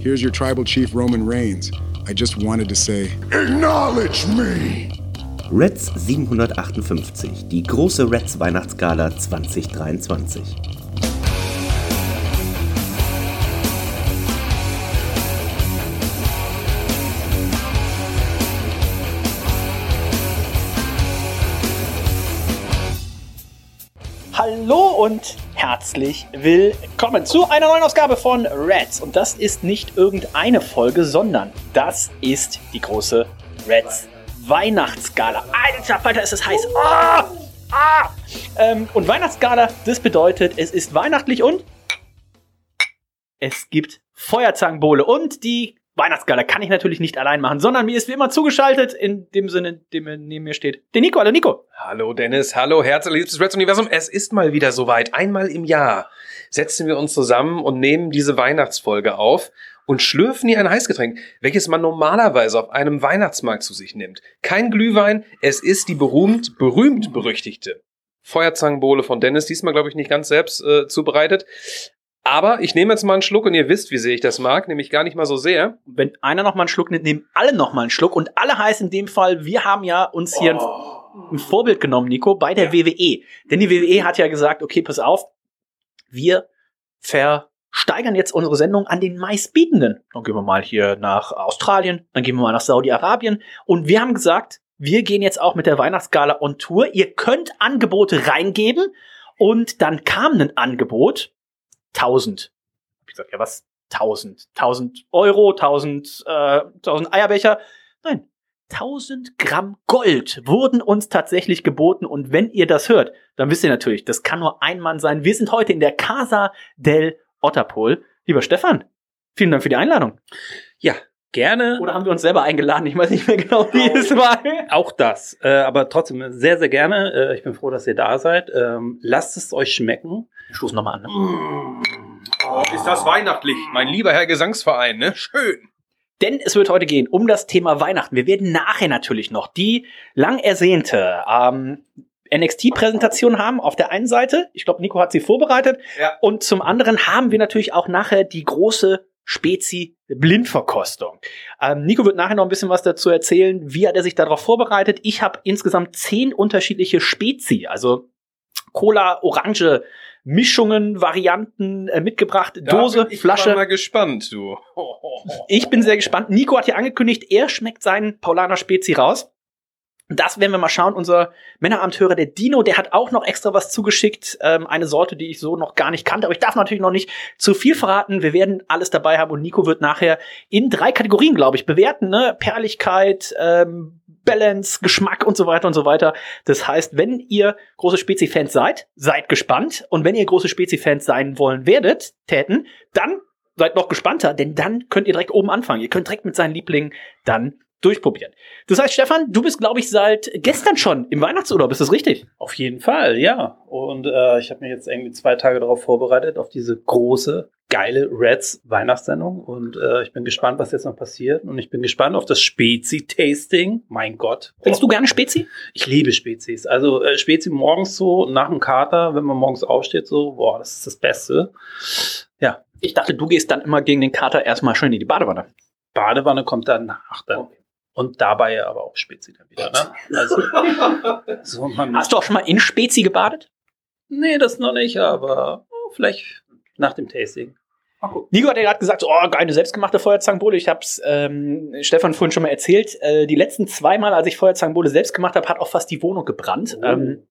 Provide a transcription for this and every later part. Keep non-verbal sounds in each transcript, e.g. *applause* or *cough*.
Here's your tribal chief, Roman Reigns. I just wanted to say, Acknowledge me! Reds 758, die große Reds Weihnachtsgala 2023. und herzlich willkommen zu einer neuen Ausgabe von Reds. Und das ist nicht irgendeine Folge, sondern das ist die große Reds Weihnachtsgala. Alter Falter, ist es heiß. Ah! Ah! Ähm, und Weihnachtsgala, das bedeutet, es ist weihnachtlich und es gibt Feuerzangenbowle und die Weihnachtsgala kann ich natürlich nicht allein machen, sondern mir ist wie immer zugeschaltet, in dem Sinne, dem neben mir steht, der Nico. Hallo Nico. Hallo Dennis, hallo herzliches Reds Universum. Es ist mal wieder soweit. Einmal im Jahr setzen wir uns zusammen und nehmen diese Weihnachtsfolge auf und schlürfen hier ein Heißgetränk, welches man normalerweise auf einem Weihnachtsmarkt zu sich nimmt. Kein Glühwein, es ist die berühmt, berühmt berüchtigte Feuerzangenbowle von Dennis, diesmal glaube ich nicht ganz selbst äh, zubereitet. Aber ich nehme jetzt mal einen Schluck und ihr wisst, wie sehr ich das mag, nämlich gar nicht mal so sehr. Wenn einer noch mal einen Schluck nimmt, nehmen alle noch mal einen Schluck. Und alle heißt in dem Fall, wir haben ja uns hier ein, ein Vorbild genommen, Nico, bei der WWE. Denn die WWE hat ja gesagt, okay, pass auf, wir versteigern jetzt unsere Sendung an den meistbietenden. Dann gehen wir mal hier nach Australien, dann gehen wir mal nach Saudi-Arabien. Und wir haben gesagt, wir gehen jetzt auch mit der Weihnachtsgala on Tour. Ihr könnt Angebote reingeben. Und dann kam ein Angebot, 1000. Ich gesagt, ja was? 1000. 1000 Euro, 1000, äh, 1000 Eierbecher. Nein. 1000 Gramm Gold wurden uns tatsächlich geboten und wenn ihr das hört, dann wisst ihr natürlich, das kann nur ein Mann sein. Wir sind heute in der Casa del Otterpol. Lieber Stefan, vielen Dank für die Einladung. Ja, gerne. Oder haben wir uns selber eingeladen? Ich weiß nicht mehr genau, wie es war. Auch das, äh, aber trotzdem sehr, sehr gerne. Äh, ich bin froh, dass ihr da seid. Ähm, lasst es euch schmecken. Stoß nochmal an. Ne? Oh, ist das weihnachtlich, mein lieber Herr Gesangsverein, ne? Schön. Denn es wird heute gehen um das Thema Weihnachten. Wir werden nachher natürlich noch die lang ersehnte ähm, NXT-Präsentation haben auf der einen Seite. Ich glaube, Nico hat sie vorbereitet. Ja. Und zum anderen haben wir natürlich auch nachher die große Spezi Blindverkostung. Ähm, Nico wird nachher noch ein bisschen was dazu erzählen, wie hat er sich darauf vorbereitet. Ich habe insgesamt zehn unterschiedliche Spezi, also Cola, Orange, Mischungen, Varianten äh, mitgebracht. Dose, Da bin ich Flasche. mal gespannt, du. *laughs* Ich bin sehr gespannt. Nico hat ja angekündigt, er schmeckt seinen Paulaner Spezi raus. Das werden wir mal schauen. Unser Männerabendhörer, der Dino, der hat auch noch extra was zugeschickt. Ähm, eine Sorte, die ich so noch gar nicht kannte. Aber ich darf natürlich noch nicht zu viel verraten. Wir werden alles dabei haben und Nico wird nachher in drei Kategorien, glaube ich, bewerten. Ne? Perligkeit, ähm, Balance, Geschmack und so weiter und so weiter. Das heißt, wenn ihr große Spezi-Fans seid, seid gespannt. Und wenn ihr große Spezi-Fans sein wollen werdet, täten, dann seid noch gespannter, denn dann könnt ihr direkt oben anfangen. Ihr könnt direkt mit seinen Lieblingen dann durchprobieren. Das heißt, Stefan, du bist, glaube ich, seit gestern schon im Weihnachtsurlaub. Ist das richtig? Auf jeden Fall, ja. Und äh, ich habe mich jetzt irgendwie zwei Tage darauf vorbereitet, auf diese große, geile Reds Weihnachtssendung. Und äh, ich bin gespannt, was jetzt noch passiert. Und ich bin gespannt auf das Spezi-Tasting. Mein Gott. Trinkst du gerne Spezi? Ich liebe Spezies. Also äh, Spezi morgens so, nach dem Kater, wenn man morgens aufsteht, so, boah, das ist das Beste. Ja, Ich dachte, du gehst dann immer gegen den Kater erstmal schön in die Badewanne. Badewanne kommt danach dann. Und dabei aber auch Spezi dann wieder. Ne? Also, *laughs* so man, Hast du auch schon mal in Spezi gebadet? Nee, das noch nicht, aber oh, vielleicht nach dem Tasting. Nico hat ja gerade gesagt, oh, geile selbstgemachte Feuerzangenbowle. Ich hab's ähm, Stefan vorhin schon mal erzählt. Äh, die letzten zwei Mal, als ich Feuerzangenbowle selbst gemacht habe, hat auch fast die Wohnung gebrannt. Ähm,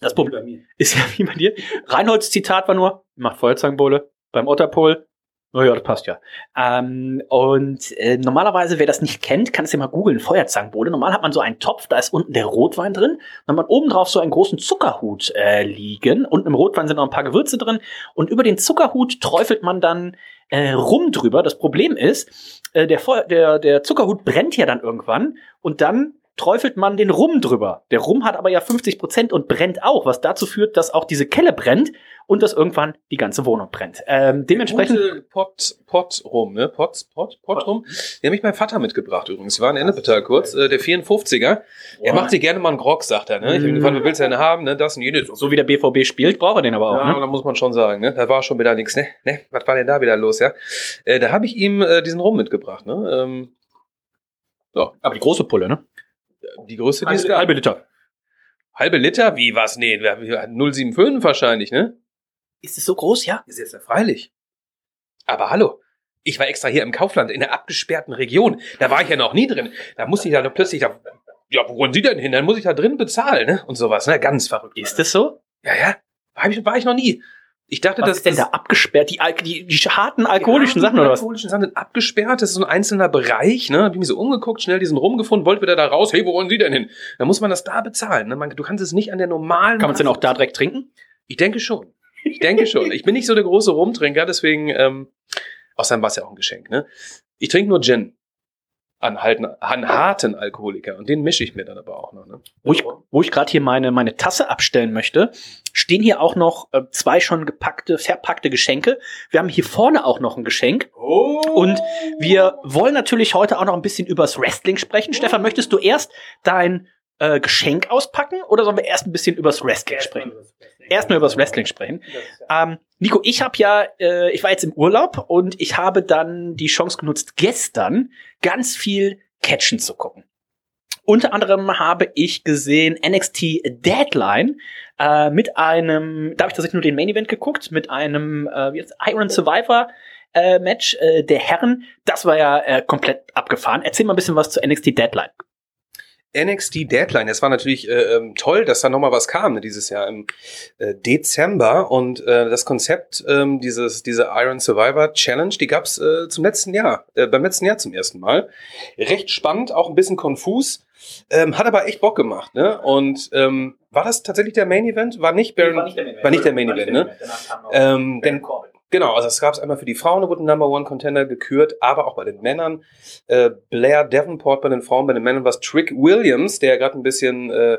das Problem ist ja wie bei dir. Reinholds Zitat war nur, macht Feuerzangenbowle beim Otterpol. Oh ja, das passt ja. Ähm, und äh, normalerweise, wer das nicht kennt, kann es ja mal googeln, Feuerzangenbowle. Normal hat man so einen Topf, da ist unten der Rotwein drin. Dann hat man oben drauf so einen großen Zuckerhut äh, liegen. Unten im Rotwein sind noch ein paar Gewürze drin. Und über den Zuckerhut träufelt man dann äh, rum drüber. Das Problem ist, äh, der, Feu der, der Zuckerhut brennt ja dann irgendwann und dann träufelt man den Rum drüber. Der Rum hat aber ja 50 Prozent und brennt auch, was dazu führt, dass auch diese Kelle brennt und dass irgendwann die ganze Wohnung brennt. Ähm, dementsprechend. Gute Pot, Pot rum, ne? Pot, Pot, Pot rum. Den habe ich meinem Vater mitgebracht übrigens. Wir waren in Ennepetal kurz, äh, der 54er. Er macht sich gerne mal einen Grog, sagt er, ne? Ich habe gefragt, was willst du denn haben, ne? Das und jenes. So wie der BVB spielt, braucht er den aber auch. Ja, ne? da muss man schon sagen, ne? Da war schon wieder nichts, ne? Ne? Was war denn da wieder los, ja? Äh, da habe ich ihm äh, diesen Rum mitgebracht, ne? Ähm, so, Aber die große Pulle, ne? die Größe, die Halbe, gab. halbe Liter. Halbe Liter? Wie, was? Nee, wir- wir hatten 075 wahrscheinlich, ne? Ist es so groß, ja? Ist jetzt ja freilich. Aber hallo. Ich war extra hier im Kaufland in der abgesperrten Region. Da war ich ja noch nie drin. Da musste ich dann plötzlich da, ja, wo wollen Sie denn hin? Dann muss ich da drin bezahlen, ne? Und sowas, ne? Ganz verrückt. Ist es so? Ja, ja. War ich, war ich noch nie. Ich dachte, Was das ist denn da abgesperrt? Die, die, die harten alkoholischen Ja, Sachen oder was? Alkoholischen Sachen sind abgesperrt. Das ist so ein einzelner Bereich. Ne? Hab ich mich so umgeguckt, schnell diesen rumgefunden, wollte wieder da raus. Hey, wo wollen Sie denn hin? Dann muss man das da bezahlen. Ne? Man, du kannst es nicht an der normalen. Kann man es denn auch da direkt trinken? Ich denke schon. Ich denke schon. Ich bin nicht so der große Rumtrinker, deswegen, ähm, außerdem war es ja auch ein Geschenk, ne? Ich trinke nur Gin. An, halten, an harten Alkoholiker. Und den mische ich mir dann aber auch noch, ne? Wo ich, wo ich gerade hier meine, meine Tasse abstellen möchte, stehen hier auch noch äh, zwei schon gepackte, verpackte Geschenke. Wir haben hier vorne auch noch ein Geschenk. Und wir wollen natürlich heute auch noch ein bisschen übers Wrestling sprechen. Stefan, möchtest du erst dein äh, Geschenk auspacken oder sollen wir erst ein bisschen übers Wrestling sprechen? Erstmal übers Wrestling sprechen. Ähm, Nico, ich habe ja, äh, ich war jetzt im Urlaub und ich habe dann die Chance genutzt, gestern ganz viel Catchen zu gucken. Unter anderem habe ich gesehen NXT Deadline äh, mit einem, da habe ich tatsächlich nur den Main Event geguckt, mit einem äh, jetzt, Iron Survivor äh, Match äh, der Herren. Das war ja äh, komplett abgefahren. Erzähl mal ein bisschen was zu NXT Deadline. NXT Deadline. Es war natürlich äh, ähm, toll, dass da nochmal was kam ne, dieses Jahr im äh, Dezember. Und äh, das Konzept, ähm, dieses, diese Iron Survivor Challenge, die gab's äh, zum letzten Jahr, äh, beim letzten Jahr zum ersten Mal. Recht spannend, auch ein bisschen konfus. Ähm, hat aber echt Bock gemacht, ne? Und ähm, war das tatsächlich der Main Event? War nicht Baron, war nicht der Main Event, ne? Ähm, denn, genau, also es gab es einmal für die Frauen, da wurde ein Number One Contender gekürt, aber auch bei den Männern. Äh, Blair Davenport bei den Frauen, bei den Männern war es Trick Williams, der gerade ein bisschen äh,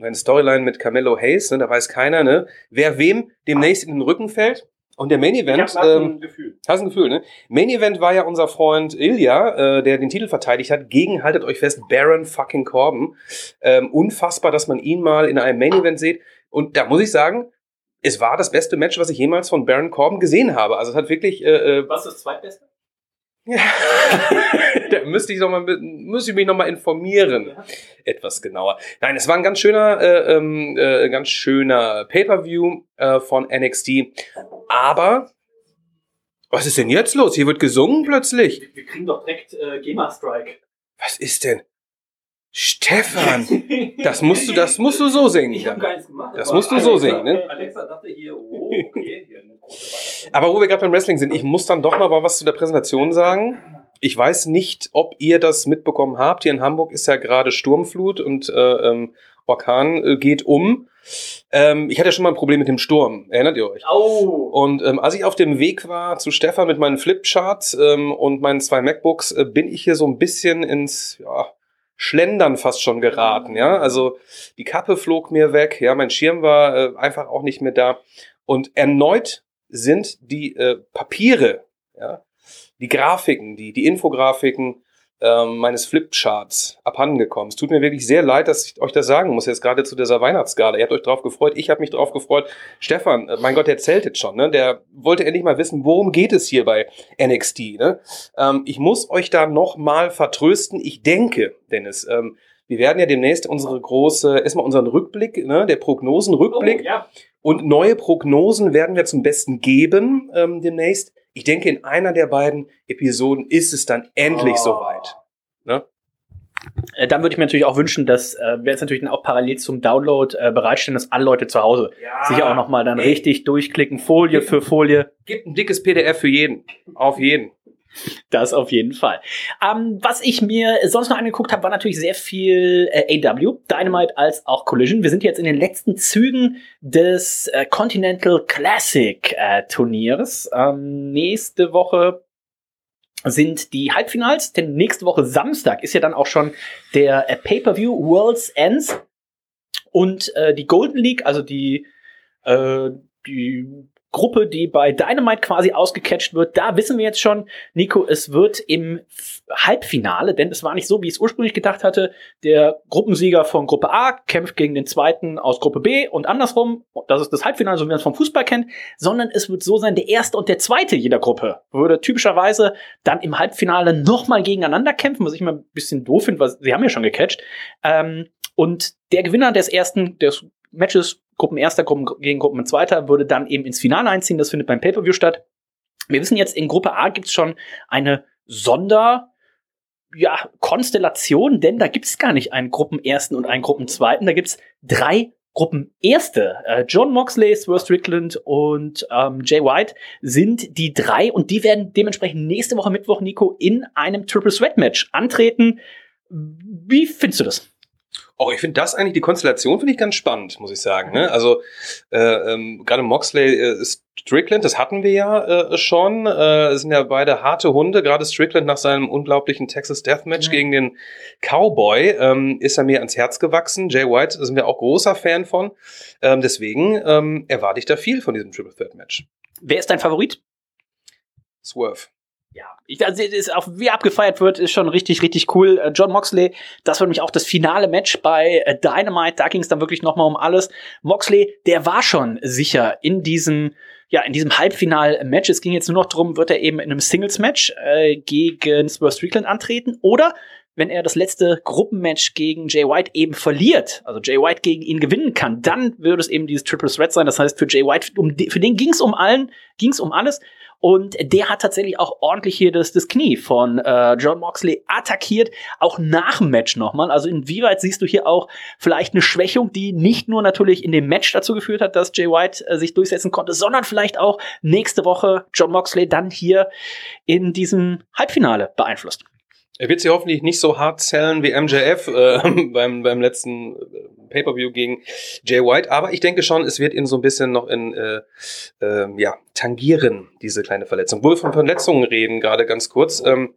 eine Storyline mit Carmelo Hayes, ne, da weiß keiner, ne, wer wem demnächst in den Rücken fällt. Und der Main Event, ähm, Gefühl. Hast ein Gefühl, ne? Main Event war ja unser Freund Ilya, äh, der den Titel verteidigt hat, gegen, haltet euch fest, Baron fucking Corbin. Ähm, unfassbar, dass man ihn mal in einem Main Event sieht. Und da muss ich sagen, es war das beste Match, was ich jemals von Baron Corbin gesehen habe. Also es hat wirklich, äh, äh, Was ist das zweitbeste? *laughs* da müsste ich noch mal, müsste ich mich noch mal informieren, etwas genauer. Nein, es war ein ganz schöner, äh, ähm, äh, ganz schöner Pay-per-View äh, von NXT. Aber was ist denn jetzt los? Hier wird gesungen plötzlich. Wir kriegen doch direkt äh, GEMA-Strike. Was ist denn? Stefan, *laughs* das musst du, das musst du so singen. Ich habe gar nichts gemacht. Das musst du so singen, ne? Alexa dachte hier, oh, okay, Aber wo wir gerade beim Wrestling sind, ich muss dann doch mal was zu der Präsentation sagen. Ich weiß nicht, ob ihr das mitbekommen habt. Hier in Hamburg ist ja gerade Sturmflut und äh, ähm, Orkan äh, geht um. Ähm, ich hatte ja schon mal ein Problem mit dem Sturm. Erinnert ihr euch? Oh! Und ähm, als ich auf dem Weg war zu Stefan mit meinen Flipcharts ähm, und meinen zwei MacBooks, äh, bin ich hier so ein bisschen ins ja, Schlendern fast schon geraten. Ja, also die Kappe flog mir weg. Ja, mein Schirm war äh, einfach auch nicht mehr da. Und erneut sind die äh, Papiere, ja, die Grafiken, die die Infografiken ähm, meines Flipcharts abhandengekommen. Es tut mir wirklich sehr leid, dass ich euch das sagen muss, jetzt gerade zu dieser Weihnachtsgala. Ihr habt euch drauf gefreut, ich habe mich drauf gefreut. Stefan, äh, mein Gott, der zählt jetzt schon, ne? Der wollte endlich mal wissen, worum geht es hier bei NXT, ne? Ähm, ich muss euch da noch mal vertrösten. Ich denke, Dennis, ähm, wir werden ja demnächst unsere große, erstmal unseren Rückblick, ne, der Prognosenrückblick Oh, ja. und neue Prognosen werden wir zum Besten geben ähm, demnächst. Ich denke, in einer der beiden Episoden ist es dann endlich Oh. soweit. Ne? Äh, dann würde ich mir natürlich auch wünschen, dass äh, wir jetzt natürlich dann auch parallel zum Download äh, bereitstellen, dass alle Leute zu Hause Ja. sich auch nochmal dann Ey. richtig durchklicken, Folie für Folie. Gibt ein dickes PDF für jeden. Auf jeden. Das auf jeden Fall. Ähm, was ich mir sonst noch angeguckt habe, war natürlich sehr viel äh, AW, Dynamite als auch Collision. Wir sind jetzt in den letzten Zügen des äh, Continental Classic äh, Turniers. Ähm, nächste Woche sind die Halbfinals, denn nächste Woche Samstag ist ja dann auch schon der äh, Pay-per-View World's Ends und äh, die Golden League, also die äh, die Gruppe, die bei Dynamite quasi ausgecatcht wird, da wissen wir jetzt schon, Nico, es wird im Halbfinale, denn es war nicht so, wie ich es ursprünglich gedacht hatte. Der Gruppensieger von Gruppe A kämpft gegen den zweiten aus Gruppe B und andersrum. Das ist das Halbfinale, so wie man es vom Fußball kennt, sondern es wird so sein, der erste und der zweite jeder Gruppe würde typischerweise dann im Halbfinale nochmal gegeneinander kämpfen, was ich mal ein bisschen doof finde, weil sie haben ja schon gecatcht. Ähm, und der Gewinner des ersten des Matches, Gruppenerster Gruppen gegen Gruppenzweiter, würde dann eben ins Finale einziehen. Das findet beim Pay-Per-View statt. Wir wissen jetzt, in Gruppe A gibt's schon eine Sonder- ja, Konstellation, denn da gibt's gar nicht einen Gruppenersten und einen Gruppenzweiten. Da gibt's drei Gruppenerste. Äh, John Moxley, Swerve Strickland und ähm, Jay White sind die drei und die werden dementsprechend nächste Woche Mittwoch, Nico, in einem Triple Threat Match antreten. Wie findest du das? Oh, ich finde das eigentlich, die Konstellation finde ich ganz spannend, muss ich sagen. Ne? Also äh, ähm, gerade Moxley äh, Strickland, das hatten wir ja äh, schon. Äh, sind ja beide harte Hunde. Gerade Strickland nach seinem unglaublichen Texas Deathmatch Ja. gegen den Cowboy ähm, ist er mir ans Herz gewachsen. Jay White sind wir auch großer Fan von. Ähm, deswegen ähm, erwarte ich da viel von diesem Triple Threat Match. Wer ist dein Favorit? Swerve. Ich, also, ist auch wie abgefeiert wird, ist schon richtig, richtig cool. Äh, John Moxley, das war nämlich auch das finale Match bei äh, Dynamite. Da ging es dann wirklich nochmal um alles. Moxley, der war schon sicher in diesem, ja, in diesem Halbfinal-Match. Es ging jetzt nur noch drum, wird er eben in einem Singles-Match äh, gegen Swerve Strickland antreten oder wenn er das letzte Gruppenmatch gegen Jay White eben verliert, also Jay White gegen ihn gewinnen kann, dann würde es eben dieses Triple Threat sein. Das heißt, für Jay White, um, für den ging es um allen, ging es um alles. Und der hat tatsächlich auch ordentlich hier das, das Knie von äh, John Moxley attackiert, auch nach dem Match nochmal. Also inwieweit siehst du hier auch vielleicht eine Schwächung, die nicht nur natürlich in dem Match dazu geführt hat, dass Jay White äh, sich durchsetzen konnte, sondern vielleicht auch nächste Woche John Moxley dann hier in diesem Halbfinale beeinflusst. Er wird sie hoffentlich nicht so hart zählen wie MJF äh, *laughs* beim, beim letzten äh, Pay-Per-View gegen Jay White. Aber ich denke schon, es wird ihn so ein bisschen noch in, äh, äh, ja, tangieren, diese kleine Verletzung. Wo wir von Verletzungen reden, gerade ganz kurz. Ähm,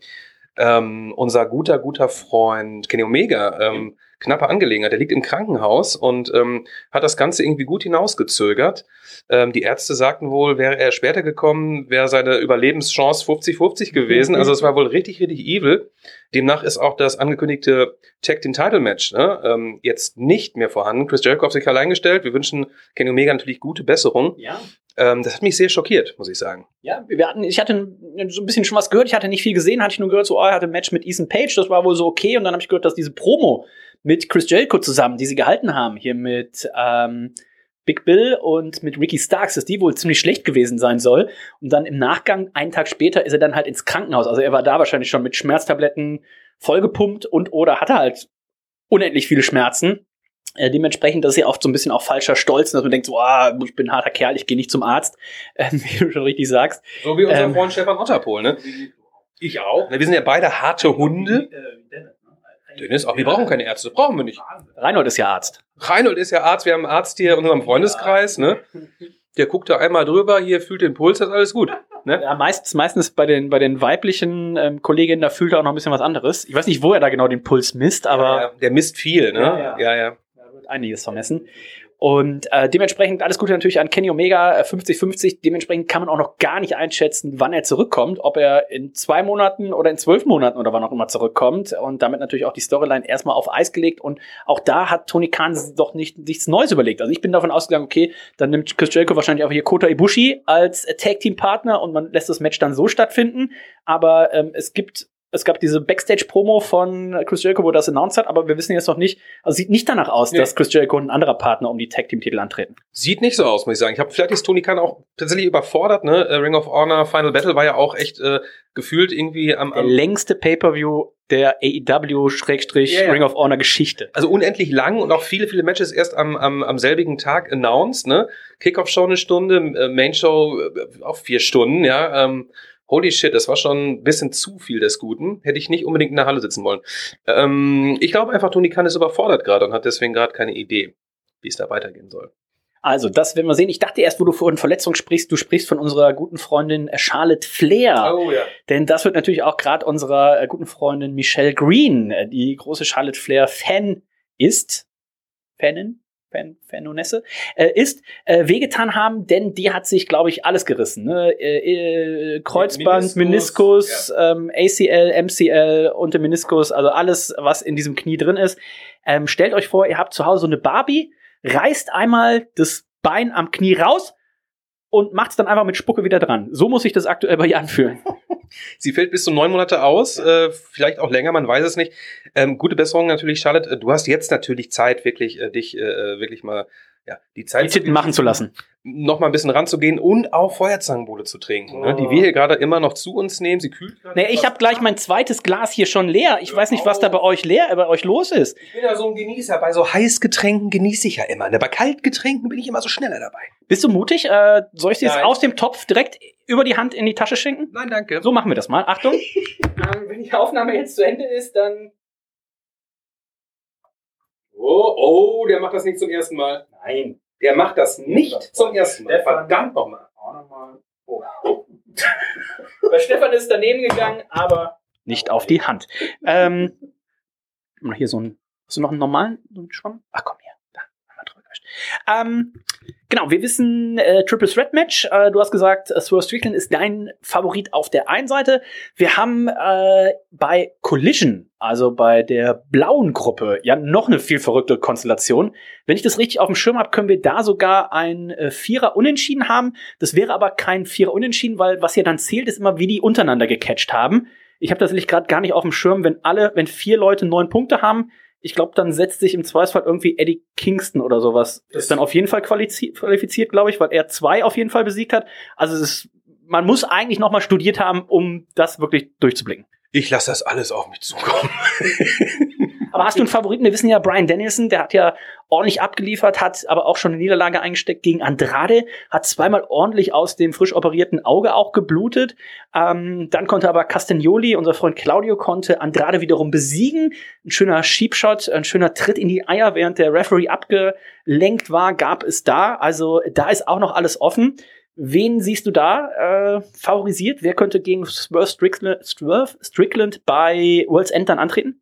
ähm, unser guter, guter Freund Kenny Omega, ähm, knappe Angelegenheit, der liegt im Krankenhaus und ähm, hat das Ganze irgendwie gut hinausgezögert. Ähm, die Ärzte sagten wohl, wäre er später gekommen, wäre seine Überlebenschance 50-50 gewesen. Also es war wohl richtig, richtig evil. Demnach ist auch das angekündigte Tag Team Title Match ne, ähm, jetzt nicht mehr vorhanden. Chris Jericho hat sich allein gestellt. Wir wünschen Kenny Omega natürlich gute Besserung. Ja. Ähm, das hat mich sehr schockiert, muss ich sagen. Ja, wir hatten, ich hatte so ein bisschen schon was gehört. Ich hatte nicht viel gesehen, hatte ich nur gehört, so, oh, er hatte ein Match mit Ethan Page, das war wohl so okay. Und dann habe ich gehört, dass diese Promo mit Chris Jericho zusammen, die sie gehalten haben, hier mit ähm, Big Bill und mit Ricky Starks, dass die wohl ziemlich schlecht gewesen sein soll. Und dann im Nachgang, einen Tag später, ist er dann halt ins Krankenhaus. Also er war da wahrscheinlich schon mit Schmerztabletten vollgepumpt und oder hatte halt unendlich viele Schmerzen. Äh, dementsprechend, das ist ja oft so ein bisschen auch falscher Stolz, dass man denkt, so, ah, ich bin ein harter Kerl, ich gehe nicht zum Arzt, *laughs* ähm, wie du schon richtig sagst. So wie unser Ähm, Freund Stefan Otterpohl, ne? Ich auch. Wir sind ja beide harte Hunde. Dennis, auch wir brauchen keine Ärzte, brauchen wir nicht. Reinhold ist ja Arzt. Reinhold ist ja Arzt, wir haben einen Arzt hier in unserem Freundeskreis, ne? Der guckt da einmal drüber, hier fühlt den Puls, das ist alles gut. Ne? Ja, meistens, meistens bei den, bei den weiblichen ähm, Kolleginnen, da fühlt er auch noch ein bisschen was anderes. Ich weiß nicht, wo er da genau den Puls misst, aber ja, der misst viel, ne? Ja, ja. ja. ja. da wird einiges vermessen. Und äh, dementsprechend alles Gute natürlich an Kenny Omega, äh, 50-50. Dementsprechend kann man auch noch gar nicht einschätzen, wann er zurückkommt. Ob er in zwei Monaten oder in zwölf Monaten oder wann auch immer zurückkommt. Und damit natürlich auch die Storyline erstmal auf Eis gelegt. Und auch da hat Tony Khan doch nicht, nichts Neues überlegt. Also ich bin davon ausgegangen, okay, dann nimmt Chris Jericho wahrscheinlich auch hier Kota Ibushi als äh, Tag-Team-Partner und man lässt das Match dann so stattfinden. Aber ähm, es gibt Es gab diese Backstage-Promo von Chris Jericho, wo er das announced hat, aber wir wissen jetzt noch nicht, also sieht nicht danach aus, Nee. dass Chris Jericho und ein anderer Partner um die Tag-Team-Titel antreten. Sieht nicht so aus, muss ich sagen. Ich habe vielleicht ist Tony Khan auch tatsächlich überfordert, ne? Äh, Ring of Honor Final Battle war ja auch echt äh, gefühlt irgendwie am, Der am längste Pay-Per-View der AEW-Ring Ja, ja. of Honor Geschichte. also unendlich lang und auch viele, viele Matches erst am, am, am selbigen Tag announced, ne? Kickoff-Show eine Stunde, äh, Main-Show äh, auch vier Stunden, ja. Ähm, holy shit, das war schon ein bisschen zu viel des Guten. Hätte ich nicht unbedingt in der Halle sitzen wollen. Ähm, ich glaube einfach, Tony Khan ist überfordert gerade und hat deswegen gerade keine Idee, wie es da weitergehen soll. Also, das werden wir sehen. Ich dachte erst, wo du von Verletzung sprichst, du sprichst von unserer guten Freundin Charlotte Flair. Oh ja. Denn das wird natürlich auch gerade unserer äh, guten Freundin Michelle Green, äh, die große Charlotte Flair Fan ist, Fanin, Fan, Fanonesse, äh, ist, äh, wehgetan haben, denn die hat sich, glaube ich, alles gerissen. Ne? Äh, äh, Kreuzband, Meniskus, Meniskus, ähm, ACL, MCL und der Meniskus, also alles, was in diesem Knie drin ist. Ähm, stellt euch vor, ihr habt zu Hause so eine Barbie, reißt einmal das Bein am Knie raus und macht es dann einfach mit Spucke wieder dran. So muss sich das aktuell bei ihr anfühlen. *laughs* Sie fällt bis zu neun Monate aus, äh, vielleicht auch länger, man weiß es nicht. Ähm, gute Besserung natürlich, Charlotte. Äh, Du hast jetzt natürlich Zeit, wirklich äh, dich äh, wirklich mal ja die Zeit Die Titten machen zu lassen. Noch mal ein bisschen ranzugehen und auch Feuerzangenbowle zu trinken, ne, die wir hier gerade immer noch zu uns nehmen. Sie kühlt gerade. Nee, ich habe gleich mein zweites Glas hier schon leer. Ich weiß nicht, was da bei euch leer, bei euch los ist. Ich bin ja so ein Genießer. Bei so Heißgetränken genieße ich ja immer. Ne? Bei Kaltgetränken bin ich immer so schneller dabei. Bist du mutig? Äh, soll ich dir jetzt aus dem Topf direkt über die Hand in die Tasche schenken? Nein, danke. So machen wir das mal. Achtung. *laughs* ähm, wenn die Aufnahme jetzt zu Ende ist, dann. Oh, oh, der macht das nicht zum ersten Mal. Nein. Der macht das nicht zum ersten Mal. Verdammt nochmal. Oh. Bei Stefan ist daneben gegangen, aber nicht auf die Hand. Ähm, hier so ein, hast du noch einen normalen so einen Schwamm? Ach komm hier, da haben wir drüber gewischt. Ähm, genau, wir wissen äh, Triple Threat Match. Äh, du hast gesagt, äh, Swerve Strickland ist dein Favorit auf der einen Seite. Wir haben äh, bei Collision, also bei der blauen Gruppe, ja noch eine viel verrückte Konstellation. Wenn ich das richtig auf dem Schirm habe, können wir da sogar ein äh, Vierer Unentschieden haben. Das wäre aber kein Vierer Unentschieden, weil was ja dann zählt, ist immer, wie die untereinander gecatcht haben. Ich habe tatsächlich gerade gar nicht auf dem Schirm, wenn alle, wenn vier Leute neun Punkte haben, ich glaube, dann setzt sich im Zweifelsfall irgendwie Eddie Kingston oder sowas. Das ist dann auf jeden Fall qualifiziert, glaube ich, weil er zwei auf jeden Fall besiegt hat. Also es ist, man muss eigentlich noch mal studiert haben, um das wirklich durchzublicken. Ich lasse das alles auf mich zukommen. *laughs* Aber hast du einen Favoriten? Wir wissen ja, Brian Danielson, der hat ja ordentlich abgeliefert, hat aber auch schon eine Niederlage eingesteckt gegen Andrade, hat zweimal ordentlich aus dem frisch operierten Auge auch geblutet. Ähm, dann konnte aber Castagnoli, unser Freund Claudio, konnte Andrade wiederum besiegen. Ein schöner Sheepshot, ein schöner Tritt in die Eier, während der Referee abgelenkt war, gab es da. Also da ist auch noch alles offen. Wen siehst du da äh, favorisiert? Wer könnte gegen Swerve Strickland, Swerve Strickland bei World's End dann antreten?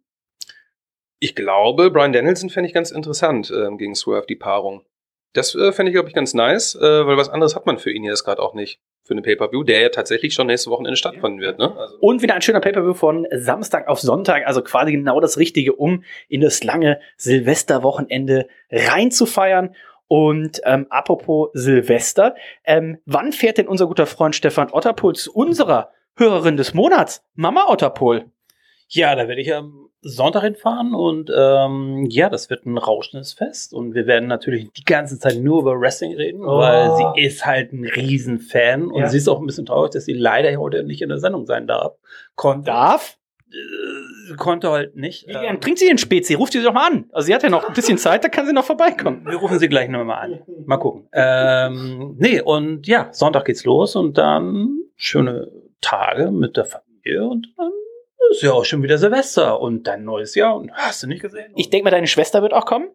Ich glaube, Brian Danielson fände ich ganz interessant ähm, gegen Swerve, die Paarung. Das äh, fände ich, glaube ich, ganz nice, äh, weil was anderes hat man für ihn jetzt gerade auch nicht. Für eine Pay-Per-View, der ja tatsächlich schon nächste Wochenende stattfinden wird, ne? Also, Und wieder ein schöner Pay-Per-View von Samstag auf Sonntag, also quasi genau das Richtige, um in das lange Silvesterwochenende reinzufeiern. Und ähm, apropos Silvester, ähm, wann fährt denn unser guter Freund Stefan Otterpohl zu unserer Hörerin des Monats, Mama Otterpohl? Ja, da werde ich am Sonntag hinfahren und ähm, ja, das wird ein rauschendes Fest und wir werden natürlich die ganze Zeit nur über Wrestling reden, Oh. weil sie ist halt ein Riesenfan und Ja. sie ist auch ein bisschen traurig, dass sie leider heute nicht in der Sendung sein darf. Konnte, Darf? äh, konnte halt nicht. Wie Ähm, trinkt sie den Spezi? Ruft sie doch mal an. Also sie hat ja noch ein bisschen Zeit, da kann sie noch vorbeikommen. wir rufen sie gleich nochmal an. Mal gucken. Ähm, nee, und ja, Sonntag geht's los und dann schöne Tage mit der Familie und dann ist ja auch schon wieder Silvester und dann neues Jahr und hast du nicht gesehen? Ich denke mal, deine Schwester wird auch kommen.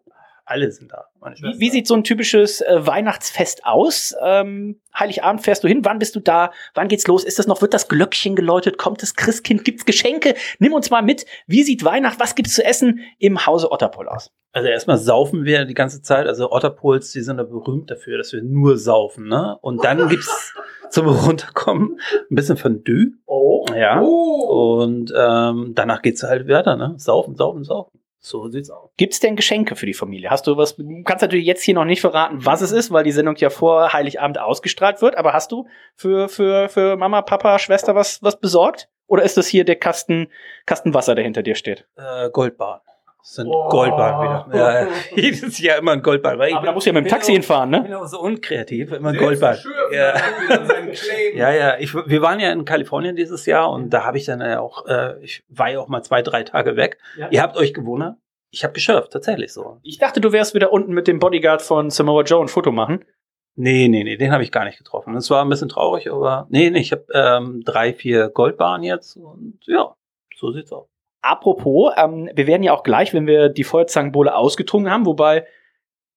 Alle sind da. Meine Wie, wie sieht so ein typisches äh, Weihnachtsfest aus? Ähm, Heiligabend fährst du hin. Wann bist du da? Wann geht's los? Ist das noch? Wird das Glöckchen geläutet? Kommt das Christkind? Gibt's Geschenke? Nimm uns mal mit. Wie sieht Weihnacht? Was gibt's zu essen im Hause Otterpol aus? Also erstmal saufen wir die ganze Zeit. Also Otterpols, die sind da berühmt dafür, dass wir nur saufen, ne? Und dann *laughs* gibt's zum Runterkommen ein bisschen Fondue. Oh. Ja. Und ähm, danach geht's halt weiter, ne? Saufen, saufen, saufen. So sieht's aus. Gibt's denn Geschenke für die Familie? Hast du was? Du kannst natürlich jetzt hier noch nicht verraten, was es ist, weil die Sendung ja vor Heiligabend ausgestrahlt wird. Aber hast du für für für Mama, Papa, Schwester was was besorgt? Oder ist das hier der Kasten, Kasten Wasser, der hinter dir steht? Äh, Goldbahn. Das sind Goldbahn wieder. Ja, *laughs* jedes Jahr immer ein Goldbahn. Weil ich Aber da du ja mit dem Taxi hinfahren, Ich ne? bin auch so unkreativ, immer Goldbahn. Ja. ja, ja. Ich, wir waren ja in Kalifornien dieses Jahr und da habe ich dann ja auch, äh, ich war ja auch mal zwei, drei Tage weg. Ihr habt euch gewundert. Ich habe geschürft, tatsächlich so. Ich dachte, du wärst wieder unten mit dem Bodyguard von Samoa Joe ein Foto machen. Nee, nee, nee, den habe ich gar nicht getroffen. Das war ein bisschen traurig, aber nee, nee, ich habe ähm, drei, vier Goldbahnen jetzt und ja, so sieht's aus. Apropos, ähm, wir werden ja auch gleich, wenn wir die Feuerzangenbowle ausgetrunken haben, wobei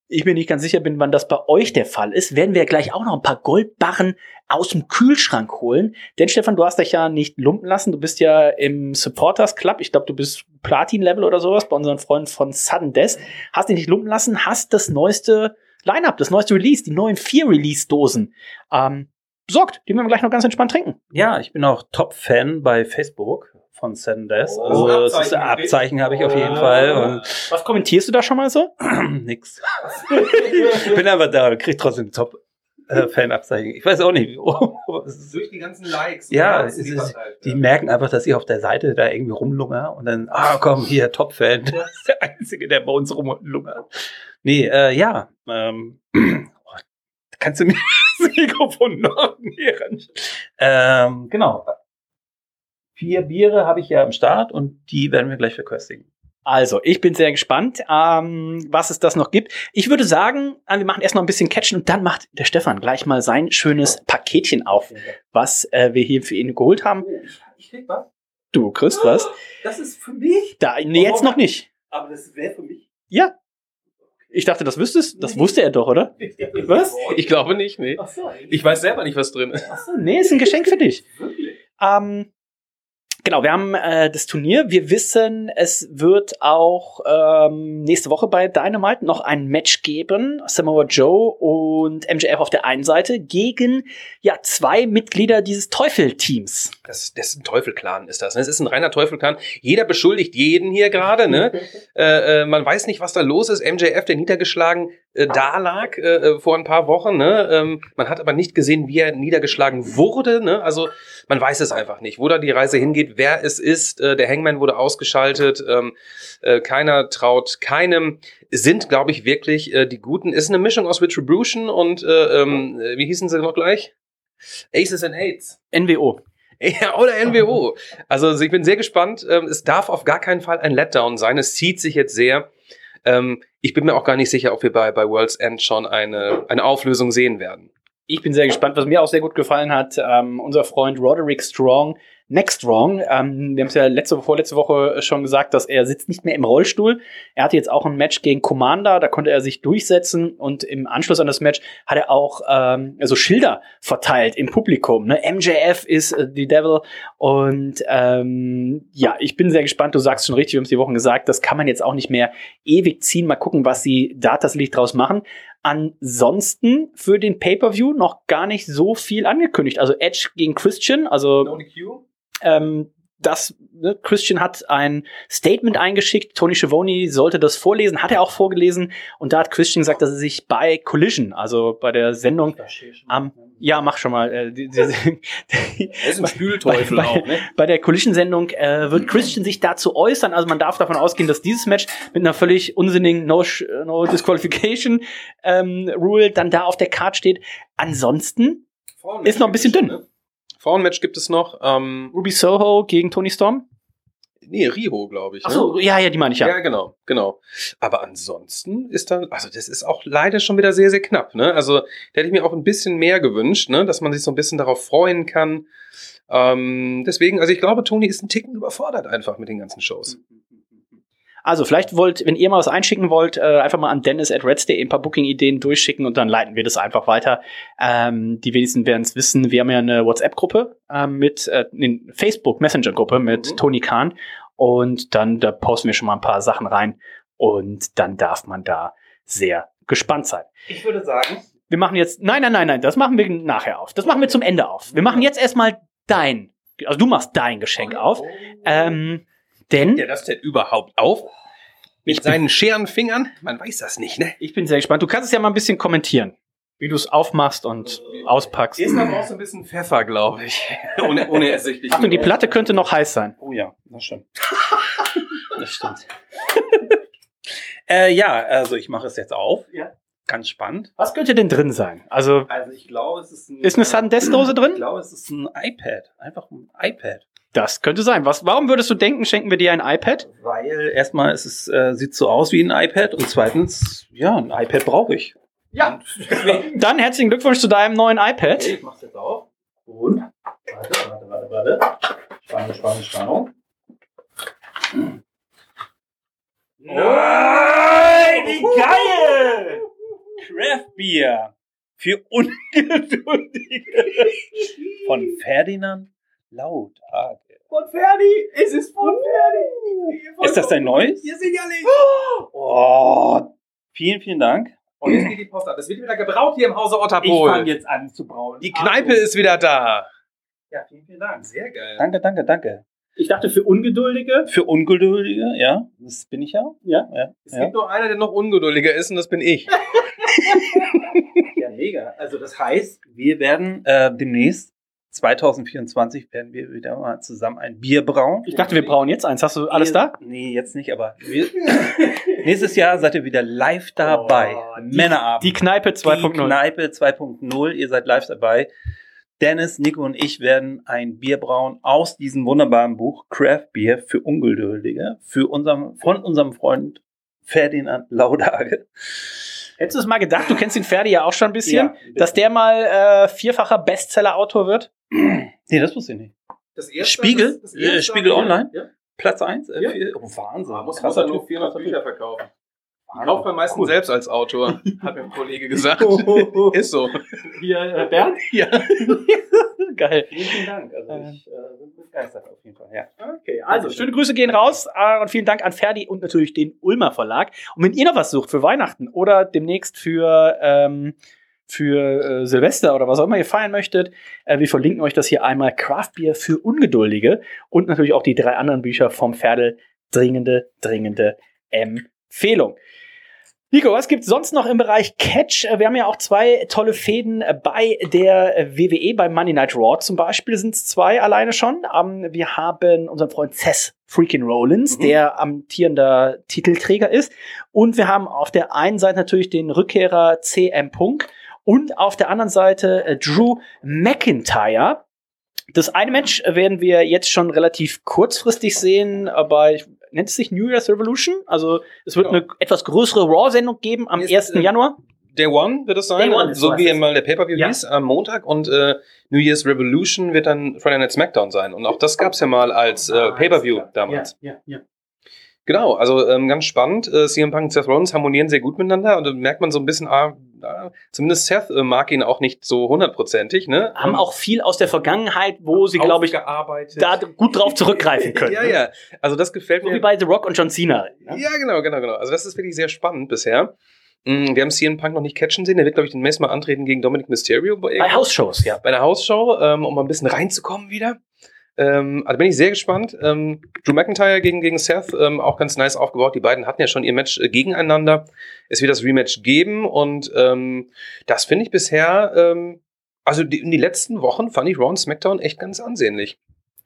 ich mir nicht ganz sicher bin, wann das bei euch der Fall ist, werden wir gleich auch noch ein paar Goldbarren aus dem Kühlschrank holen. Denn Stefan, du hast dich ja nicht lumpen lassen. Du bist ja im Supporters Club. Ich glaube, du bist Platin-Level oder sowas bei unseren Freunden von Sudden Death. Hast dich nicht lumpen lassen, hast das neueste Line-Up, das neueste Release, die neuen vier Release-Dosen ähm, besorgt. Die werden wir gleich noch ganz entspannt trinken. Ja, ich bin auch Top-Fan bei Facebook von Death. Oh, Also das ist Abzeichen ein Abzeichen habe ich auf jeden Fall und Was kommentierst du da schon mal so? *clears throat* nix. *laughs* ich bin einfach da und krieg trotzdem Top äh, Fan-Abzeichen. Ich weiß auch nicht. aber Durch die ganzen Likes. Ja, ist, die merken einfach, dass ich auf der Seite da irgendwie rumlunger und dann, ah komm, hier, Top-Fan. Das *laughs* ist der Einzige, der bei uns rumlungert. Nee, äh, ja. Ähm, *clears throat* oh, kannst du mir *laughs* das Mikrofon noch näher? Ähm, genau. Vier Biere habe ich ja am Start und die werden wir gleich verköstigen. Also, ich bin sehr gespannt, ähm, was es das noch gibt. Ich würde sagen, äh, wir machen erst noch ein bisschen Catchen und dann macht der Stefan gleich mal sein schönes Paketchen auf, was äh, wir hier für ihn geholt haben. Ich krieg was. Du kriegst was. Das ist für mich. Da, nee, jetzt noch nicht. Aber das wäre für mich. Ja. Ich dachte, das wüsstest. Das wusste er doch, oder? *laughs* Was? Ich glaube nicht, nee. Ach so, Ich weiß selber nicht, was drin ist. Achso, nee, ist ein Geschenk für dich. Ähm, genau, wir haben äh, das Turnier. Wir wissen, es wird auch ähm, nächste Woche bei Dynamite noch ein Match geben. Samoa Joe und MJF auf der einen Seite gegen ja zwei Mitglieder dieses Teufel-Teams. Das, das ist ein Teufelclan, ist das. Ne? Es ist ein reiner Teufelclan. Jeder beschuldigt jeden hier gerade. Ne? *laughs* äh, äh, man weiß nicht, was da los ist. MJF, der niedergeschlagen äh, da lag äh, äh, vor ein paar Wochen. Ne? Ähm, man hat aber nicht gesehen, wie er niedergeschlagen wurde. Ne? Also man weiß es einfach nicht, wo da die Reise hingeht, wer es ist. Äh, der Hangman wurde ausgeschaltet. Ähm, äh, keiner traut keinem. Sind, glaube ich, wirklich äh, die Guten. Ist eine Mischung aus Retribution und äh, ähm, äh, wie hießen sie noch gleich? Aces and Eights. NWO. *laughs* Ja, oder NWO. Also ich bin sehr gespannt. Ähm, Es darf auf gar keinen Fall ein Letdown sein. Es zieht sich jetzt sehr. Ähm, Ich bin mir auch gar nicht sicher, ob wir bei, bei World's End schon eine, eine Auflösung sehen werden. Ich bin sehr gespannt. Was mir auch sehr gut gefallen hat, ähm, unser Freund Roderick Strong, Next Strong, ähm, wir haben es ja letzte, vorletzte Woche schon gesagt, dass er sitzt nicht mehr im Rollstuhl. Er hatte jetzt auch ein Match gegen Commander, da konnte er sich durchsetzen und im Anschluss an das Match hat er auch ähm, so Schilder verteilt im Publikum. Ne? MJF ist äh, the Devil und ähm, ja, ich bin sehr gespannt. Du sagst schon richtig, wir haben es die Wochen gesagt, das kann man jetzt auch nicht mehr ewig ziehen. Mal gucken, was sie da tatsächlich draus machen. Ansonsten für den Pay-per-View noch gar nicht so viel angekündigt. Also Edge gegen Christian, also ähm, das ne, Christian hat ein Statement eingeschickt. Tony Schiavone sollte das vorlesen, hat er auch vorgelesen. Und da hat Christian gesagt, dass er sich bei Collision, also bei der Sendung am ja, mach schon mal. Äh, die, die, *laughs* die, Er ist ein Spülteufel bei, auch, ne? bei der Collision-Sendung äh, wird Christian sich dazu äußern. Also man darf davon ausgehen, dass dieses Match mit einer völlig unsinnigen No, no Disqualification ähm, Rule dann da auf der Card steht. Ansonsten ist noch ein bisschen dünn. Frauenmatch gibt es noch. Ähm, Ruby Soho gegen Tony Storm. Nee, Rio, glaube ich. Ach so, ja, ja, die meine ich ja. Ja, genau, genau. Aber ansonsten ist dann, also das ist auch leider schon wieder sehr, sehr knapp, ne? Also da hätte ich mir auch ein bisschen mehr gewünscht, ne? Dass man sich so ein bisschen darauf freuen kann. Ähm, deswegen, also ich glaube, Tony ist ein Ticken überfordert einfach mit den ganzen Shows. Also vielleicht wollt, wenn ihr mal was einschicken wollt, äh, einfach mal an Dennis at Reds.de ein paar Booking-Ideen durchschicken und dann leiten wir das einfach weiter. Ähm, die wenigsten werden es wissen. Wir haben ja eine WhatsApp-Gruppe ähm, mit, äh, eine Facebook-Messenger-Gruppe mit Tony Khan und dann da posten wir schon mal ein paar Sachen rein und dann darf man da sehr gespannt sein. Ich würde sagen, Wir machen jetzt, nein, nein, nein, nein, das machen wir nachher auf. Das machen wir zum Ende auf. Wir machen jetzt erstmal dein, also du machst dein Geschenk auf, ähm, denn Ja, das denn überhaupt auf? Mit seinen scheren Fingern? Man weiß das nicht, ne? Ich bin sehr gespannt. Du kannst es ja mal ein bisschen kommentieren. Wie du es aufmachst und auspackst. Ist aber auch so ein bisschen Pfeffer, glaube ich. *laughs* ohne, ohne ersichtlich. Achtung, die Platte könnte noch heiß sein. Oh ja, das stimmt. *laughs* das stimmt. äh, ja, also ich mache es jetzt auf. Ja. Ganz spannend. Was könnte denn drin sein? Also, Also ich glaube, es ist ein. ist eine Sudden Death Dose Ich drin? glaube, es ist ein iPad. Einfach ein iPad. Das könnte sein. Was, warum würdest du denken, schenken wir dir ein iPad? Weil erstmal ist es äh, sieht so aus wie ein iPad und zweitens, ja, ein iPad brauche ich. Ja. *laughs* Dann herzlichen Glückwunsch zu deinem neuen iPad. Ich mach's jetzt auf. Und warte, warte, warte, warte. Spannung, Spannung, Spannung. Nein, wie geil! Craft Beer für Ungeduldige *laughs* von Ferdinand Lautage. Von Ferdi, es ist von Ferdi. Ist das dein neues? Hier sicherlich. Oh, vielen, vielen Dank. Und jetzt geht die Post ab. Es wird wieder gebraut hier im Hause Ich fange jetzt an zu brauen. Die Kneipe ist wieder da. Ja, vielen, vielen Dank. Sehr geil. Danke, danke, danke. Ich dachte für Ungeduldige. Für Ungeduldige, ja, das bin ich ja. Ja. ja, Es ja. gibt nur einer, der noch ungeduldiger ist und das bin ich. *laughs* Ja, mega. Also das heißt, wir werden äh, demnächst 2024 werden wir wieder mal zusammen ein Bier brauen. Ich dachte, wir brauchen jetzt eins. Hast du alles da? Nee, jetzt nicht, aber *laughs* nächstes Jahr seid ihr wieder live dabei. Oh, die- Männerabend. Die Kneipe Die 2.0. Kneipe 2.0. Ihr seid live dabei. Dennis, Nico und ich werden ein Bier brauen aus diesem wunderbaren Buch Craft Beer für Ungeduldige für unserem, von unserem Freund Ferdinand Laudage. Hättest du es mal gedacht, du kennst den Ferdi ja auch schon ein bisschen, Ja, dass der mal äh, vierfacher Bestseller-Autor wird? Nee, das wusste ich nicht. Das Spiegel? das Äh, Spiegel Online? Ja. Platz 1? Äh, Ja. oh, Wahnsinn. Man muss, muss Krasser halt nur Typ, 400 krasser Bücher verkaufen. Ich kaufe man meistens Cool. selbst als Autor, *laughs* hat mir ein Kollege gesagt. *laughs* Ist so. Hier, äh, Bernd? *laughs* Ja. Geil. Vielen, vielen Dank. Also Äh. ich äh, bin begeistert auf jeden Fall. Ja. Okay, also schöne Grüße gehen raus äh, und vielen Dank an Ferdi und natürlich den Ulmer Verlag. Und wenn ihr noch was sucht für Weihnachten oder demnächst für, ähm, für äh, Silvester oder was auch immer ihr feiern möchtet, äh, wir verlinken euch das hier einmal Craft Beer für Ungeduldige und natürlich auch die drei anderen Bücher vom Ferdel. Dringende, dringende Empfehlung. Nico, was gibt's sonst noch im Bereich Catch? Äh, Wir haben ja auch zwei tolle Fäden äh, bei der äh, WWE, bei Monday Night Raw zum Beispiel sind es zwei alleine schon. Ähm, Wir haben unseren Freund Seth Freaking Rollins, Mhm. der amtierender Titelträger ist. Und wir haben auf der einen Seite natürlich den Rückkehrer CM Punk und auf der anderen Seite äh, Drew McIntyre. Das eine Match werden wir jetzt schon relativ kurzfristig sehen, aber nennt es sich New Year's Revolution? Also es wird Genau. eine etwas größere Raw-Sendung geben am Ist, 1. äh, Januar. Day One wird es sein, so wie es. mal der Pay-Per-View Ja. hieß, am Montag. Und äh, New Year's Revolution wird dann Friday Night SmackDown sein. Und auch das gab's ja mal als äh, Pay-Per-View damals. Ja, ja, ja. Genau, also ähm, ganz spannend. Äh, CM Punk und Seth Rollins harmonieren sehr gut miteinander. Und da merkt man so ein bisschen, ah, ah, zumindest Seth äh, mag ihn auch nicht so hundertprozentig. Ne? Haben auch viel aus der Vergangenheit, wo sie, glaube ich, da gut drauf *laughs* zurückgreifen können. Ja, ja. Also das gefällt So mir. wie bei The Rock und John Cena. ne? Ja, genau, genau, genau. Also das ist wirklich sehr spannend bisher. Mm, Wir haben CM Punk noch nicht catchen sehen. Der wird, glaube ich, den nächsten Mal antreten gegen Dominic Mysterio. Bei Hausshows, ja. Bei einer Hausshow, ähm, um mal ein bisschen reinzukommen wieder. Ähm, also bin ich sehr gespannt. Ähm, Drew McIntyre gegen, gegen Seth, ähm, auch ganz nice aufgebaut. Die beiden hatten ja schon ihr Match äh, gegeneinander. Es wird das Rematch geben und ähm, das finde ich bisher, ähm, also die, in die letzten Wochen fand ich Raw und SmackDown echt ganz ansehnlich.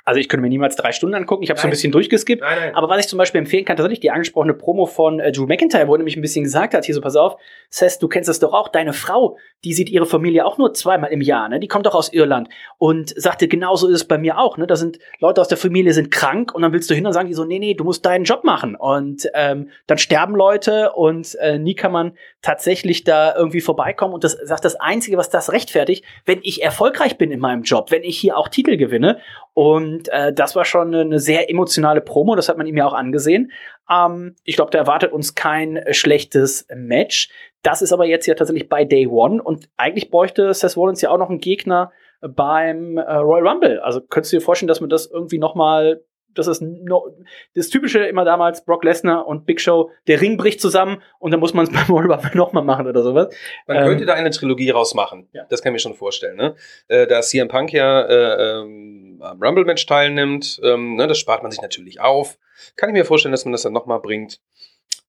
Also ich könnte mir niemals drei Stunden angucken. Ich habe so ein bisschen durchgeskippt. Nein, nein. Aber was ich zum Beispiel empfehlen kann, tatsächlich die angesprochene Promo von äh, Drew McIntyre, wo er nämlich ein bisschen gesagt hat, hier so, pass auf, Seth, du kennst das doch auch, deine Frau, die sieht ihre Familie auch nur zweimal im Jahr, ne? Die kommt doch aus Irland und sagte, genauso ist es bei mir auch, ne? Da sind Leute aus der Familie sind krank und dann willst du hin und sagen die so, nee, nee, du musst deinen Job machen. Und ähm, dann sterben Leute und äh, nie kann man tatsächlich da irgendwie vorbeikommen. Und das sagt das Einzige, was das rechtfertigt, wenn ich erfolgreich bin in meinem Job, wenn ich hier auch Titel gewinne. Und äh, das war schon eine, sehr emotionale Promo, das hat man ihm ja auch angesehen. Ähm, ich glaube, da erwartet uns kein schlechtes Match. Das ist aber jetzt ja tatsächlich bei Day One und eigentlich bräuchte Seth Rollins ja auch noch einen Gegner beim äh, Royal Rumble. Also könntest du dir vorstellen, dass man das irgendwie noch mal das ist no, das typische immer damals Brock Lesnar und Big Show, der Ring bricht zusammen und dann muss man es *laughs* beim Royal Rumble noch mal machen oder sowas. Man Ähm, könnte da eine Trilogie rausmachen. Ja. Das kann ich mir schon vorstellen. Ne? Äh, da CM Punk ja äh, ähm, am Rumble-Match teilnimmt, ähm, ne, das spart man sich natürlich auf. Kann ich mir vorstellen, dass man das dann nochmal bringt.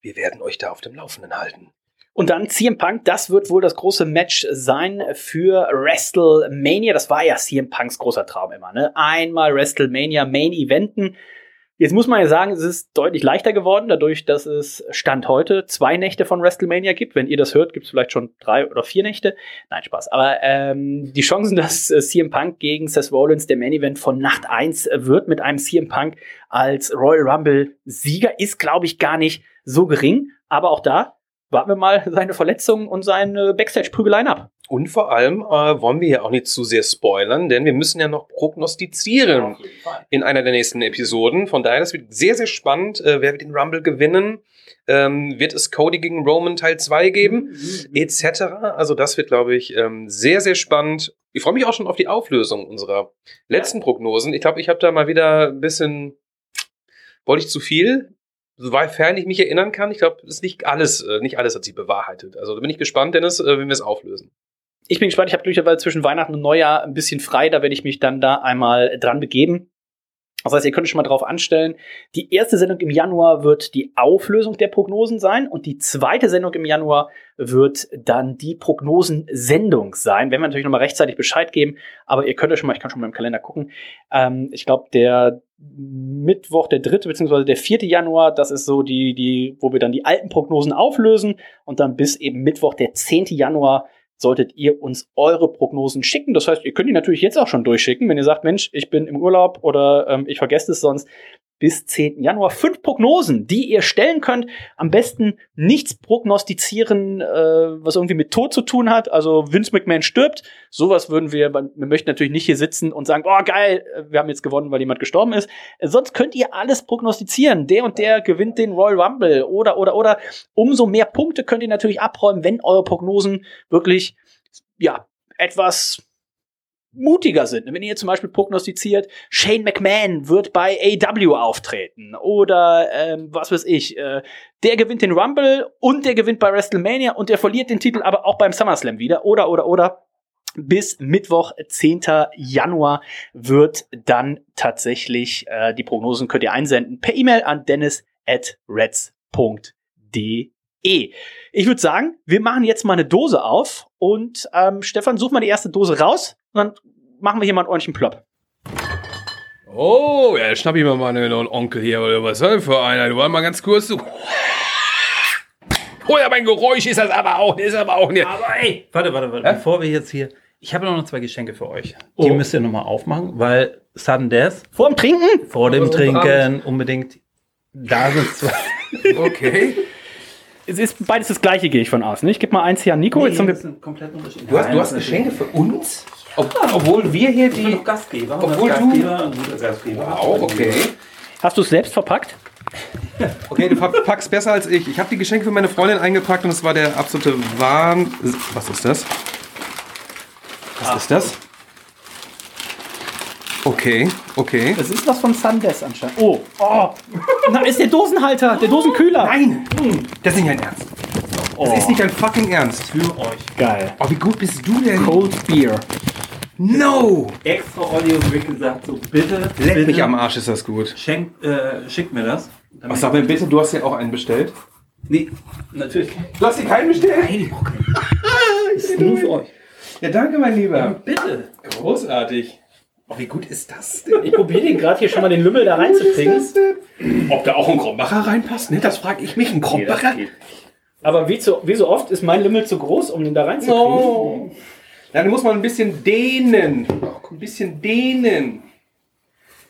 Wir werden euch da auf dem Laufenden halten. Und dann CM Punk, das wird wohl das große Match sein für WrestleMania. Das war ja CM Punks großer Traum immer, ne? Einmal WrestleMania Main Eventen. Jetzt muss man ja sagen, es ist deutlich leichter geworden, dadurch, dass es Stand heute zwei Nächte von WrestleMania gibt. Wenn ihr das hört, gibt es vielleicht schon drei oder vier Nächte. Nein, Spaß. Aber ähm, die Chancen, dass äh, CM Punk gegen Seth Rollins der Main Event von Nacht 1 wird mit einem CM Punk als Royal Rumble Sieger, ist, glaube ich, gar nicht so gering. Aber auch da warten wir mal seine Verletzungen und seine Backstage-Prügeleien ab. Und vor allem äh, wollen wir hier auch nicht zu sehr spoilern, denn wir müssen ja noch prognostizieren in einer der nächsten Episoden. Von daher, das wird sehr, sehr spannend. Äh, wer wird den Rumble gewinnen? Ähm, wird es Cody gegen Roman Teil 2 geben? Etc. Also das wird, glaube ich, ähm, sehr, sehr spannend. Ich freue mich auch schon auf die Auflösung unserer letzten Prognosen. Ich glaube, ich habe da mal wieder ein bisschen, wollte ich zu viel? Sofern ich mich erinnern kann, ich glaube, ist nicht alles, äh, nicht alles hat sich bewahrheitet. Also da bin ich gespannt, Dennis, äh, wenn wir es auflösen. Ich bin gespannt, ich habe glücklicherweise zwischen Weihnachten und Neujahr ein bisschen frei, da werde ich mich dann da einmal dran begeben. Das heißt, ihr könnt euch schon mal drauf anstellen. Die erste Sendung im Januar wird die Auflösung der Prognosen sein und die zweite Sendung im Januar wird dann die Prognosensendung sein. Werden wir natürlich nochmal rechtzeitig Bescheid geben, aber ihr könnt euch schon mal, ich kann schon mal im Kalender gucken. Ähm, ich glaube, der Mittwoch, der dritte beziehungsweise der vierte Januar, das ist so die, die, wo wir dann die alten Prognosen auflösen und dann bis eben Mittwoch, der zehnte Januar solltet ihr uns eure Prognosen schicken. Das heißt, ihr könnt die natürlich jetzt auch schon durchschicken, wenn ihr sagt, Mensch, ich bin im Urlaub oder ähm, ich vergesse es sonst. Bis 10. Januar fünf Prognosen, die ihr stellen könnt. Am besten nichts prognostizieren, äh, was irgendwie mit Tod zu tun hat. Also Vince McMahon stirbt. Sowas würden wir, wir möchten natürlich nicht hier sitzen und sagen, oh geil, wir haben jetzt gewonnen, weil jemand gestorben ist. Äh, sonst könnt ihr alles prognostizieren. Der und der gewinnt den Royal Rumble oder, oder, oder. Umso mehr Punkte könnt ihr natürlich abräumen, wenn eure Prognosen wirklich, ja, etwas mutiger sind. Wenn ihr zum Beispiel prognostiziert, Shane McMahon wird bei AW auftreten oder ähm, was weiß ich, äh, der gewinnt den Rumble und der gewinnt bei WrestleMania und der verliert den Titel aber auch beim SummerSlam wieder oder oder oder bis Mittwoch, 10. Januar wird dann tatsächlich äh, die Prognosen könnt ihr einsenden per E-Mail an dennis at reds.de. Ich würde sagen, wir machen jetzt mal eine Dose auf und ähm, Stefan, such mal die erste Dose raus dann machen wir hier mal einen ordentlichen Plop. Oh, ja, schnapp ich mir mal einen Onkel hier, oder was soll für einer? Du war mal ganz kurz so. Oh ja, mein Geräusch ist das aber auch, ist aber auch nicht. Aber ey, warte, warte, warte, bevor wir jetzt hier. Ich habe noch zwei Geschenke für euch. Die Oh. müsst ihr nochmal aufmachen, weil Sudden Death Vor dem Trinken? vor dem Trinken unbedingt. Da sind zwei. *laughs* Okay. Es ist beides das gleiche, gehe ich von aus. Ne? Ich gebe mal eins hier an Nico. jetzt haben wir komplett. Du hast, du hast Geschenke für uns? Ob, obwohl wir hier Ich bin die. doch Gastgeber. Obwohl als du- Gastgeber, ein guter Gastgeber. Wow, okay. Hast du es selbst verpackt? *laughs* Okay, du packst besser als ich. Ich habe die Geschenke für meine Freundin eingepackt und es war der absolute Wahn. Was ist das? Was ist das? Okay, okay. Das ist was von Sundes anscheinend. Oh, oh. Na, ist der Dosenhalter, der Dosenkühler. Nein! Das ist nicht dein Ernst. Das ist nicht dein fucking Ernst. Für euch. Geil. Oh, wie gut bist du denn? Cold Beer. No! Extra Audio gesagt, so bitte. Leck bitte, mich am Arsch, ist das gut. Schenkt, äh, schickt mir das. Was sag mir bitte, du hast ja auch einen bestellt. Nee, natürlich. Du hast dir keinen bestellt? Nein, ist nur für euch. Ja, danke, mein Lieber. Bitte. Großartig. Oh, wie gut ist das denn? Ich probiere den gerade hier schon mal den Lümmel da reinzukriegen. Ob da auch ein Krombacher reinpasst? Ne, das frage ich mich. Ein Krombacher? Aber wie, zu, wie so oft ist mein Lümmel zu groß, um den da reinzukriegen. Oh. Dann muss man ein bisschen dehnen. Ein bisschen dehnen.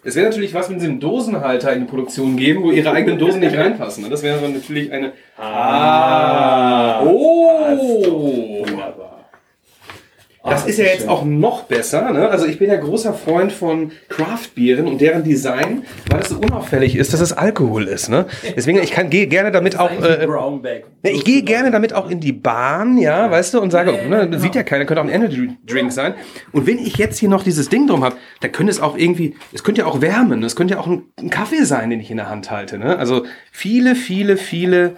Es wäre natürlich was, wenn sie einen Dosenhalter in die Produktion geben, wo ihre eigenen Dosen nicht reinpassen. Das wäre natürlich eine. Ah. Oh. Das ist ja jetzt auch noch besser. Ne? Also ich bin ja großer Freund von Craftbieren und deren Design, weil es so unauffällig ist, dass es Alkohol ist. Ne? Deswegen, ich kann, gehe gerne damit auch. Äh, ich gehe gerne damit auch in die Bahn, ja, weißt du, und sage, ne, sieht ja keiner, könnte auch ein Energy Drink sein. Und wenn ich jetzt hier noch dieses Ding drum habe, dann könnte es auch irgendwie, es könnte ja auch wärmen, es könnte ja auch ein, ein Kaffee sein, den ich in der Hand halte. Ne? Also viele, viele, viele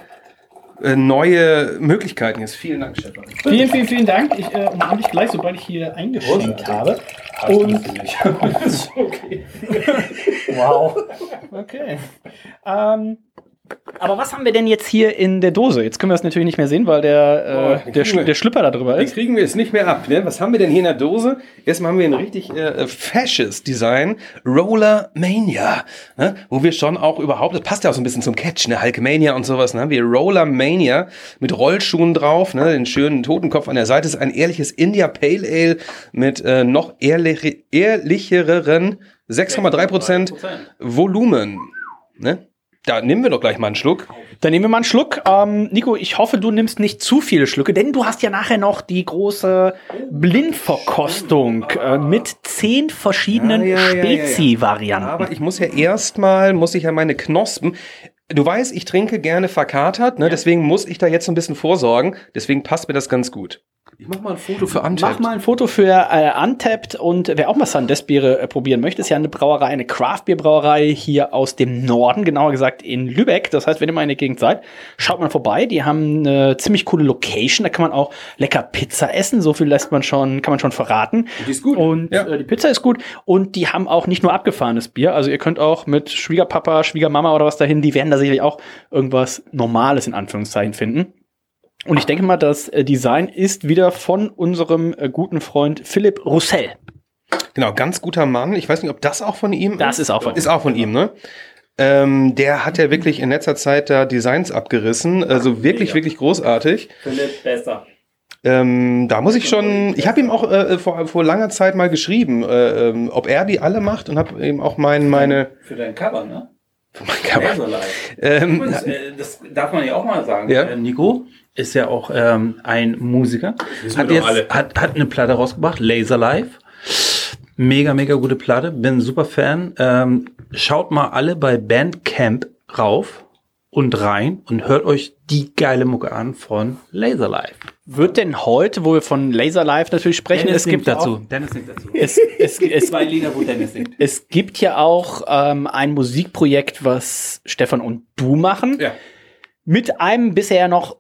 neue Möglichkeiten jetzt. Vielen Dank, Stefan. Vielen, vielen, vielen Dank. Ich äh, umarme dich gleich, sobald ich hier eingeschenkt habe. Und *laughs* okay. *laughs* wow. Okay. Ähm, Aber was haben wir denn jetzt hier in der Dose? Jetzt können wir es natürlich nicht mehr sehen, weil der, Oh, äh, den der, Sch wir. der Schlüpper da drüber Den ist. kriegen wir jetzt nicht mehr ab. Ne? Was haben wir denn hier in der Dose? Erstmal haben wir ein richtig äh, fascist Design, Roller Mania, ne? wo wir schon auch überhaupt, das passt ja auch so ein bisschen zum Catch, ne? Hulkmania und sowas, ne? Wir Roller Mania mit Rollschuhen drauf, ne? den schönen Totenkopf an der Seite ist ein ehrliches India Pale Ale mit äh, noch ehrlich, ehrlicheren 6,3 Prozent Volumen. Ne? Da nehmen wir doch gleich mal einen Schluck. Dann nehmen wir mal einen Schluck. Ähm, Nico, ich hoffe, du nimmst nicht zu viele Schlücke, denn du hast ja nachher noch die große Blindverkostung äh, mit zehn verschiedenen Ja, ja, ja, ja, ja. Spezi-Varianten. Aber ich muss ja erstmal, muss ich ja meine Knospen. Du weißt, ich trinke gerne verkatert, ne? deswegen muss ich da jetzt so ein bisschen vorsorgen. Deswegen passt mir das ganz gut. Ich mach mal ein Foto für Mach Untapped. mal ein Foto für äh, Untapped und wer auch mal Sandesbiere äh, probieren möchte, ist ja eine Brauerei, eine Craft-Bier-Brauerei hier aus dem Norden, genauer gesagt in Lübeck. Das heißt, wenn ihr mal in der Gegend seid, schaut mal vorbei. Die haben eine ziemlich coole Location. Da kann man auch lecker Pizza essen. So viel lässt man schon, kann man schon verraten. Die ist gut. Und Ja. äh, die Pizza ist gut. Und die haben auch nicht nur abgefahrenes Bier. Also ihr könnt auch mit Schwiegerpapa, Schwiegermama oder was dahin, die werden da sicherlich auch irgendwas Normales in Anführungszeichen finden. Und ich denke mal, das äh, Design ist wieder von unserem äh, guten Freund Philipp Roussel. Genau, ganz guter Mann. Ich weiß nicht, ob das auch von ihm Das ist auch von ihm. Ist auch von ihm, ne? Ähm, der hat ja wirklich in letzter Zeit da Designs abgerissen. Also wirklich, wirklich großartig. Philipp besser. Ähm, da muss ich schon, ich habe ihm auch äh, vor, vor langer Zeit mal geschrieben, äh, ähm, ob er die alle macht und habe ihm auch mein, meine, Für dein Cover, ne? Ähm, Übrigens, äh, das darf man ja auch mal sagen. Ja. Äh, Nico ist ja auch ähm, ein Musiker. Hat jetzt hat, hat eine Platte rausgebracht, Laserlife. Mega, mega gute Platte. Bin super Fan. Ähm, schaut mal alle bei Bandcamp rauf und rein und hört euch die geile Mucke an von Laserlife. Wird denn heute, wo wir von Laser Live natürlich sprechen, es gibt dazu. Auch, Dennis singt dazu. es, es, *laughs* es, Zwei Lieder, wo Dennis singt. es gibt ja auch ähm, ein Musikprojekt, was Stefan und du machen. Ja. Mit einem bisher noch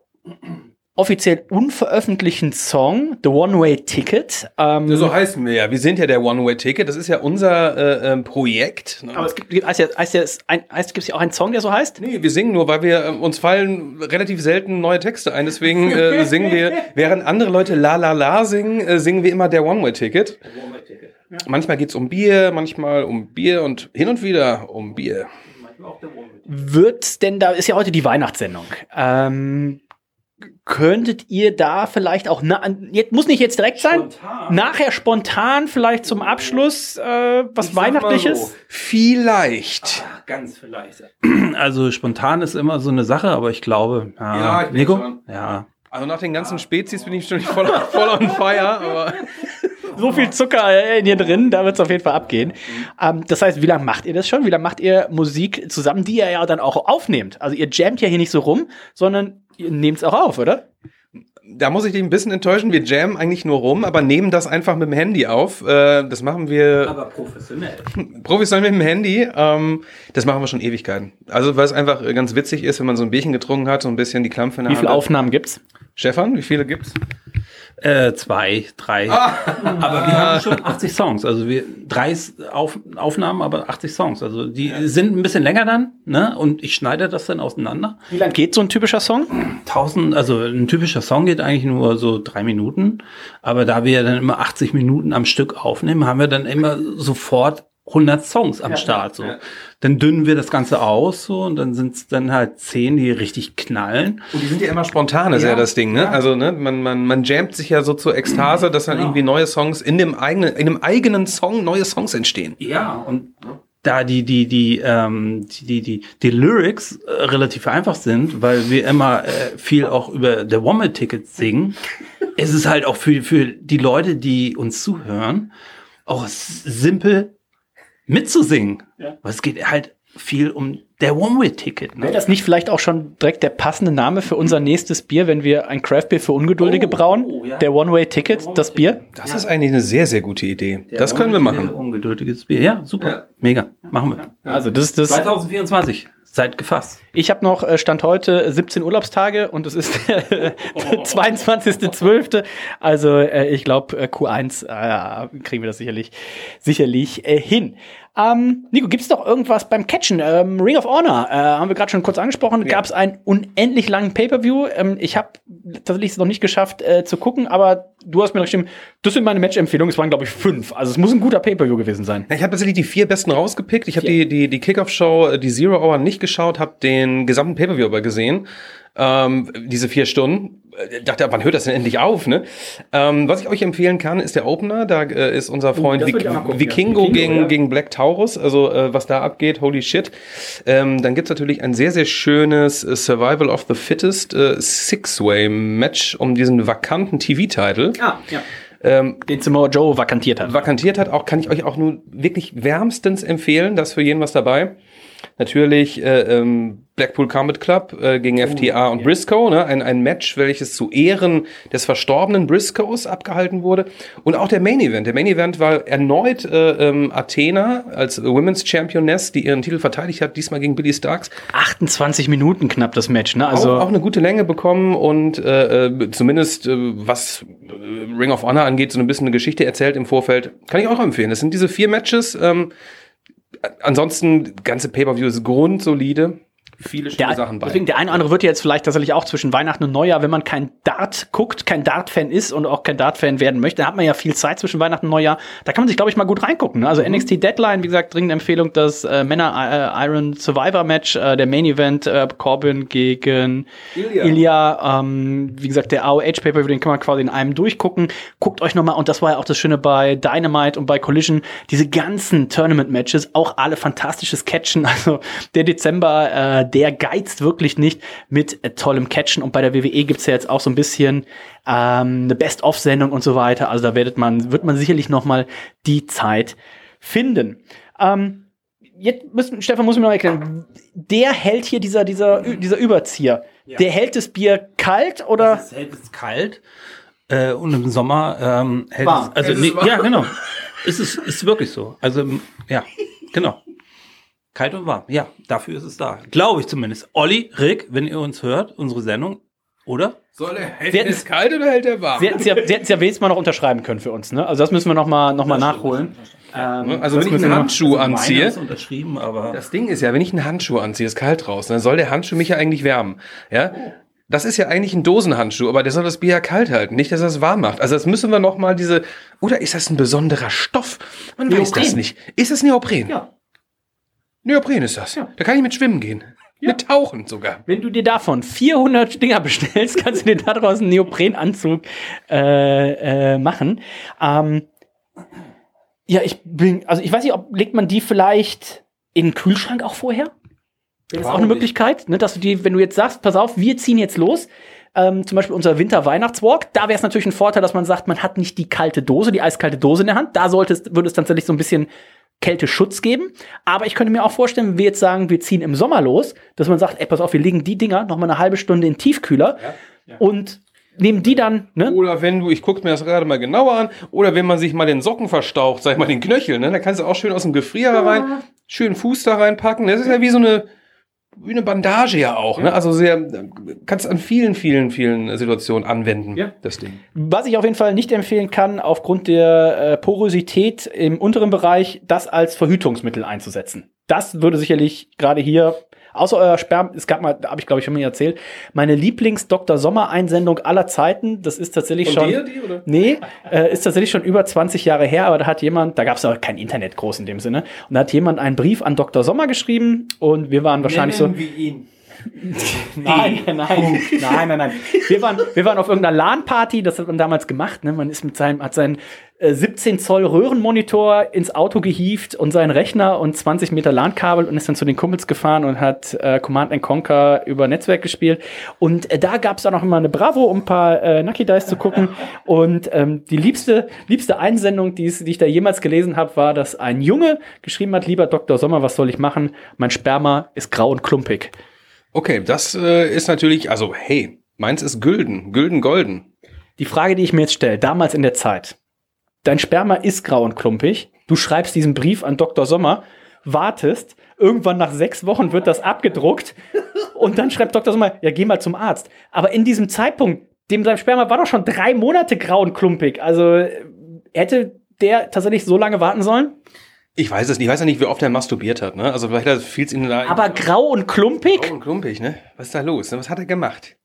offiziell unveröffentlichten Song, The One Way Ticket. Ähm, so heißen wir ja. Wir sind ja der One-Way-Ticket. Das ist ja unser äh, ähm, Projekt. ne? aber es gibt, heißt ja, heißt ja, es ein, heißt, gibt es ja auch einen Song, der so heißt? Nee, wir singen nur, weil wir ähm, uns fallen relativ selten neue Texte ein. Deswegen äh, singen wir, *laughs* während andere Leute La La La singen, äh, singen wir immer der One-Way-Ticket. Manchmal geht's um Bier, manchmal um Bier und hin und wieder um Bier. Wird denn da ist ja heute die Weihnachtssendung. Ähm, könntet ihr da vielleicht auch na, jetzt muss nicht jetzt direkt sein, nachher spontan vielleicht zum Abschluss äh, was Weihnachtliches? Vielleicht. Ganz vielleicht. Also spontan ist immer so eine Sache, aber ich glaube, ja, Ja, ich Nico? schon. Ja. Also nach den ganzen Spezies bin ich schon voll, voll on fire, aber *laughs* So viel Zucker äh, in ihr drin, da wird es auf jeden Fall abgehen. Ähm, das heißt, wie lange macht ihr das schon? Wie lange macht ihr Musik zusammen, die ihr ja dann auch aufnehmt? Also ihr jammt ja hier nicht so rum, sondern ihr nehmt es auch auf, oder? da muss ich dich ein bisschen enttäuschen. Wir jammen eigentlich nur rum, aber nehmen das einfach mit dem Handy auf. Äh, das machen wir Aber professionell. *laughs* professionell mit dem Handy. Ähm, das machen wir schon Ewigkeiten. Also weil es einfach ganz witzig ist, wenn man so ein Bierchen getrunken hat, so ein bisschen die Klampfe in der Wie viele. Aufnahmen gibt's? Stefan, wie viele gibt's? Äh, zwei, drei. Ah. Aber wir haben schon 80 Songs. Also wir drei Auf, Aufnahmen, aber 80 Songs. Also die sind ein bisschen länger dann, ne? Und ich schneide das dann auseinander. Wie lange geht so ein typischer Song? 1000, also ein typischer Song geht eigentlich nur so drei Minuten. Aber da wir dann immer 80 Minuten am Stück aufnehmen, haben wir dann immer sofort 100 Songs am Start. So. Dann dünnen wir das Ganze aus so und dann sind es dann halt zehn, die richtig knallen. Und die sind ja immer spontan, ist ja, Ja, das Ding, ne? Also, ne, man, man, man jammt sich ja so zur Ekstase, dass dann irgendwie neue Songs in dem eigenen, in dem eigenen Song neue Songs entstehen. Ja, und da die, die, die, ähm, die, die, die, die Lyrics äh, relativ einfach sind, weil wir immer äh, viel auch über der Wommel-Ticket singen, *laughs* ist es halt auch für, für die Leute, die uns zuhören, auch simpel mitzusingen. Weil es geht halt viel um der One-Way-Ticket. Wäre Ne? das nicht vielleicht auch schon direkt der passende Name für unser nächstes Bier, wenn wir ein Craft-Bier für Ungeduldige Oh, brauen? oh, ja. Der One-Way-Ticket, das Bier? Das ist eigentlich eine sehr, sehr gute Idee. das können wir machen. Ungeduldiges Bier. Ja, super. Mega. Machen wir. Also das ist das. 2024. Seid gefasst. Ich habe noch äh, Stand heute 17 Urlaubstage und es ist der *laughs* 22.12. Also äh, ich glaube Q1 äh, kriegen wir das sicherlich sicherlich äh, hin. Ähm, Nico, gibt's doch irgendwas beim Catchen? Ähm, Ring of Honor, äh, haben wir gerade schon kurz angesprochen, gab es einen unendlich langen Pay-Per-View. Ähm, ich habe tatsächlich es noch nicht geschafft äh, zu gucken, aber du hast mir geschrieben, das sind meine Match-Empfehlungen, es waren glaube ich fünf. Also es muss ein guter Pay-Per-View gewesen sein. Ja, ich habe tatsächlich die vier besten rausgepickt. Ich habe die, die, die Kickoff-Show, äh, die Zero Hour nicht geschaut, habe den gesamten Pay-Per-View aber gesehen. Ähm, diese vier Stunden. Äh, Dachte, wann hört das denn endlich auf, ne? Ähm, was ich euch empfehlen kann, ist der Opener. Da äh, ist unser Freund das Vik gucken, Vikingo, ja. Vikingo, gegen, ja. gegen Black Taurus. Also äh, was da abgeht, holy shit. Ähm, dann gibt's natürlich ein sehr, sehr schönes äh, Survival of the Fittest äh, Six-Way-Match um diesen vakanten TV-Title. Ah, ja. Ähm, Den Samoa Joe vakantiert hat. vakantiert hat, auch kann ich euch auch nur wirklich wärmstens empfehlen, das für jeden was dabei. Natürlich äh, ähm, Blackpool Combat Club äh, gegen FTA und Briscoe, ne? ein, ein Match, welches zu Ehren des verstorbenen Briscoes abgehalten wurde. Und auch der Main Event. Der Main Event war erneut äh, ähm, Athena als Women's Championess, die ihren Titel verteidigt hat, diesmal gegen Billy Starks. 28 Minuten knapp das Match, ne? Also auch, auch eine gute Länge bekommen und äh, äh, zumindest äh, was äh, Ring of Honor angeht, so ein bisschen eine Geschichte erzählt im Vorfeld. Kann ich auch empfehlen. Das sind diese vier Matches. Ähm, ansonsten, ganze Pay-Per-View ist grundsolide. Viele schöne der, Sachen bei. deswegen der eine oder andere wird ja jetzt vielleicht tatsächlich auch zwischen Weihnachten und Neujahr, wenn man kein Dart guckt, kein Dart-Fan ist und auch kein Dart-Fan werden möchte, dann hat man ja viel Zeit zwischen Weihnachten und Neujahr. Da kann man sich, glaube ich, mal gut reingucken. Ne? Also Mhm. NXT Deadline, wie gesagt, dringende Empfehlung, das äh, Männer äh, Iron Survivor Match, äh, der Main Event, äh, Corbin gegen Ilya. Ilya. ähm, wie gesagt, der AOH Paper, den kann man quasi in einem durchgucken. Guckt euch nochmal, und das war ja auch das Schöne bei Dynamite und bei Collision, diese ganzen Tournament-Matches, auch alle fantastisches Catchen. *laughs* Also der Dezember, äh, der geizt wirklich nicht mit äh, tollem Catchen. Und bei der WWE gibt's ja jetzt auch so ein bisschen ähm, eine Best-of-Sendung und so weiter. Also da werdet man, wird man sicherlich nochmal die Zeit finden. Ähm, jetzt müssen, Stefan muss mir noch erklären, der hält hier dieser, dieser, dieser Überzieher, der hält das Bier kalt oder? Es hält es kalt äh, und im Sommer ähm, hält Warm. es. Also, nee, ja, genau. Es ist, ist wirklich so. Also, ja, genau. Kalt und warm. Ja, dafür ist es da. Glaube ich zumindest. Olli, Rick, wenn ihr uns hört, unsere Sendung, oder? Soll er, hält Wir- es kalt oder hält er warm? Sie hätten es ja, ja wenigstens mal noch unterschreiben können für uns, ne? Also das müssen wir noch mal, noch mal nachholen. Ähm, also wenn ich einen noch- Handschuh Meiner anziehe, ist unterschrieben, aber. das Ding ist ja, wenn ich einen Handschuh anziehe, ist kalt draußen, dann soll der Handschuh mich ja eigentlich wärmen. Ja? Das ist ja eigentlich ein Dosenhandschuh, aber der soll das Bier ja kalt halten, nicht, dass er es warm macht. Also das müssen wir noch mal diese, oder ist das ein besonderer Stoff? Man weiß Neopren. das nicht. Ist es Neopren? Ja. Neopren ist das. Da kann ich mit schwimmen gehen. Mit tauchen sogar. Wenn du dir davon 400 Dinger bestellst, *laughs* kannst du dir daraus einen Neoprenanzug äh, äh, machen. Ähm, ja, ich bin, also ich weiß nicht, ob legt man die vielleicht in den Kühlschrank auch vorher? Das auch eine Möglichkeit, ne, dass du die, wenn du jetzt sagst, pass auf, wir ziehen jetzt los, ähm, zum Beispiel unser Winter-Weihnachtswalk, da wäre es natürlich ein Vorteil, dass man sagt, man hat nicht die kalte Dose, die eiskalte Dose in der Hand. Da sollte es, würde es tatsächlich so ein bisschen Kälteschutz geben. Aber ich könnte mir auch vorstellen, wenn wir jetzt sagen, wir ziehen im Sommer los, dass man sagt, ey, pass auf, wir legen die Dinger noch mal eine halbe Stunde in den Tiefkühler und nehmen die dann, ne? Oder wenn du, ich gucke mir das gerade mal genauer an, oder wenn man sich mal den Socken verstaucht, sag ich mal den Knöchel, ne, dann kannst du auch schön aus dem Gefrierer rein, schön Fuß da reinpacken. Das ist ja wie so eine, wie eine Bandage ja auch, ne? Also sehr, kannst an vielen, vielen, vielen Situationen anwenden, Ja. das Ding. Was ich auf jeden Fall nicht empfehlen kann, aufgrund der äh, Porosität im unteren Bereich, das als Verhütungsmittel einzusetzen. Das würde sicherlich gerade hier, außer euer Sperm, es gab mal, da habe ich glaube ich schon mal erzählt, meine Lieblings-Dr. Sommer-Einsendung aller Zeiten, das ist tatsächlich Von schon. dir, die, oder? Nee, äh, ist tatsächlich schon über 20 Jahre her, aber da hat jemand, da gab es auch kein Internet groß in dem Sinne, und da hat jemand einen Brief an Dr. Sommer geschrieben und wir waren wahrscheinlich so. wie ihn. *laughs* Nein, nein, nein, nein, nein, nein. Wir waren, wir waren auf irgendeiner LAN-Party, das hat man damals gemacht. Ne? Man ist mit seinem, hat seinen 17 Zoll Röhrenmonitor ins Auto gehievt und seinen Rechner und 20 Meter LAN-Kabel und ist dann zu den Kumpels gefahren und hat äh, Command and Conquer über Netzwerk gespielt. Und äh, da gab es auch immer eine Bravo, um ein paar äh, Nucky Dice zu gucken. Und ähm, die liebste, liebste Einsendung, die ich da jemals gelesen habe, war, dass ein Junge geschrieben hat, lieber Dr. Sommer, was soll ich machen? Mein Sperma ist grau und klumpig. Okay, das äh, ist natürlich, also hey, meins ist Gülden, Gülden, Golden. Die Frage, die ich mir jetzt stelle, damals in der Zeit. Dein Sperma ist grau und klumpig. Du schreibst diesen Brief an Dr. Sommer, wartest, irgendwann nach sechs Wochen wird das abgedruckt und dann schreibt Dr. Sommer, ja, geh mal zum Arzt. Aber in diesem Zeitpunkt, dem sein Sperma war doch schon drei Monate grau und klumpig. Also äh, hätte der tatsächlich so lange warten sollen? Ich weiß es nicht. Ich weiß ja nicht, wie oft er masturbiert hat. Ne? Also vielleicht fiel es ihm da. Aber grau und klumpig? grau und klumpig, ne? Was ist da los? Was hat er gemacht?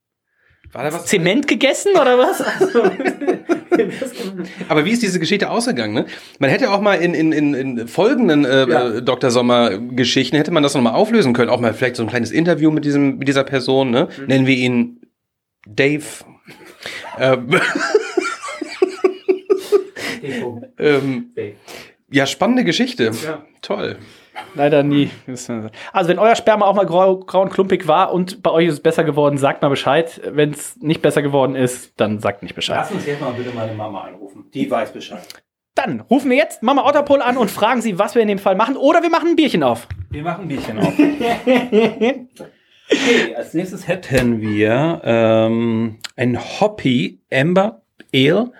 War da was? Zement gegessen oder was? Also, *laughs* Aber wie ist diese Geschichte ausgegangen? Ne? Man hätte auch mal in, in, in, folgenden äh, Ja. äh, Dr. Sommer-Geschichten hätte man das nochmal auflösen können. Auch mal vielleicht so ein kleines Interview mit diesem mit dieser Person. Ne? Mhm. Nennen wir ihn Dave. ähm, *laughs* ähm, ja, spannende Geschichte. Toll. Leider nie. Also wenn euer Sperma auch mal grau, grau und klumpig war und bei euch ist es besser geworden, sagt mal Bescheid. Wenn es nicht besser geworden ist, dann sagt nicht Bescheid. Lass uns jetzt mal bitte meine Mama anrufen. Die weiß Bescheid. Dann rufen wir jetzt Mama Otterpol an und fragen sie, was wir in dem Fall machen. Oder wir machen ein Bierchen auf. Wir machen ein Bierchen auf. *laughs* okay, als nächstes hätten wir ähm, ein Hoppy Amber Ale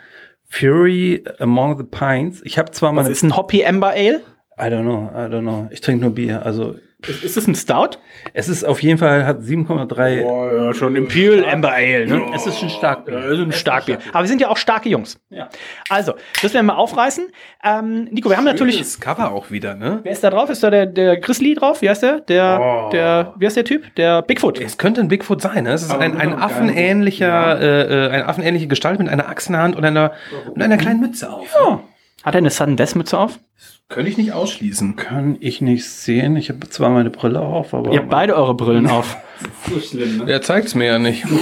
Fury Among the Pines. Ich habe zwar mal Was ist ein Hoppy Amber Ale? I don't know, I don't know. Ich trinke nur Bier. Also Ist, ist es ein Stout? es ist auf jeden Fall hat 7,3. Oh, ja, schon Imperial Amber Ale, ne? Es ist ein Starkbier. Ja, ist ein Starkbier. Aber wir sind ja auch starke Jungs. Ja. Also, das werden wir aufreißen. Ähm, Nico, wir haben natürlich. Das Cover auch wieder, ne? Wer ist da drauf? Ist da der, der Chris Lee drauf? Wie heißt der? Der, der, wie heißt der Typ? Der Bigfoot. Es könnte ein Bigfoot sein, ne? Es ist ein, ein affenähnlicher, äh, äh, eine affenähnliche Gestalt mit einer Axt in der Hand und einer, und einer kleinen Mütze auf. Oh. Hat er eine Sudden Death Mütze auf? Könnte ich nicht ausschließen. Kann ich nicht sehen. Ich habe zwar meine Brille auf, aber Ihr habt beide eure Brillen auf. so schlimm. Ne? Der zeigt's mir ja nicht. *laughs*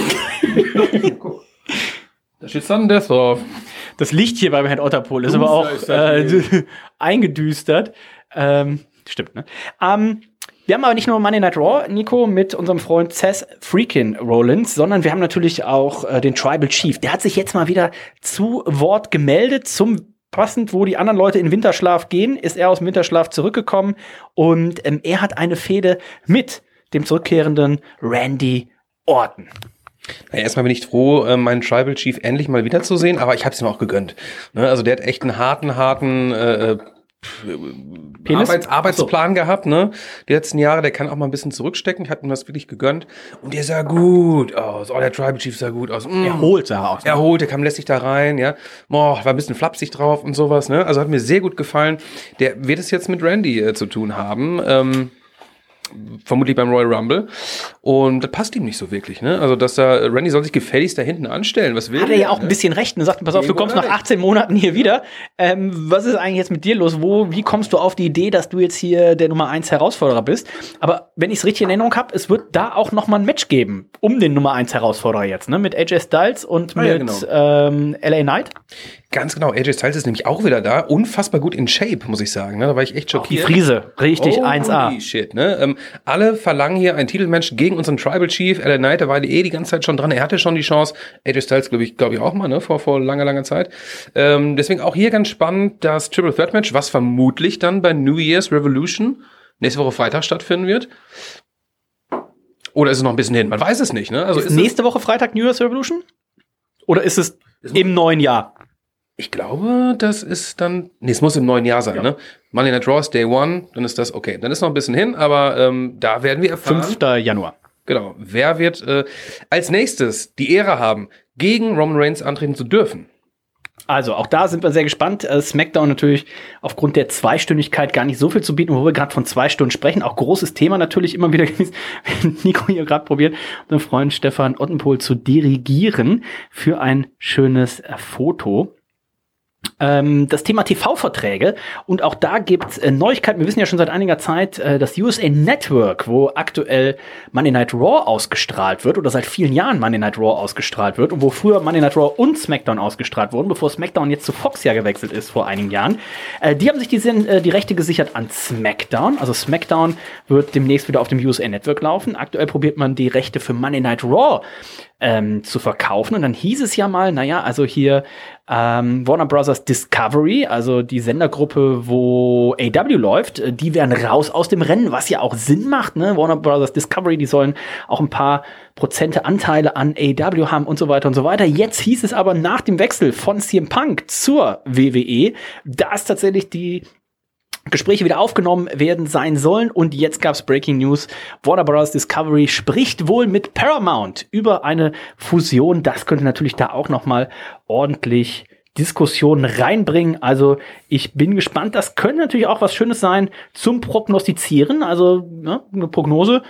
da steht Sudden Death drauf. Das Licht hier beim Herrn Otterpol ist aber auch äh, *laughs* eingedüstert. Ähm, stimmt, ne? Ähm, wir haben aber nicht nur Money Night Raw, Nico, mit unserem Freund Seth Freakin Rollins, sondern wir haben natürlich auch äh, den Tribal Chief. Der hat sich jetzt mal wieder zu Wort gemeldet, zum passend, wo die anderen Leute in Winterschlaf gehen, ist er aus dem Winterschlaf zurückgekommen und ähm, er hat eine Fehde mit dem zurückkehrenden Randy Orton. Ja, erstmal bin ich froh, äh, meinen Tribal Chief endlich mal wiederzusehen, aber ich habe es ihm auch gegönnt. Ne? Also der hat echt einen harten, harten äh, Penis? Arbeits Arbeitsplan gehabt, ne? Die letzten Jahre, der kann auch mal ein bisschen zurückstecken. Ich habe ihm das wirklich gegönnt. Und der sah gut aus. Oh, der Tribal Chief sah gut aus. Mm. Erholt sah er aus. Erholt, der kam lässig da rein, ja. Boah, war ein bisschen flapsig drauf und sowas, ne? Also hat mir sehr gut gefallen. Der wird es jetzt mit Randy äh, zu tun haben. Ähm, vermutlich beim Royal Rumble. Und das passt ihm nicht so wirklich, ne? Also, dass da, Randy soll sich gefälligst da hinten anstellen. Was will Hat er ja auch ein ne? bisschen recht und sagt, pass auf, du kommst nach recht. 18 Monaten hier wieder. Ähm, was ist eigentlich jetzt mit dir los? Wo, wie kommst du auf die Idee, dass du jetzt hier der Nummer 1 Herausforderer bist? Aber wenn ich es richtig in Erinnerung habe, es wird da auch noch mal ein Match geben um den Nummer 1 Herausforderer jetzt, ne? Mit AJ Styles und Ah, mit ja, genau. ähm, LA Knight. Ganz genau, AJ Styles ist nämlich auch wieder da. Unfassbar gut in Shape, muss ich sagen. Ne? Da war ich echt Die schockiert. Frise, richtig Oh, 1A. Holy shit, ne? Ähm, alle verlangen hier ein Titelmatch gegen unseren Tribal Chief. LA Knight, da war die eh die ganze Zeit schon dran. Er hatte schon die Chance. AJ Styles, glaube ich, glaube ich auch mal, ne? Vor, vor langer, langer Zeit. Ähm, deswegen auch hier ganz spannend das Triple Threat Match, was vermutlich dann bei New Year's Revolution nächste Woche Freitag stattfinden wird. Oder ist es noch ein bisschen hin? Man weiß es nicht, ne? Also Ist ist nächste Woche Freitag New Year's Revolution? Oder ist es im neuen Jahr? Ich glaube, das ist dann. Nee, es muss im neuen Jahr sein, ne? Money Night Raw ist Day One, dann ist das okay. Dann ist noch ein bisschen hin, aber ähm, da werden wir erfahren. 5. Januar. Genau. Wer wird äh, als nächstes die Ehre haben, gegen Roman Reigns antreten zu dürfen? Also auch da sind wir sehr gespannt. Äh, SmackDown natürlich aufgrund der Zweistündigkeit gar nicht so viel zu bieten, wo wir gerade von zwei Stunden sprechen. Auch großes Thema natürlich immer wieder *laughs* gewesen, wenn Nico hier gerade probiert, unseren Freund Stefan Ottenpohl zu dirigieren für ein schönes äh, Foto. Ähm, das Thema TV-Verträge und auch da gibt's äh, Neuigkeiten. Wir wissen ja schon seit einiger Zeit, äh, das USA Network, wo aktuell Monday Night Raw ausgestrahlt wird oder seit vielen Jahren Monday Night Raw ausgestrahlt wird und wo früher Monday Night Raw und SmackDown ausgestrahlt wurden, bevor SmackDown jetzt zu Fox ja gewechselt ist vor einigen Jahren. Äh, die haben sich die, äh, die Rechte gesichert an SmackDown. Also SmackDown wird demnächst wieder auf dem USA Network laufen. Aktuell probiert man die Rechte für Monday Night Raw ähm, zu verkaufen. Und dann hieß es ja mal, naja, also hier ähm, Warner Brothers Discovery, also die Sendergruppe, wo AW läuft, äh, die wären raus aus dem Rennen, was ja auch Sinn macht. Ne? Warner Brothers Discovery, die sollen auch ein paar Prozente Anteile an AW haben und so weiter und so weiter. Jetzt hieß es aber nach dem Wechsel von CM Punk zur WWE, dass tatsächlich die Gespräche wieder aufgenommen werden sein sollen. Und jetzt gab's Breaking News. Warner Bros. Discovery spricht wohl mit Paramount über eine Fusion. Das könnte natürlich da auch noch mal ordentlich Diskussion reinbringen. Also ich bin gespannt. Das könnte natürlich auch was Schönes sein zum Prognostizieren. Also ne, eine Prognose.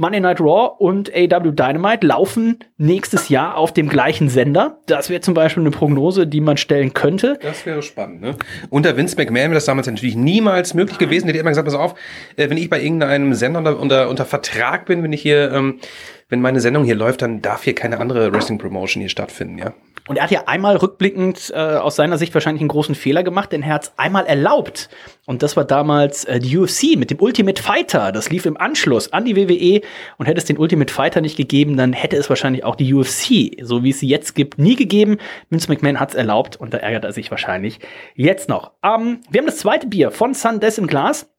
Monday Night Raw und AW Dynamite laufen nächstes Jahr auf dem gleichen Sender. Das wäre zum Beispiel eine Prognose, die man stellen könnte. Das wäre spannend, ne? Unter Vince McMahon wäre das damals natürlich niemals möglich gewesen. Der hat immer gesagt, pass auf, äh, wenn ich bei irgendeinem Sender unter, unter, unter Vertrag bin, wenn ich hier, ähm, wenn meine Sendung hier läuft, dann darf hier keine andere Wrestling Promotion hier stattfinden, ja? Und er hat ja einmal rückblickend äh, aus seiner Sicht wahrscheinlich einen großen Fehler gemacht, denn er hat es einmal erlaubt. Und das war damals äh, die UFC mit dem Ultimate Fighter. Das lief im Anschluss an die WWE. Und hätte es den Ultimate Fighter nicht gegeben, dann hätte es wahrscheinlich auch die UFC, so wie es sie jetzt gibt, nie gegeben. Vince McMahon hat es erlaubt und da ärgert er sich wahrscheinlich jetzt noch. Ähm, wir haben das zweite Bier von Sundes im Glas.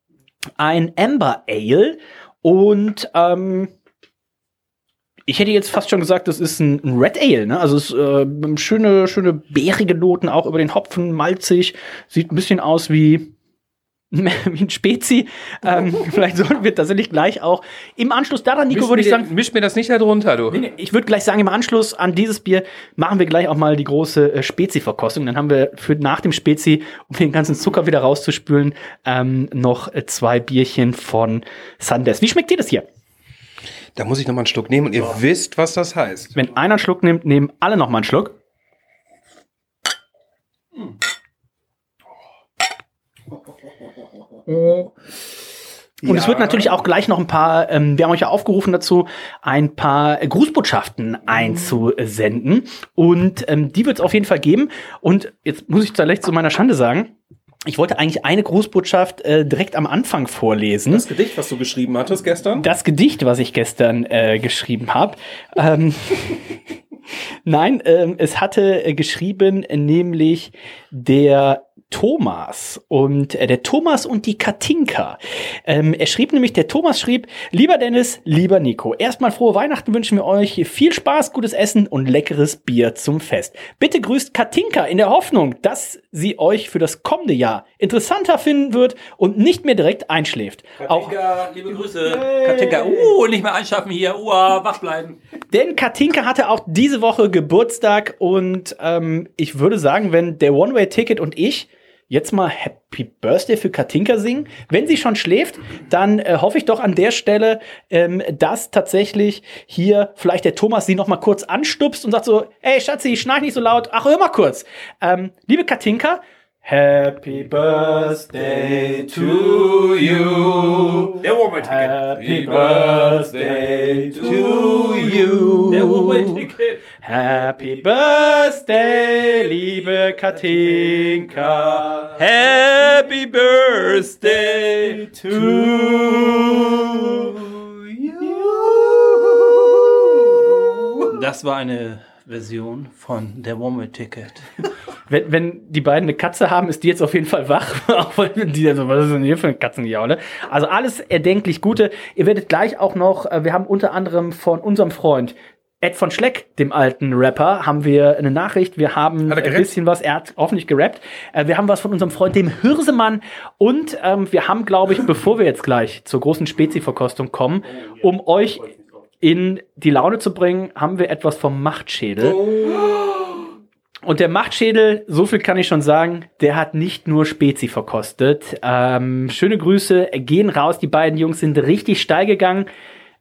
Ein Amber Ale. Und ähm, ich hätte jetzt fast schon gesagt, das ist ein, Red Ale, ne? Also es ist äh, schöne, schöne bärige Noten auch über den Hopfen, malzig, sieht ein bisschen aus wie *laughs* wie ein Spezi. Ähm, *laughs* vielleicht sollten wir tatsächlich gleich auch im Anschluss daran, Nico, würde ich sagen, Misch mir das nicht da drunter, du. Nee, nee, ich würde gleich sagen, im Anschluss an dieses Bier machen wir gleich auch mal die große äh, Spezi-Verkostung. Dann haben wir für nach dem Spezi, um den ganzen Zucker wieder rauszuspülen, ähm, noch äh, zwei Bierchen von Sandes. Wie schmeckt dir das hier? Da muss ich noch mal einen Schluck nehmen und ihr wisst, was das heißt. Wenn einer einen Schluck nimmt, nehmen alle noch mal einen Schluck. Und es wird natürlich auch gleich noch ein paar, ähm, wir haben euch ja aufgerufen dazu, ein paar Grußbotschaften einzusenden. Und ähm, die wird es auf jeden Fall geben. Und jetzt muss ich vielleicht zu meiner Schande sagen, ich wollte eigentlich eine Grußbotschaft äh, direkt am Anfang vorlesen. Das Gedicht, was du geschrieben hattest gestern? Das Gedicht, was ich gestern äh, geschrieben habe. Ähm, *laughs* Nein, ähm, es hatte äh, geschrieben, nämlich der Thomas und äh, der Thomas und die Katinka. Ähm, er schrieb nämlich, der Thomas schrieb, lieber Dennis, lieber Nico, erstmal frohe Weihnachten wünschen wir euch viel Spaß, gutes Essen und leckeres Bier zum Fest. Bitte grüßt Katinka in der Hoffnung, dass sie euch für das kommende Jahr interessanter finden wird und nicht mehr direkt einschläft. Auch liebe Grüße. Katinka, uh, nicht mehr einschaffen hier, uh, wach bleiben. Denn Katinka hatte auch diese Woche Geburtstag und ähm, ich würde sagen, wenn der One-Way-Ticket und ich jetzt mal Happy Birthday für Katinka singen, wenn sie schon schläft, dann äh, hoffe ich doch an der Stelle, ähm, dass tatsächlich hier vielleicht der Thomas sie noch mal kurz anstupst und sagt so, ey Schatzi, schnarch nicht so laut, ach hör mal kurz. Ähm, liebe Katinka, Happy Birthday to you. Der One-Way-Ticket. Happy Birthday to you. Der One-Way-Ticket. Happy Birthday, liebe Katinka. Happy Birthday to you. Das war eine Version von der One-Way-Ticket. *laughs* Wenn, wenn die beiden eine Katze haben, ist die jetzt auf jeden Fall wach. *laughs* Auch wenn die so, was ist denn hier für eine Katzenjaule? Also alles erdenklich Gute. Ihr werdet gleich auch noch, äh, wir haben unter anderem von unserem Freund Ed von Schleck, dem alten Rapper, haben wir eine Nachricht. Wir haben ein bisschen was, er hat hoffentlich gerappt. Äh, wir haben was von unserem Freund, dem Hirsemann. Und ähm, wir haben, glaube ich, bevor wir jetzt gleich zur großen Spezi-Verkostung kommen, um euch in die Laune zu bringen, haben wir etwas vom Machtschädel. Und der Machtschädel, so viel kann ich schon sagen, der hat nicht nur Spezi verkostet. Ähm, schöne Grüße, gehen raus. Die beiden Jungs sind richtig steil gegangen.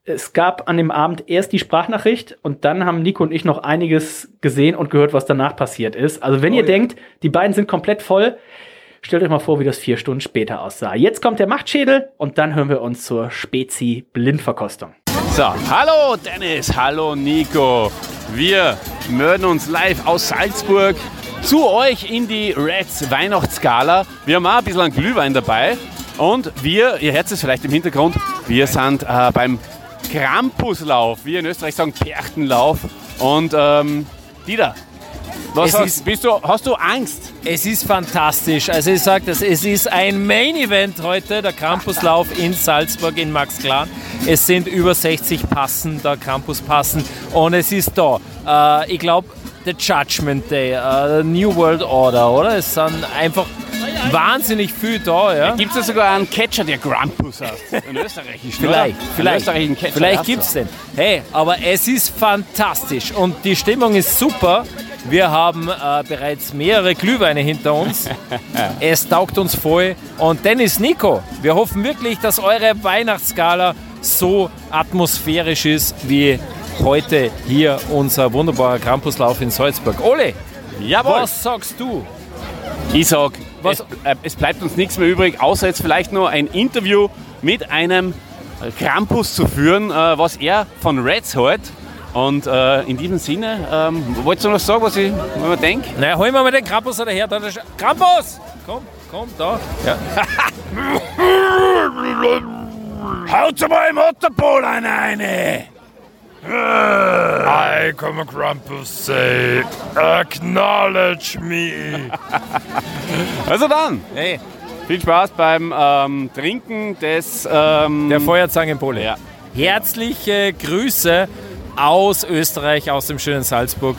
Es gab an dem Abend erst die Sprachnachricht und dann haben Nico und ich noch einiges gesehen und gehört, was danach passiert ist. Also wenn ihr denkt, die beiden sind komplett voll, stellt euch mal vor, wie das vier Stunden später aussah. Jetzt kommt der Machtschädel und dann hören wir uns zur Spezi-Blindverkostung. So, hallo Dennis, hallo Nico. Wir melden uns live aus Salzburg zu euch in die Reds Weihnachtsgala. Wir haben auch ein bisschen Glühwein dabei und wir, ihr hört es vielleicht im Hintergrund, wir sind äh, beim Krampuslauf, wir in Österreich sagen Perchtenlauf. Und ähm, Dieter, was hast, ist- bist du, hast du Angst? Es ist fantastisch. Also ich sage das, es ist ein Main-Event heute, der Campuslauf in Salzburg in Max Klan. Es sind über 60 Passen, der Campus passen und es ist da. Äh, ich glaube, the Judgment Day, äh, New World Order, oder? Es sind einfach wahnsinnig viel da, ja. Gibt es ja sogar einen Catcher, der Krampus heißt? Einen österreichischen, Vielleicht, oder? Vielleicht, österreichischen Catcher, vielleicht gibt es den. Hey, aber es ist fantastisch und die Stimmung ist super. Wir haben äh, bereits mehrere Glühweine hinter uns. *laughs* es taugt uns voll. Und Dennis Nico, wir hoffen wirklich, dass eure Weihnachtsgala so atmosphärisch ist wie heute hier unser wunderbarer Campuslauf in Salzburg. Ole, Jawohl. was sagst du? Ich sag, es, äh, es bleibt uns nichts mehr übrig, außer jetzt vielleicht nur ein Interview mit einem Krampus zu führen, äh, was er von Reds hält. Und äh, in diesem Sinne, ähm, wolltest du noch sagen, was ich mir denke? Na, holen wir mal den Krampus daher. Da der Sch- Krampus! Komm, komm, da. Ja. *laughs* Haut mal im Otterpol eine! I come Krampus say, acknowledge me. Also dann, Hey, viel Spaß beim ähm, Trinken des... Ähm, der Feuerzangenpole. Ja. Herzliche Grüße aus Österreich, aus dem schönen Salzburg.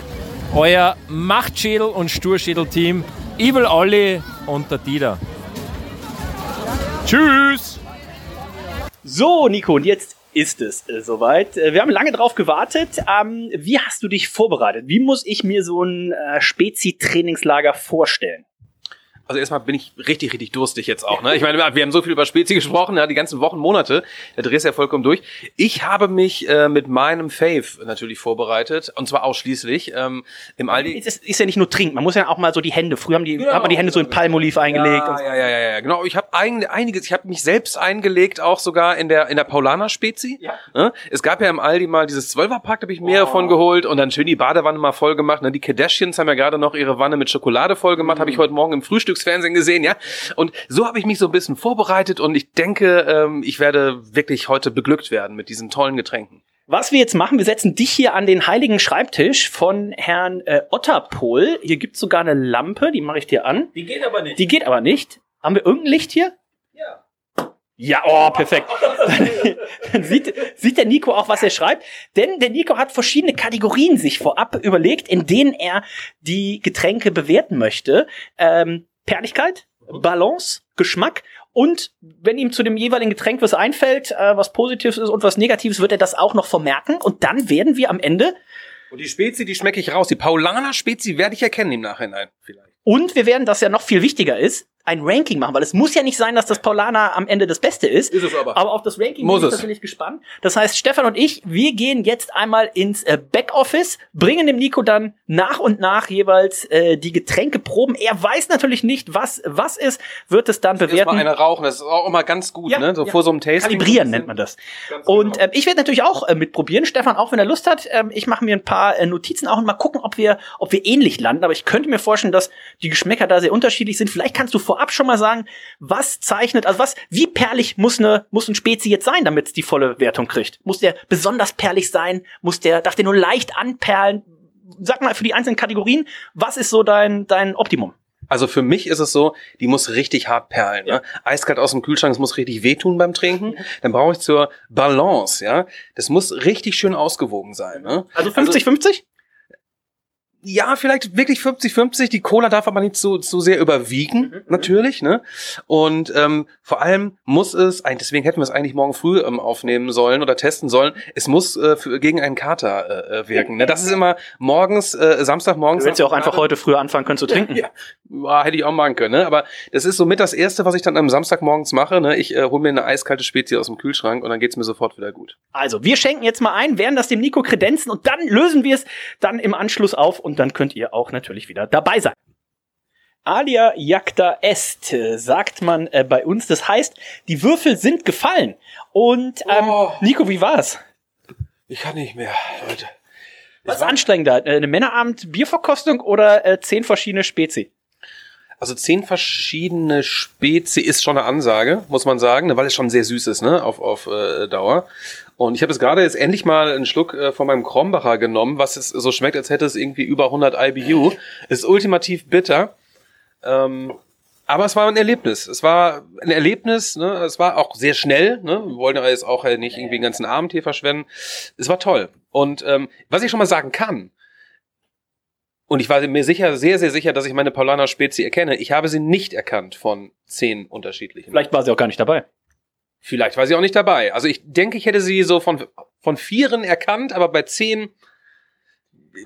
Euer Machtschädel- und Sturschädel-Team, Evil Olli und der Dieter. Tschüss! So, Nico, und jetzt ist es äh, soweit. Äh, Wir haben lange drauf gewartet. Ähm, wie hast du dich vorbereitet? Wie muss ich mir so ein äh, Spezi-Trainingslager vorstellen? Also erstmal bin ich richtig, richtig durstig jetzt auch. Ne? Ich meine, wir haben so viel über Spezi gesprochen, ja, die ganzen Wochen, Monate. Der Dreh ist ja vollkommen durch. Ich habe mich äh, mit meinem Fave natürlich vorbereitet. Und zwar ausschließlich ähm, im Aldi. Es ist, ist ja nicht nur trinken, man muss ja auch mal so die Hände. Früher haben die, hat man die Hände so in Palmolive eingelegt. Ja, ja, ja, ja, ja, genau. Ich habe ein, einiges, ich habe mich selbst eingelegt, auch sogar in der in der Paulaner Spezi. Ja. Ne? Es gab ja im Aldi mal dieses Zwölferpack, da habe ich mehrere von geholt und dann schön die Badewanne mal voll gemacht. Ne? Die Kardashians haben ja gerade noch ihre Wanne mit Schokolade voll gemacht, habe ich heute Morgen im Frühstücksfernsehen gesehen, ja. Und so habe ich mich so ein bisschen vorbereitet und ich denke, ähm, ich werde wirklich heute beglückt werden mit diesen tollen Getränken. Was wir jetzt machen, wir setzen dich hier an den heiligen Schreibtisch von Herrn äh, Otterpol. Hier gibt's sogar eine Lampe, die mache ich dir an. Die geht aber nicht. Die geht aber nicht. Haben wir irgendein Licht hier? Ja. Ja, oh, perfekt. Dann, *laughs* dann sieht, sieht der Nico auch, was er schreibt. Denn der Nico hat verschiedene Kategorien sich vorab überlegt, in denen er die Getränke bewerten möchte. Ähm, Perligkeit, Balance, Geschmack und wenn ihm zu dem jeweiligen Getränk was einfällt, äh, was Positives ist und was Negatives, wird er das auch noch vermerken. Und dann werden wir am Ende Und die Spezi, die schmecke ich raus. Die Paulaner Spezi werde ich erkennen im Nachhinein vielleicht. Und wir werden, das ja noch viel wichtiger ist, ein Ranking machen, weil es muss ja nicht sein, dass das Paulaner am Ende das Beste ist. Ist es aber. Aber auf das Ranking Muss bin ich natürlich gespannt. Das heißt, Stefan und ich, wir gehen jetzt einmal ins äh, Backoffice, bringen dem Nico dann nach und nach jeweils äh, die Getränke proben. Er weiß natürlich nicht, was was ist, wird es dann Erstmal bewerten. eine rauchen, das ist auch immer ganz gut, Ja, ne? So ja. vor so einem Tasting. Kalibrieren nennt man das. Und ähm, ich werde natürlich auch äh, mitprobieren. Stefan, auch wenn er Lust hat, ähm, ich mache mir ein paar äh, Notizen auch und mal gucken, ob wir, ob wir ähnlich landen. Aber ich könnte mir vorstellen, dass die Geschmäcker da sehr unterschiedlich sind. Vielleicht kannst du vorab schon mal sagen, was zeichnet, also was, wie perlig muss eine, muss ein Spezi jetzt sein, damit es die volle Wertung kriegt? Muss der besonders perlig sein? Muss der, darf der nur leicht anperlen? Sag mal für die einzelnen Kategorien, was ist so dein, dein Optimum? Also für mich ist es so, die muss richtig hart perlen. Ne? Eiskalt aus dem Kühlschrank, es muss richtig wehtun beim Trinken. Dann brauche ich zur Balance, ja. Das muss richtig schön ausgewogen sein. Ne? Also 50-50? Ja, vielleicht wirklich 50-50. Die Cola darf aber nicht so, so sehr überwiegen, natürlich. Ne? Und ähm, vor allem muss es, ein- deswegen hätten wir es eigentlich morgen früh ähm, aufnehmen sollen oder testen sollen, es muss äh, für, gegen einen Kater äh, wirken. Ne? Das ist immer morgens, äh, Samstagmorgens. Du hättest ja auch einfach heute früher anfangen können zu *laughs* trinken. Ja, ja, hätte ich auch machen können. Ne? Aber das ist somit das Erste, was ich dann am Samstagmorgens mache. Ne? Ich äh, hole mir eine eiskalte Spezie aus dem Kühlschrank und dann geht's mir sofort wieder gut. Also, wir schenken jetzt mal ein, werden das dem Nico kredenzen und dann lösen wir es dann im Anschluss auf und dann könnt ihr auch natürlich wieder dabei sein. Alia jacta est, sagt man äh, bei uns. Das heißt, die Würfel sind gefallen. Und ähm, Nico, wie war's? Ich kann nicht mehr, Leute. Was ist anstrengender? Äh, Eine Männerabend Bierverkostung oder äh, zehn verschiedene Spezi? Also zehn verschiedene Spezi ist schon eine Ansage, muss man sagen, ne, weil es schon sehr süß ist, ne, auf, auf äh, Dauer. Und ich habe jetzt gerade jetzt endlich mal einen Schluck äh, von meinem Krombacher genommen, was jetzt so schmeckt, als hätte es irgendwie über 100 IBU. Ist ultimativ bitter. Ähm, aber es war ein Erlebnis. Es war ein Erlebnis, ne? es war auch sehr schnell. Ne? Wir wollen ja jetzt auch nicht irgendwie den ganzen Abend hier verschwenden. Es war toll. Und ähm, was ich schon mal sagen kann, und ich war mir sicher, sehr, sehr sicher, dass ich meine Paulaner Spezi erkenne. Ich habe sie nicht erkannt von zehn unterschiedlichen. Vielleicht war sie auch gar nicht dabei. Vielleicht war sie auch nicht dabei. Also ich denke, ich hätte sie so von, von vieren erkannt, aber bei zehn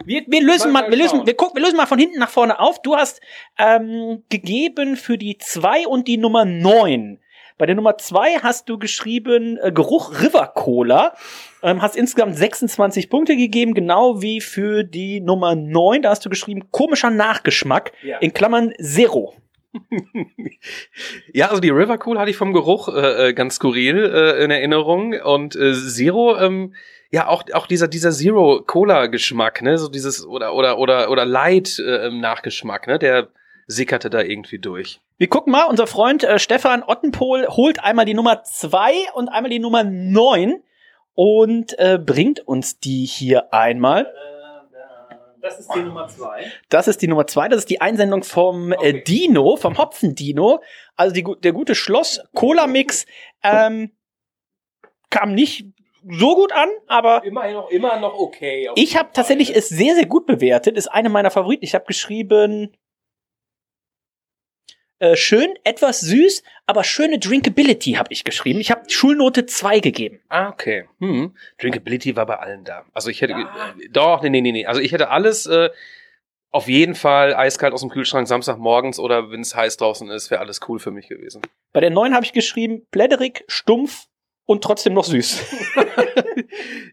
Wir, wir lösen mal, wir lösen, wir gucken, wir lösen mal von hinten nach vorne auf. Du hast ähm, gegeben für die 2 und die Nummer 9. Bei der Nummer 2 hast du geschrieben äh, Geruch River Cola. Ähm, hast insgesamt 26 Punkte gegeben, genau wie für die Nummer 9. Da hast du geschrieben komischer Nachgeschmack. Ja. In Klammern Zero. *laughs* Ja, also die River Cool hatte ich vom Geruch äh, äh, ganz skurril äh, in Erinnerung und äh, Zero, ähm, ja auch auch dieser dieser Zero Cola Geschmack, ne, so dieses oder oder oder oder Light äh, Nachgeschmack, ne, der sickerte da irgendwie durch. Wir gucken mal, unser Freund äh, Stefan Ottenpohl holt einmal die Nummer 2 und einmal die Nummer 9 und äh, bringt uns die hier einmal. Das ist die Nummer zwei. Das ist die Nummer 2, das ist die Einsendung vom äh, Dino, vom Hopfen-Dino. Also die, der gute Schloss-Cola-Mix ähm, kam nicht so gut an, aber Immer noch immer noch okay. ich habe tatsächlich es sehr, sehr gut bewertet. Ist eine meiner Favoriten. Ich habe geschrieben, äh, schön, etwas süß, aber schöne Drinkability habe ich geschrieben. Ich habe Schulnote 2 gegeben. Ah, okay. Hm. Drinkability war bei allen da. Also ich hätte äh, doch, nee, nee, nee, nee. Also ich hätte alles äh, auf jeden Fall eiskalt aus dem Kühlschrank Samstagmorgens oder wenn es heiß draußen ist, wäre alles cool für mich gewesen. Bei der 9 habe ich geschrieben, plätterig, stumpf und trotzdem noch süß. *laughs*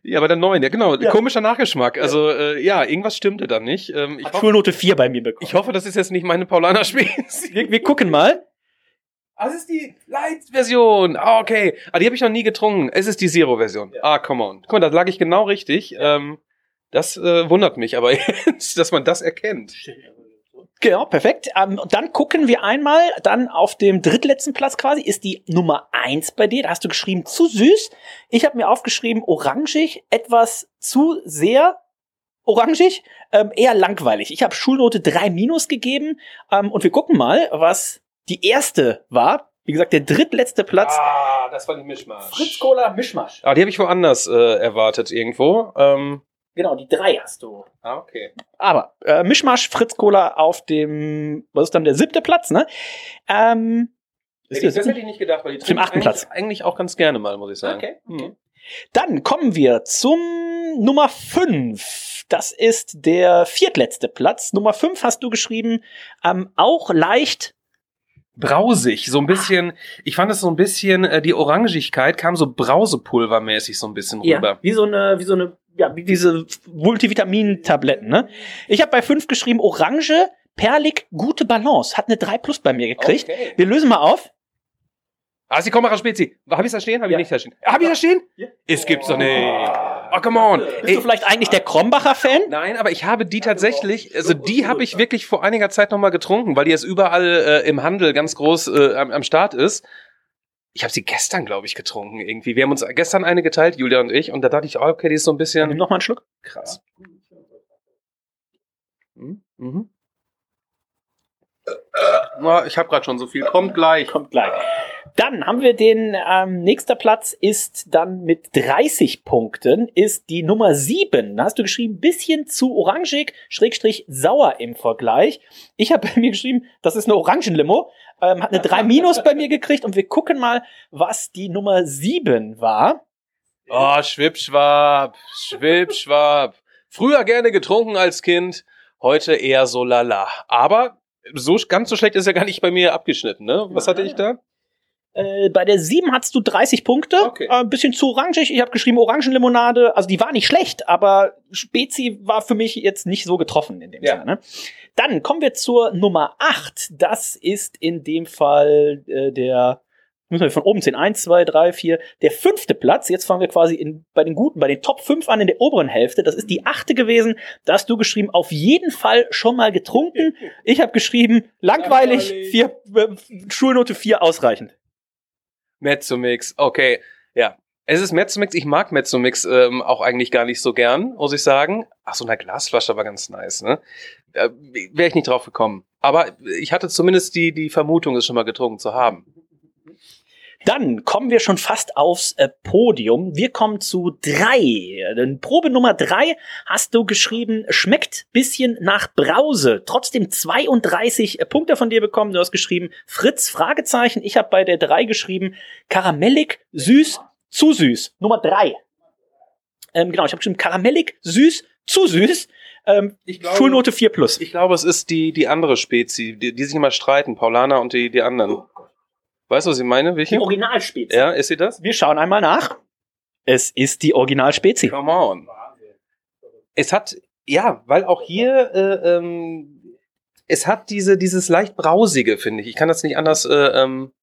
Ja, bei der neuen, ja genau, komischer Nachgeschmack. Also äh, ja, irgendwas stimmte da nicht. Ähm, ich, Hat hoffe, Schulnote 4 bei mir bekommen. ich hoffe, das ist jetzt nicht meine Paulaner Spezi. Wir, wir gucken mal. Das ist die Light-Version. Ah, okay. Ah, die habe ich noch nie getrunken. Es ist die Zero-Version. Ah, come on. Guck mal, da lag ich genau richtig. Ähm, das äh, wundert mich aber *laughs* jetzt, dass man das erkennt. Genau, perfekt. Ähm, und dann gucken wir einmal, dann auf dem drittletzten Platz quasi ist die Nummer eins bei dir. Da hast du geschrieben, zu süß. Ich habe mir aufgeschrieben, orangig, etwas zu sehr orangig, ähm, eher langweilig. Ich habe Schulnote 3 minus gegeben ähm, und wir gucken mal, was die erste war. Wie gesagt, der drittletzte Platz. Ah, das war die Mischmasch. Fritz Cola Mischmasch. Ah, die habe ich woanders äh, erwartet irgendwo. Ähm, Genau, die drei hast du. ah, okay. Aber äh, Mischmasch Fritz Cola auf dem, was ist dann der siebte Platz, ne? Ähm, ist Hätte ich, das hätte ich nicht gedacht, weil die trinke achten eigentlich- Platz. Eigentlich auch ganz gerne mal, muss ich sagen. Okay, Mhm. Dann kommen wir zum Nummer 5. Das ist der viertletzte Platz. Nummer 5 hast du geschrieben, ähm, auch leicht. Brausig, so ein bisschen, ich fand es so ein bisschen, äh, die Orangigkeit kam so Brausepulvermäßig so ein bisschen rüber. wie so eine, wie so eine, ja, wie diese Multivitamin-Tabletten, ne? Ich habe bei 5 geschrieben, Orange, perlig, gute Balance. Hat eine 3 plus bei mir gekriegt. Okay. Wir lösen mal auf. Ah, ist die Komara Spezi. Habe ich da stehen? Habe ich nicht da stehen? Habe ich da stehen? Es gibt's doch nicht. Oh, come on. Bist du vielleicht eigentlich der Krombacher-Fan? Nein, aber ich habe die tatsächlich, also die habe ich wirklich vor einiger Zeit nochmal getrunken, weil die jetzt überall äh, im Handel ganz groß äh, am, am Start ist. Ich habe sie gestern, glaube ich, getrunken irgendwie. Wir haben uns gestern eine geteilt, Julia und ich, und da dachte ich, oh, okay, die ist so ein Nimm bisschen noch mal einen Schluck. krass. Mhm. Mhm. Na, ich habe gerade schon so viel. Kommt gleich. Kommt gleich. Dann haben wir den ähm, nächster Platz ist dann mit 30 Punkten ist die Nummer 7. Da hast du geschrieben, bisschen zu orangig, Schrägstrich sauer im Vergleich. Ich habe bei *laughs* mir geschrieben, das ist eine Orangenlimo. Ähm, hat eine 3 minus bei mir gekriegt und wir gucken mal, was die Nummer 7 war. Oh, Schwippschwab, Schwippschwab. Früher gerne getrunken als Kind, heute eher so lala. Aber so ganz so schlecht ist er gar nicht bei mir abgeschnitten, ne? Was hatte ich da? Äh, bei der 7 hattest du 30 Punkte. Okay. Äh, ein bisschen zu orangig. Ich habe geschrieben Orangenlimonade. Also die war nicht schlecht, aber Spezi war für mich jetzt nicht so getroffen in dem Ja. Sinne. Ne? Dann kommen wir zur Nummer 8. Das ist in dem Fall äh, der, müssen wir von oben zählen, 1, 2, 3, 4, der fünfte Platz. Jetzt fangen wir quasi in, bei den Guten, bei den Top 5 an in der oberen Hälfte. Das ist die achte gewesen. Da hast du geschrieben, auf jeden Fall schon mal getrunken. *laughs* Ich habe geschrieben, langweilig, vier, äh, Schulnote 4 ausreichend. Mezzomix, okay, ja. Es ist Mezzomix, ich mag Mezzomix ähm, auch eigentlich gar nicht so gern, muss ich sagen. Ach so, eine Glasflasche war ganz nice, ne? Äh, Wäre ich nicht drauf gekommen. Aber ich hatte zumindest die, die Vermutung, es schon mal getrunken zu haben. Dann kommen wir schon fast aufs äh, Podium. Wir kommen zu drei. Denn Probe Nummer drei hast du geschrieben, schmeckt bisschen nach Brause. Trotzdem 32 Punkte von dir bekommen. Du hast geschrieben, Fritz, Fragezeichen. Ich habe bei der drei geschrieben, karamellig, süß, zu süß. Nummer drei. Ähm, genau, ich habe geschrieben karamellig, süß, zu süß. Ähm, glaube- Schulnote 4 plus. Ich glaube, es ist die, die andere Spezie, die, die sich immer streiten, Paulana und die, die anderen. Weißt du, was ich meine? Welche? Die Originalspezie. Ja, ist sie das? Wir schauen einmal nach. Es ist die Originalspezie. Come on. Es hat, ja, weil auch hier, äh, ähm, es hat diese, dieses leicht brausige, finde ich. Ich kann das nicht anders äh, ähm,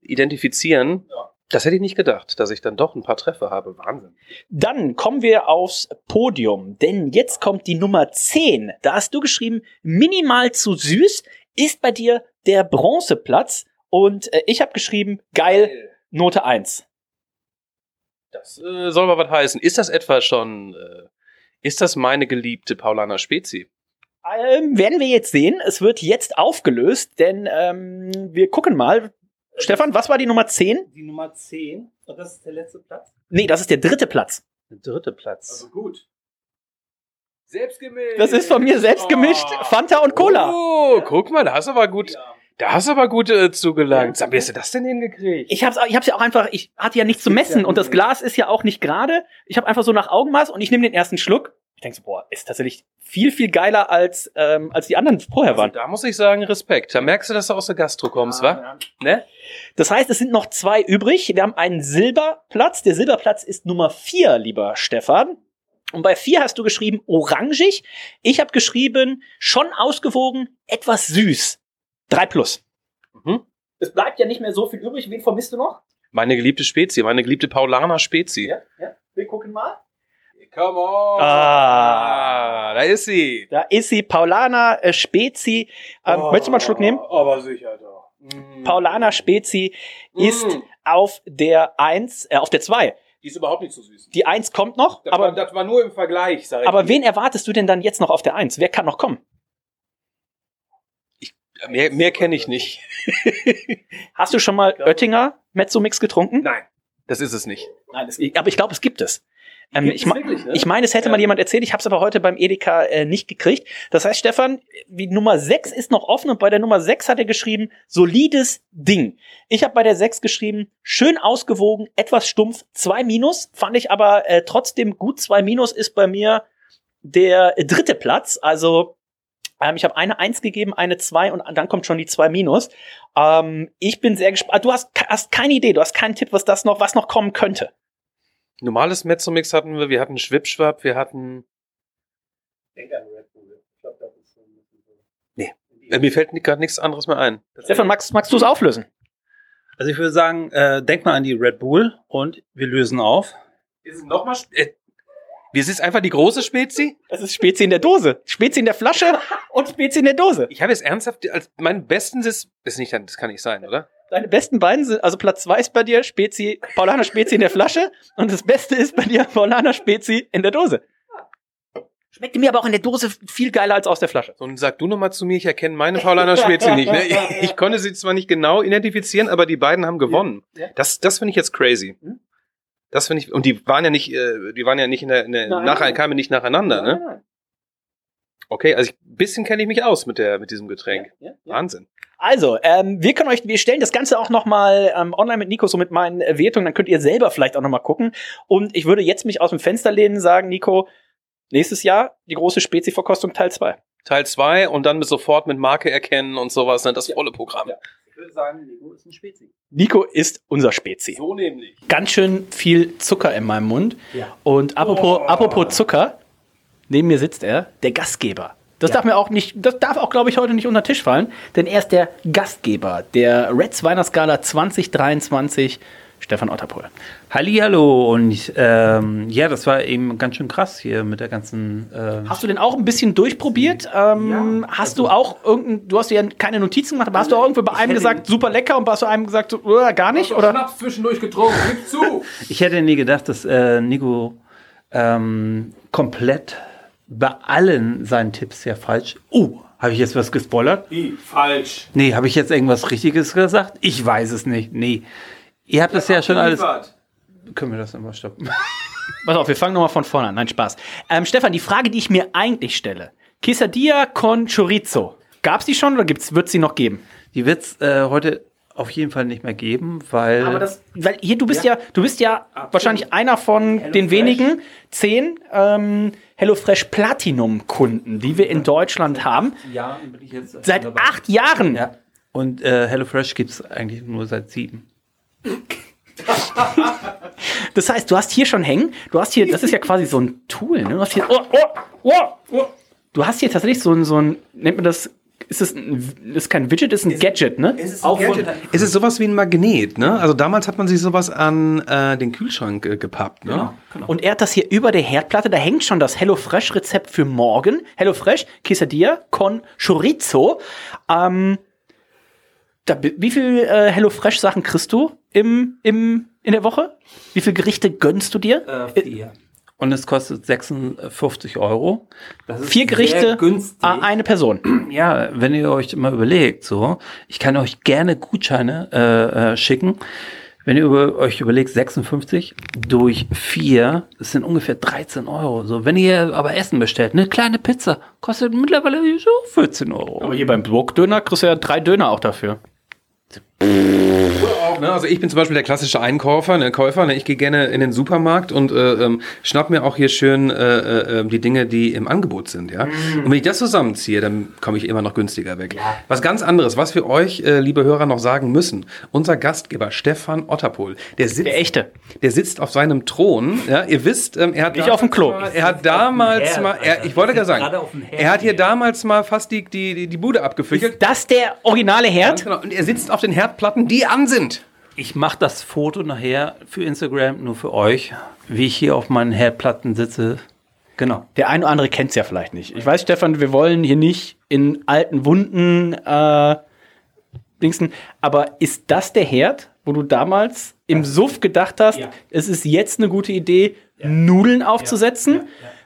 identifizieren. Das hätte ich nicht gedacht, dass ich dann doch ein paar Treffer habe. Wahnsinn. Dann kommen wir aufs Podium, denn jetzt kommt die Nummer 10. Da hast du geschrieben, minimal zu süß ist bei dir der Bronzeplatz und äh, ich habe geschrieben, geil, Note 1. Das äh, soll mal was heißen. Ist das etwa schon, äh, ist das meine geliebte Paulana Spezi? Ähm, werden wir jetzt sehen. Es wird jetzt aufgelöst, denn ähm, wir gucken mal. Stefan, was war die Nummer 10? Die Nummer 10. Und das ist der letzte Platz? Nee, das ist der dritte Platz. Der dritte Platz. gut. Selbstgemischt. Das ist von mir selbst gemischt. Fanta und Cola. Oh, guck mal, da hast du aber gut, da hast du aber gut äh, zugelangt. Sag, wie hast du das denn hingekriegt? Ich hab's, ich hab's ja auch einfach, ich hatte ja nichts zu messen und das Glas ist ja auch nicht gerade. Ich habe einfach so nach Augenmaß und ich nehme den ersten Schluck. Ich denke so, boah, ist tatsächlich viel, viel geiler als, ähm, als die anderen vorher waren. Da muss ich sagen, Respekt. Da merkst du, dass du aus der Gastro kommst, wa? Ne? Das heißt, es sind noch zwei übrig. Wir haben einen Silberplatz. Der Silberplatz ist Nummer vier, lieber Stefan. Und bei vier hast du geschrieben orangig. Ich habe geschrieben schon ausgewogen, etwas süß. Drei plus. Mhm. Es bleibt ja nicht mehr so viel übrig. Wen vermisst du noch? Meine geliebte Spezie, meine geliebte Paulana Spezie. ja. Wir gucken mal. Come on. Ah. Ah, da ist sie. Da ist sie, Paulana äh, Spezi. Ähm, Oh. Möchtest du mal einen Schluck nehmen? Aber sicher doch. Paulana Spezi ist Mm. auf der 1, äh, auf der 2. Die ist überhaupt nicht so süß. Die 1 kommt noch, Das, aber, war, das war nur im Vergleich, sag ich. aber dir. wen erwartest du denn dann jetzt noch auf der 1? Wer kann noch kommen? Mehr, mehr kenne ich nicht. *laughs* Hast du schon mal Oettinger Mezzomix getrunken? Nein, das ist es nicht. Nein, das, aber ich glaube, es gibt es. Ähm, Gibt ich, es wirklich, ne? ich meine, es hätte mal jemand erzählt, ich habe es aber heute beim Edeka äh, nicht gekriegt. Das heißt, Stefan, die Nummer 6 ist noch offen und bei der Nummer 6 hat er geschrieben, solides Ding. Ich habe bei der 6 geschrieben, schön ausgewogen, etwas stumpf, 2 Minus, fand ich aber äh, trotzdem gut. 2 Minus ist bei mir der dritte Platz. Also ähm, ich habe eine 1 gegeben, eine 2 und dann kommt schon die 2 Minus. Ähm, ich bin sehr gespannt. Du hast, hast keine Idee, du hast keinen Tipp, was das noch, was noch kommen könnte. Normales Mezzomix hatten wir, wir hatten Schwipschwap, wir hatten. Nee. Äh, Mir fällt gerade nichts anderes mehr ein. Stefan, magst, magst du es auflösen? Also ich würde sagen, äh, denk mal an die Red Bull und wir lösen auf. Ist es nochmal. Äh, ist es einfach die große Spezi? Das ist Spezi in der Dose. Spezi in der Flasche *laughs* und Spezi in der Dose. Ich habe jetzt ernsthaft als meinen besten ist. Ist nicht, das kann nicht sein, oder? Deine besten beiden sind, also Platz zwei ist bei dir Spezi, Paulaner Spezi in der Flasche und das Beste ist bei dir Paulaner Spezi in der Dose. Schmeckte mir aber auch in der Dose viel geiler als aus der Flasche. So, Und sag du nochmal zu mir, ich erkenne meine Paulaner Spezi nicht. Ne? Ich, *laughs* ich konnte sie zwar nicht genau identifizieren, aber die beiden haben gewonnen. Das, das finde ich jetzt crazy. Hm? Das finde ich, und die waren ja nicht, äh, die waren ja nicht in der, in der Nein. nachher kamen nicht nacheinander, ne? Okay, also ich, ein bisschen kenne ich mich aus mit der, mit diesem Getränk. Ja, ja. Wahnsinn. Also, ähm, wir können euch, wir stellen das Ganze auch noch mal ähm, online mit Nico, so mit meinen Wertungen, dann könnt ihr selber vielleicht auch noch mal gucken. Und ich würde jetzt mich aus dem Fenster lehnen und sagen, Nico, nächstes Jahr die große Spezi-Verkostung Teil 2. Teil zwei und dann mit sofort mit Marke erkennen und sowas, ne? das volle Programm. Ich würde sagen, Nico ist ein Spezi. Nico ist unser Spezi. So nämlich. Ganz schön viel Zucker in meinem Mund. Und apropos, apropos Zucker, neben mir sitzt er, der Gastgeber. Das darf mir auch nicht, das darf auch, glaube ich, heute nicht unter den Tisch fallen, denn er ist der Gastgeber der Reds Weihnachtsgala 2023, Stefan Otterpohl. Hallihallo und ähm, ja, das war eben ganz schön krass hier mit der ganzen. Äh, Hast du den auch ein bisschen durchprobiert? Ähm, hast du auch irgendein, du hast dir ja keine Notizen gemacht, aber hast du auch irgendwo bei einem gesagt, super lecker und bei einem gesagt, so, äh, gar nicht? Oder? Schnaps zwischendurch getrunken, gib zu! *laughs* Ich hätte nie gedacht, dass äh, Nico ähm, komplett bei allen seinen Tipps ja falsch. Oh, habe ich jetzt was gespoilert? Wie? Falsch. Nee, habe ich jetzt irgendwas Richtiges gesagt? Ich weiß es nicht. Nee. Ihr habt das ja schon alles. Können wir das nochmal stoppen? *laughs* Pass auf, wir fangen nochmal von vorne an. Nein, Spaß. Ähm, Stefan, die Frage, die ich mir eigentlich stelle. Quesadilla con Chorizo. Gab's die schon oder gibt's, wird's sie noch geben? Die wird's äh, heute auf jeden Fall nicht mehr geben, weil. Aber das, weil hier, du bist ja, du bist ja wahrscheinlich einer von den wenigen zehn ähm, HelloFresh Platinum-Kunden, die wir in Deutschland haben. Ja, bin ich jetzt Seit acht Jahren. Ja. Und äh, HelloFresh gibt es eigentlich nur seit sieben. Das heißt, du hast hier schon hängen, du hast hier, das ist ja quasi so ein Tool, ne? Du hast hier, oh, oh, oh, oh. Du hast hier tatsächlich so ein, so ein, nennt man das, ist das, ein, ist kein Widget, ist ein Gadget, ne? Auch von- Es ist sowas wie ein Magnet, ne? Also damals hat man sich sowas an äh, den Kühlschrank äh, gepappt, ne? Und er hat das hier über der Herdplatte, da hängt schon das HelloFresh-Rezept für morgen. HelloFresh, Quesadilla con Chorizo. Ähm, da, wie viel äh, HelloFresh-Sachen kriegst du im, im, in der Woche? Wie viele Gerichte gönnst du dir? Äh, vier. Und es kostet 56 Euro. Das ist Vier Gerichte, günstig. a- eine Person. Ja, wenn ihr euch mal überlegt, so, ich kann euch gerne Gutscheine äh, äh, schicken. Wenn ihr über, euch überlegt, 56 durch 4, das sind ungefähr 13 Euro. So, wenn ihr aber Essen bestellt, eine kleine Pizza, kostet mittlerweile so 14 Euro. Aber hier beim Burgdöner kriegst du ja drei Döner auch dafür. Auch, ne? Also ich bin zum Beispiel der klassische Einkäufer, ne, Käufer. Ne? Ich gehe gerne in den Supermarkt und äh, ähm, schnapp mir auch hier schön äh, äh, die Dinge, die im Angebot sind. Ja? Und wenn ich das zusammenziehe, dann komme ich immer noch günstiger weg. Was ganz anderes, was wir euch, äh, liebe Hörer, noch sagen müssen. Unser Gastgeber Stefan Otterpohl, der sitzt, Der echte. der sitzt auf seinem Thron. Ja? Ihr wisst, ähm, er hat Nicht auf dem Klo. Mal, er hat damals Herd, mal, er, ich wollte gerade sagen, auf dem Herd er hat hier hier. damals mal fast die, die, die, die Bude abgefüllt. Ist das der originale Herd? Ganz genau. Und er sitzt auf den Herdplatten, die an sind. Ich mache das Foto nachher für Instagram nur für euch, wie ich hier auf meinen Herdplatten sitze. Genau. Der eine oder andere kennt es ja vielleicht nicht. Ich weiß, Stefan, wir wollen hier nicht in alten Wunden äh, dingsen, aber ist das der Herd, wo du damals im Suff gedacht hast, Ja. es ist jetzt eine gute Idee, Nudeln aufzusetzen?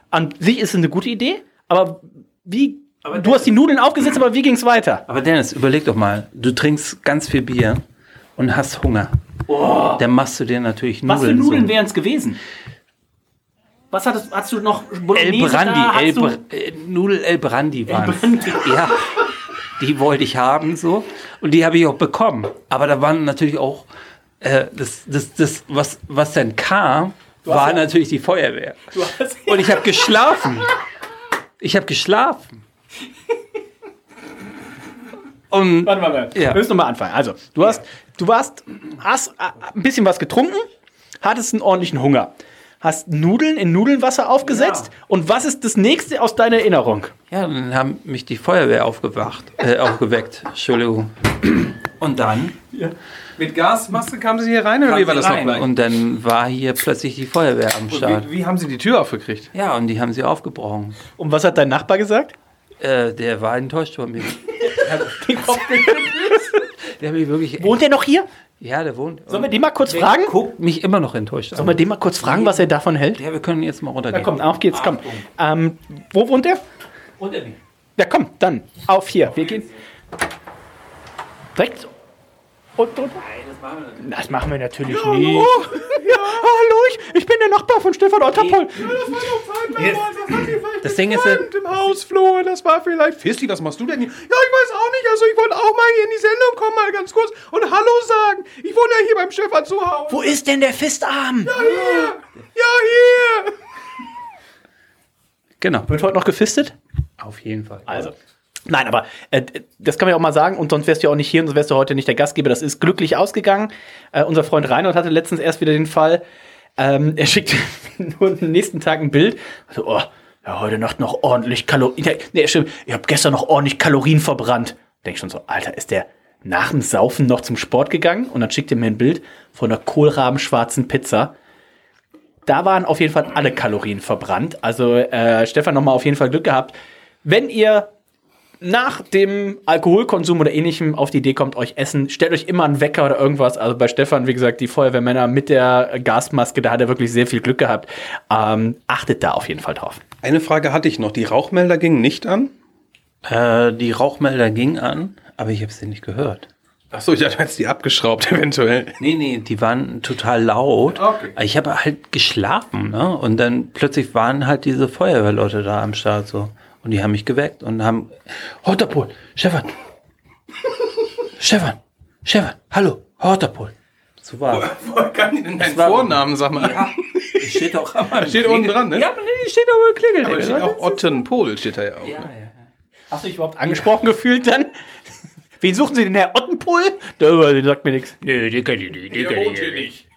An sich ist es eine gute Idee, aber wie? Du hast die Nudeln aufgesetzt, aber wie ging es weiter? Aber Dennis, überleg doch mal, du trinkst ganz viel Bier und hast Hunger. Dann machst du dir natürlich Nudeln. Was für Nudeln so. wären es gewesen? Was hattest, hast du noch El Bolognese Brandi, da? El Br äh, Nudel El Brandi waren. Brandi. *laughs* Ja. Die wollte ich haben so und die habe ich auch bekommen. Aber da waren natürlich auch äh, das, das, das was was dann kam, war ja- natürlich die Feuerwehr. hast- Und ich habe geschlafen. Ich habe geschlafen. Und Warte mal, warte. Ja. Wir müssen nochmal anfangen. Also, du hast, du warst, hast ein bisschen was getrunken, hattest einen ordentlichen Hunger. Hast Nudeln in Nudelnwasser aufgesetzt. Und was ist das nächste aus deiner Erinnerung? ja, dann haben mich die Feuerwehr aufgewacht, äh, aufgeweckt. Entschuldigung. Und dann Mit Gasmaske kamen sie hier rein oder wie war das noch gleich? Und dann war hier plötzlich die Feuerwehr am Start. Wie, wie haben sie die Tür aufgekriegt? Ja, und die haben sie aufgebrochen. Und was hat dein Nachbar gesagt? Äh, der war enttäuscht von mir. *laughs* *laughs* Der hat mich wirklich. Wohnt der noch hier? Ja, der wohnt. Sollen wir den mal kurz fragen? Guckt mich immer noch enttäuscht Sollen wir den mal kurz fragen, was er davon hält? Ja, wir können jetzt mal Na runtergehen. komm, auf geht's, komm. Ähm, wo wohnt er? Unter mir. Ja, komm, dann, auf hier. Wir gehen. Direkt. Und, und. Das machen wir natürlich nicht. Hallo? Ja, hallo, ich, ich bin der Nachbar von Stefan Otterpohl. Das Ding ist, im Hausflur, das war vielleicht. Fisti, was machst du denn hier? Ja, ich weiß auch nicht. Also, ich wollte auch mal hier in die Sendung kommen, mal ganz kurz und Hallo sagen. Ich wohne ja hier beim Stefan zu Hause. Wo ist denn der Fistarm? Ja, hier. Ja, hier. genau. Wird heute noch gefistet? Auf jeden Fall. Also. Nein, aber äh, das kann man ja auch mal sagen und sonst wärst du ja auch nicht hier und sonst wärst du heute nicht der Gastgeber. Das ist glücklich ausgegangen. Äh, unser Freund Reinhold hatte letztens erst wieder den Fall. Ähm, er schickt *laughs* nur am nächsten Tag ein Bild. Also, oh, ja, heute Nacht noch ordentlich Kalorien. Nee, stimmt. Ich habe gestern noch ordentlich Kalorien verbrannt. Denk schon so, Alter, ist der nach dem Saufen noch zum Sport gegangen? Und dann schickt er mir ein Bild von einer kohlrabenschwarzen Pizza. Da waren auf jeden Fall alle Kalorien verbrannt. Also äh, Stefan nochmal auf jeden Fall Glück gehabt. Wenn ihr nach dem Alkoholkonsum oder ähnlichem auf die Idee kommt, euch Essen, stellt euch immer einen Wecker oder irgendwas. Also bei Stefan, wie gesagt, die Feuerwehrmänner mit der Gasmaske, da hat er wirklich sehr viel Glück gehabt. Ähm, achtet da auf jeden Fall drauf. Eine Frage hatte ich noch. Die Rauchmelder gingen nicht an? Äh, die Rauchmelder gingen an, aber ich habe sie nicht gehört. Achso, ich hatte jetzt die abgeschraubt, *laughs* eventuell. Nee, nee, die waren total laut. Okay. Ich habe halt geschlafen, ne? Und dann plötzlich waren halt diese Feuerwehrleute da am Start so. Und die haben mich geweckt und haben. Hotterpol, Stefan! *laughs* Stefan! Stefan, hallo, Horterpol. So war Woher kann die denn deinen war- Vornamen, sag mal? Ja, steht auch am *laughs* Steht unten dran, ne? Ja, aber nee, steht aber im Klingel. Aber steht auch Ottenpol steht da ja auch. ne? Hast du dich überhaupt angesprochen gefühlt dann? *laughs* Wen suchen Sie denn, Herr Ottenpol? Der, der sagt mir nichts. Nee, den kenn ich nicht. Den kenn ich nicht.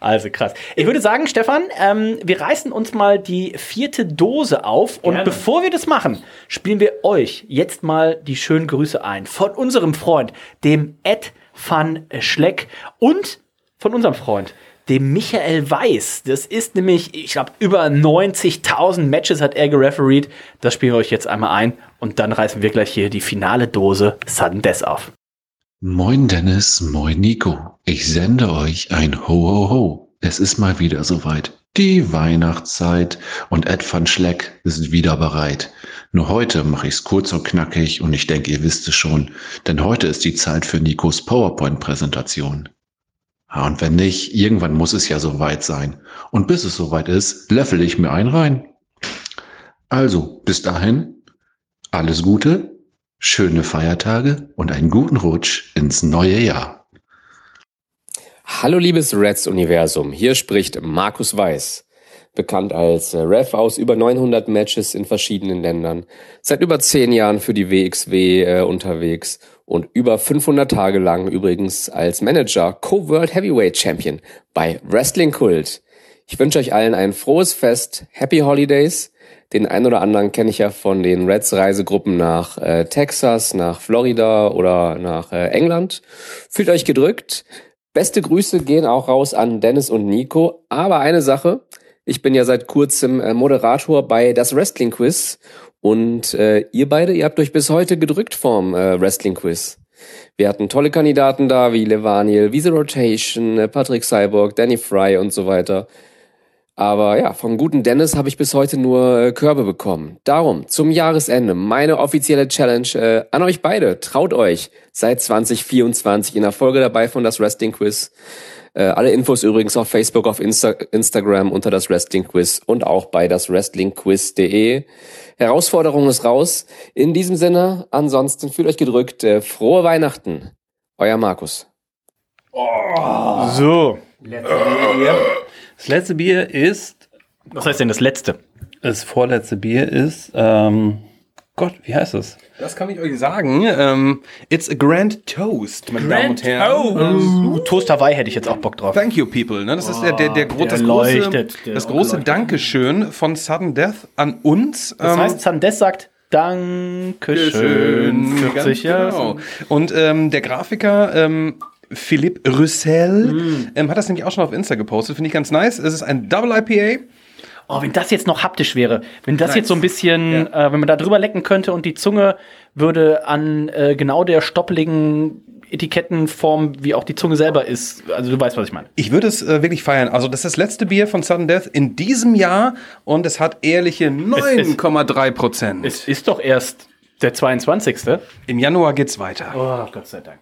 Also krass. Ich würde sagen, Stefan, ähm, wir reißen uns mal die vierte Dose auf. Und Gerne. bevor wir das machen, spielen wir euch jetzt mal die schönen Grüße ein. Von unserem Freund, dem Ed van Schleck und von unserem Freund, dem Michael Weiß. Das ist nämlich, ich glaube, über 90.000 Matches hat er gerefereed. Das spielen wir euch jetzt einmal ein. Und dann reißen wir gleich hier die finale Dose Sudden Death auf. Moin Dennis, moin Nico. Ich sende euch ein Ho Ho Ho. Es ist mal wieder soweit. Die Weihnachtszeit und Ed van Schleck ist wieder bereit. Nur heute mache ich's kurz und knackig und ich denke, ihr wisst es schon, denn heute ist die Zeit für Nikos PowerPoint-Präsentation. Ja, und wenn nicht, irgendwann muss es ja soweit sein. Und bis es soweit ist, löffel ich mir einen rein. Also, bis dahin, alles Gute, schöne Feiertage und einen guten Rutsch ins neue Jahr. Hallo liebes Reds-Universum, hier spricht Markus Weiß, bekannt als Ref aus über 900 Matches in verschiedenen Ländern, seit über 10 Jahren für die WXW äh, unterwegs und über 500 Tage lang übrigens als Manager Co-World Heavyweight Champion bei Wrestling Kult. Ich wünsche euch allen ein frohes Fest, Happy Holidays. Den einen oder anderen kenne ich ja von den Reds Reisegruppen nach äh, Texas, nach Florida oder nach äh, England. Fühlt euch gedrückt. Beste Grüße gehen auch raus an Dennis und Nico. Aber eine Sache, ich bin ja seit kurzem äh, Moderator bei das Wrestling Quiz und äh, ihr beide, ihr habt euch bis heute gedrückt vom äh, Wrestling Quiz. Wir hatten tolle Kandidaten da, wie Levaniel, The Rotation, äh, Patrick Cyborg, Danny Fry und so weiter. Aber ja, vom guten Dennis habe ich bis heute nur äh, Körbe bekommen. Darum, zum Jahresende, meine offizielle Challenge äh, an euch beide. Traut euch. Seit 2024 in der Folge dabei von das Wrestling Quiz. Äh, alle Infos übrigens auf Facebook, auf Insta Instagram unter das Wrestling Quiz und auch bei das Wrestlingquiz.de. Herausforderung ist raus. In diesem Sinne, ansonsten fühlt euch gedrückt. Äh, frohe Weihnachten. Euer Markus. So. Das letzte Bier ist. Was heißt denn das letzte? Das vorletzte Bier ist. Ähm, Gott, wie heißt das? Das kann ich euch sagen. Ähm, it's a Grand Toast, meine Damen und Herren. Oh, Toast Hawaii hätte ich jetzt auch Bock drauf. Thank you, people. Ne? Das ist der, der, der, der das große, leuchtet, der das große leuchtet. Dankeschön von Sudden Death an uns. Das Ähm, heißt, Sandes sagt Dankeschön. 40 Ganz Jahre. Genau. Und ähm, der Grafiker ähm, Philipp Rüssel Mm. ähm, hat das nämlich auch schon auf Insta gepostet. Finde ich ganz nice. Es ist ein Double IPA. Oh, wenn das jetzt noch haptisch wäre, wenn das Nice. jetzt so ein bisschen, äh, wenn man da drüber lecken könnte und die Zunge würde an äh, genau der stoppeligen Etikettenform, wie auch die Zunge selber ist. Also du weißt, was ich meine. Ich würde es äh, wirklich feiern. Also das ist das letzte Bier von Sudden Death in diesem Jahr und es hat ehrliche 9,3 Prozent. Es ist doch erst der 22. Im Januar geht's weiter. Oh, Gott sei Dank.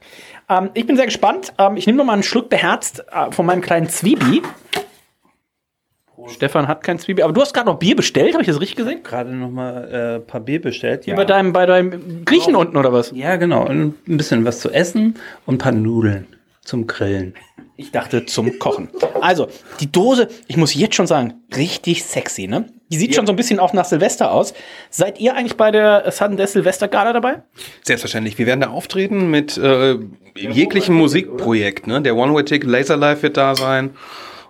Ähm, ich bin sehr gespannt. Ähm, ich nehme noch mal einen Schluck beherzt äh, von meinem kleinen Zwiebel. Stefan hat kein Zwiebel, aber du hast gerade noch Bier bestellt, habe ich das richtig gesehen? Gerade noch mal äh, ein paar Bier bestellt. Hier bei deinem, bei deinem Griechen unten oder was? Ja, genau. Und ein bisschen was zu essen und ein paar Nudeln zum Grillen. Ich dachte zum Kochen. Also, die Dose, ich muss jetzt schon sagen, richtig sexy, ne? Die sieht schon so ein bisschen auch nach Silvester aus. Seid ihr eigentlich bei der Sudden Death Silvester Gala dabei? Selbstverständlich. Wir werden da auftreten mit äh, jeglichem Musikprojekt. Ne? Der One-Way-Ticket Laser Live wird da sein.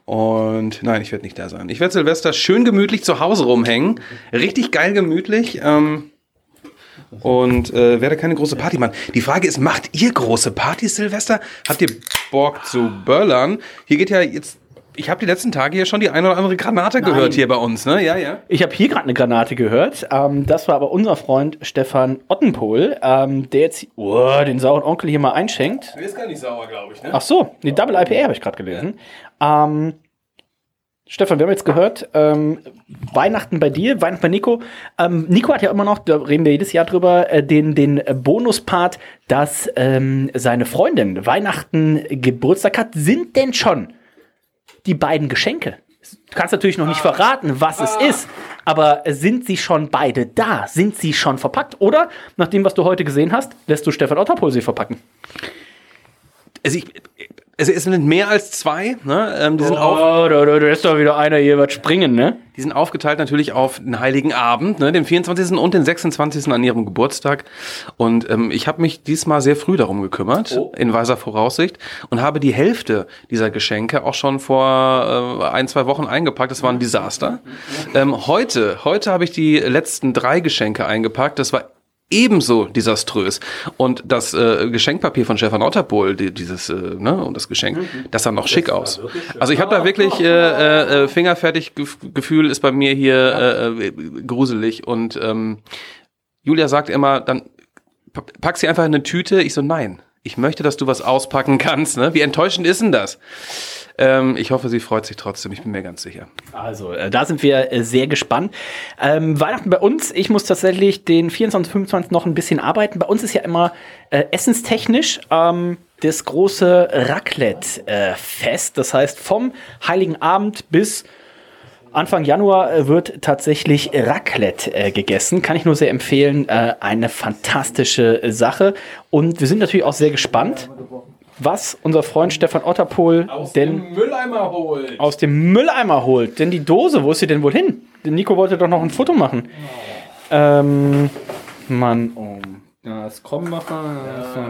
Und nein, ich werde nicht da sein. Ich werde Silvester schön gemütlich zu Hause rumhängen. Richtig geil gemütlich. Ähm, und äh, werde keine große Party machen. Die Frage ist, macht ihr große Partys, Silvester? Habt ihr Bock zu böllern? Hier geht ja jetzt... Ich habe die letzten Tage hier schon die eine oder andere Granate Nein. gehört hier bei uns, ne? Ja, ja. Ich habe hier gerade eine Granate gehört. Ähm, das war aber unser Freund Stefan Ottenpohl, ähm, der jetzt oh, den sauren Onkel hier mal einschenkt. Der ist gar nicht sauer, glaube ich, ne? Ach so, die Double IPA habe ich gerade gelesen. Ähm, Stefan, wir haben jetzt gehört, ähm, Weihnachten bei dir, Weihnachten bei Nico. Ähm, Nico hat ja immer noch, da reden wir jedes Jahr drüber, äh, den, den Bonuspart, dass ähm, seine Freundin Weihnachten Geburtstag hat. Sind denn schon die beiden Geschenke? Du kannst natürlich noch nicht verraten, was es ist, aber sind sie schon beide da? Sind sie schon verpackt? Oder, nach dem, was du heute gesehen hast, lässt du Stefan Otterpohl sie verpacken? Also ich, also es sind mehr als zwei, ne? Ähm, die sind auf, Oh, da, da, da ist doch wieder einer hier was springen, ne? Die sind aufgeteilt natürlich auf den Heiligen Abend, ne, den 24. und den 26. an ihrem Geburtstag. Und ähm, ich habe mich diesmal sehr früh darum gekümmert, in weiser Voraussicht, und habe die Hälfte dieser Geschenke auch schon vor äh, ein, zwei Wochen eingepackt. Das war ein Desaster. Ähm, heute, heute habe ich die letzten drei Geschenke eingepackt. Das war ebenso desaströs. Und das äh, Geschenkpapier von Stefan Otterpohl, die, dieses, äh, ne, und das Geschenk, das sah noch schick aus. Also ich habe da wirklich *laughs* äh, äh, fingerfertig gef Gefühl ist bei mir hier äh, äh, gruselig. Und ähm, Julia sagt immer, dann pa- pack sie einfach in eine Tüte. Ich so, nein, ich möchte, dass du was auspacken kannst. Ne? Wie enttäuschend ist denn das? Ähm, ich hoffe, sie freut sich trotzdem. Ich bin mir ganz sicher. Also, äh, da sind wir äh, sehr gespannt. Ähm, Weihnachten bei uns, ich muss tatsächlich den 24, 25 noch ein bisschen arbeiten. Bei uns ist ja immer äh, essenstechnisch ähm, das große Raclette-Fest. das heißt, vom Heiligen Abend bis Anfang Januar äh, wird tatsächlich Raclette äh, gegessen. Kann ich nur sehr empfehlen. Äh, eine fantastische Sache. Und wir sind natürlich auch sehr gespannt, was unser Freund Stefan Otterpohl denn Mülleimer holt. aus dem Mülleimer holt. Denn die Dose, wo ist sie denn wohl hin? Nico wollte doch noch ein Foto machen. Ähm, Mann, oh. Ja, das Krombacher.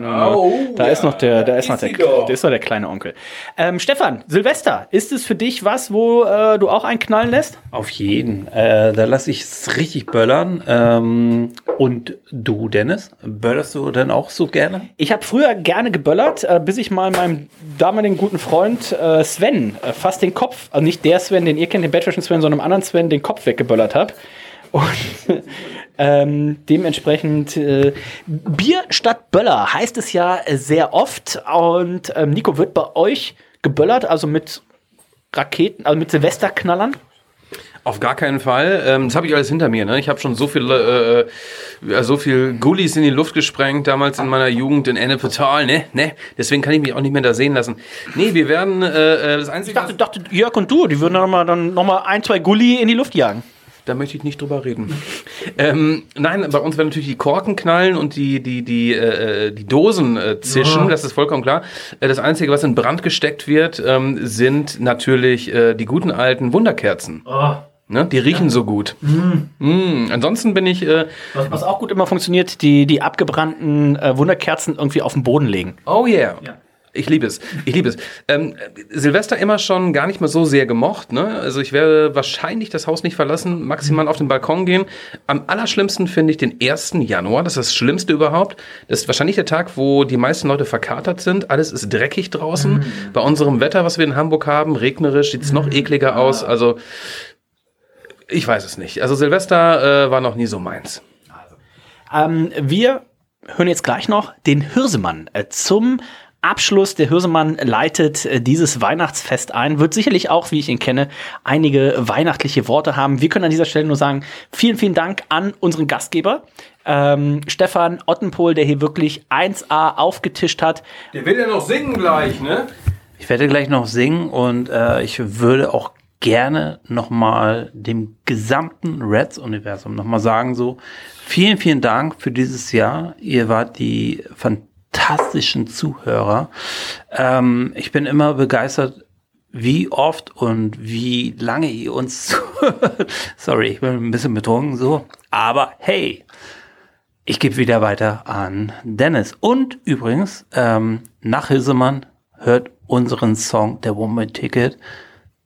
Au, da ist noch der, da ist, ist noch der, der ist noch der kleine Onkel. Ähm, Stefan, Silvester, ist es für dich was, wo äh, du auch einen knallen lässt? Auf jeden. Äh, da lasse ich es richtig böllern. Ähm, und du, Dennis, böllerst du denn auch so gerne? Ich habe früher gerne geböllert, äh, bis ich mal meinem damaligen guten Freund äh, Sven äh, fast den Kopf, also nicht der Sven, den ihr kennt, den Battrischen Sven, sondern einem anderen Sven, den Kopf weggeböllert habe. Und ähm, dementsprechend äh, Bier statt Böller heißt es ja äh, sehr oft. Und ähm, Nico, wird bei euch geböllert, also mit Raketen, also mit Silvesterknallern? Auf gar keinen Fall. Ähm, das habe ich alles hinter mir. Ne? Ich habe schon so viele, äh, ja, so viel Gullis in die Luft gesprengt damals in meiner Jugend in Ennepetal. Ne, ne. Deswegen kann ich mich auch nicht mehr da sehen lassen. Nee, wir werden äh, äh, das Ich einzige. dachte, dachte Jörg und du, die würden noch mal, dann noch mal ein, zwei Gulli in die Luft jagen. Da möchte ich nicht drüber reden. ähm, nein, bei uns werden natürlich die Korken knallen und die, die, die, äh, die Dosen äh, zischen, das ist vollkommen klar. Äh, das Einzige, was in Brand gesteckt wird, ähm, sind natürlich äh, die guten alten Wunderkerzen. Ne? Die riechen so gut. Mm. Ansonsten bin ich. Äh, Was, was auch gut immer funktioniert, die, die abgebrannten äh, Wunderkerzen irgendwie auf den Boden legen. Oh yeah. Ich liebe es. Ich liebe es. Ähm, Silvester immer schon gar nicht mal so sehr gemocht. Ne? Also ich werde wahrscheinlich das Haus nicht verlassen, maximal auf den Balkon gehen. Am allerschlimmsten finde ich den 1. Januar. Das ist das Schlimmste überhaupt. Das ist wahrscheinlich der Tag, wo die meisten Leute verkatert sind. Alles ist dreckig draußen. Bei unserem Wetter, was wir in Hamburg haben, regnerisch, sieht es noch ekliger aus. Also ich weiß es nicht. Also Silvester äh, war noch nie so meins. Ähm, wir hören jetzt gleich noch den Hirsemann äh, zum Abschluss. Der Hirsemann leitet äh, dieses Weihnachtsfest ein, wird sicherlich auch, wie ich ihn kenne, einige weihnachtliche Worte haben. Wir können an dieser Stelle nur sagen, vielen, vielen Dank an unseren Gastgeber. Ähm, Stefan Ottenpohl, der hier wirklich 1A aufgetischt hat. Der will ja noch singen gleich, ne? Ich werde gleich noch singen und äh, ich würde auch gerne nochmal dem gesamten Reds-Universum nochmal sagen, so vielen, vielen Dank für dieses Jahr. Ihr wart die fantastischen Zuhörer. Ähm, ich bin immer begeistert, wie oft und wie lange ihr uns *laughs* zuhört. Sorry, ich bin ein bisschen betrunken so. Aber hey, ich gebe wieder weiter an Dennis. Und übrigens, ähm, nach Hilsemann hört unseren Song Der Woman-Ticket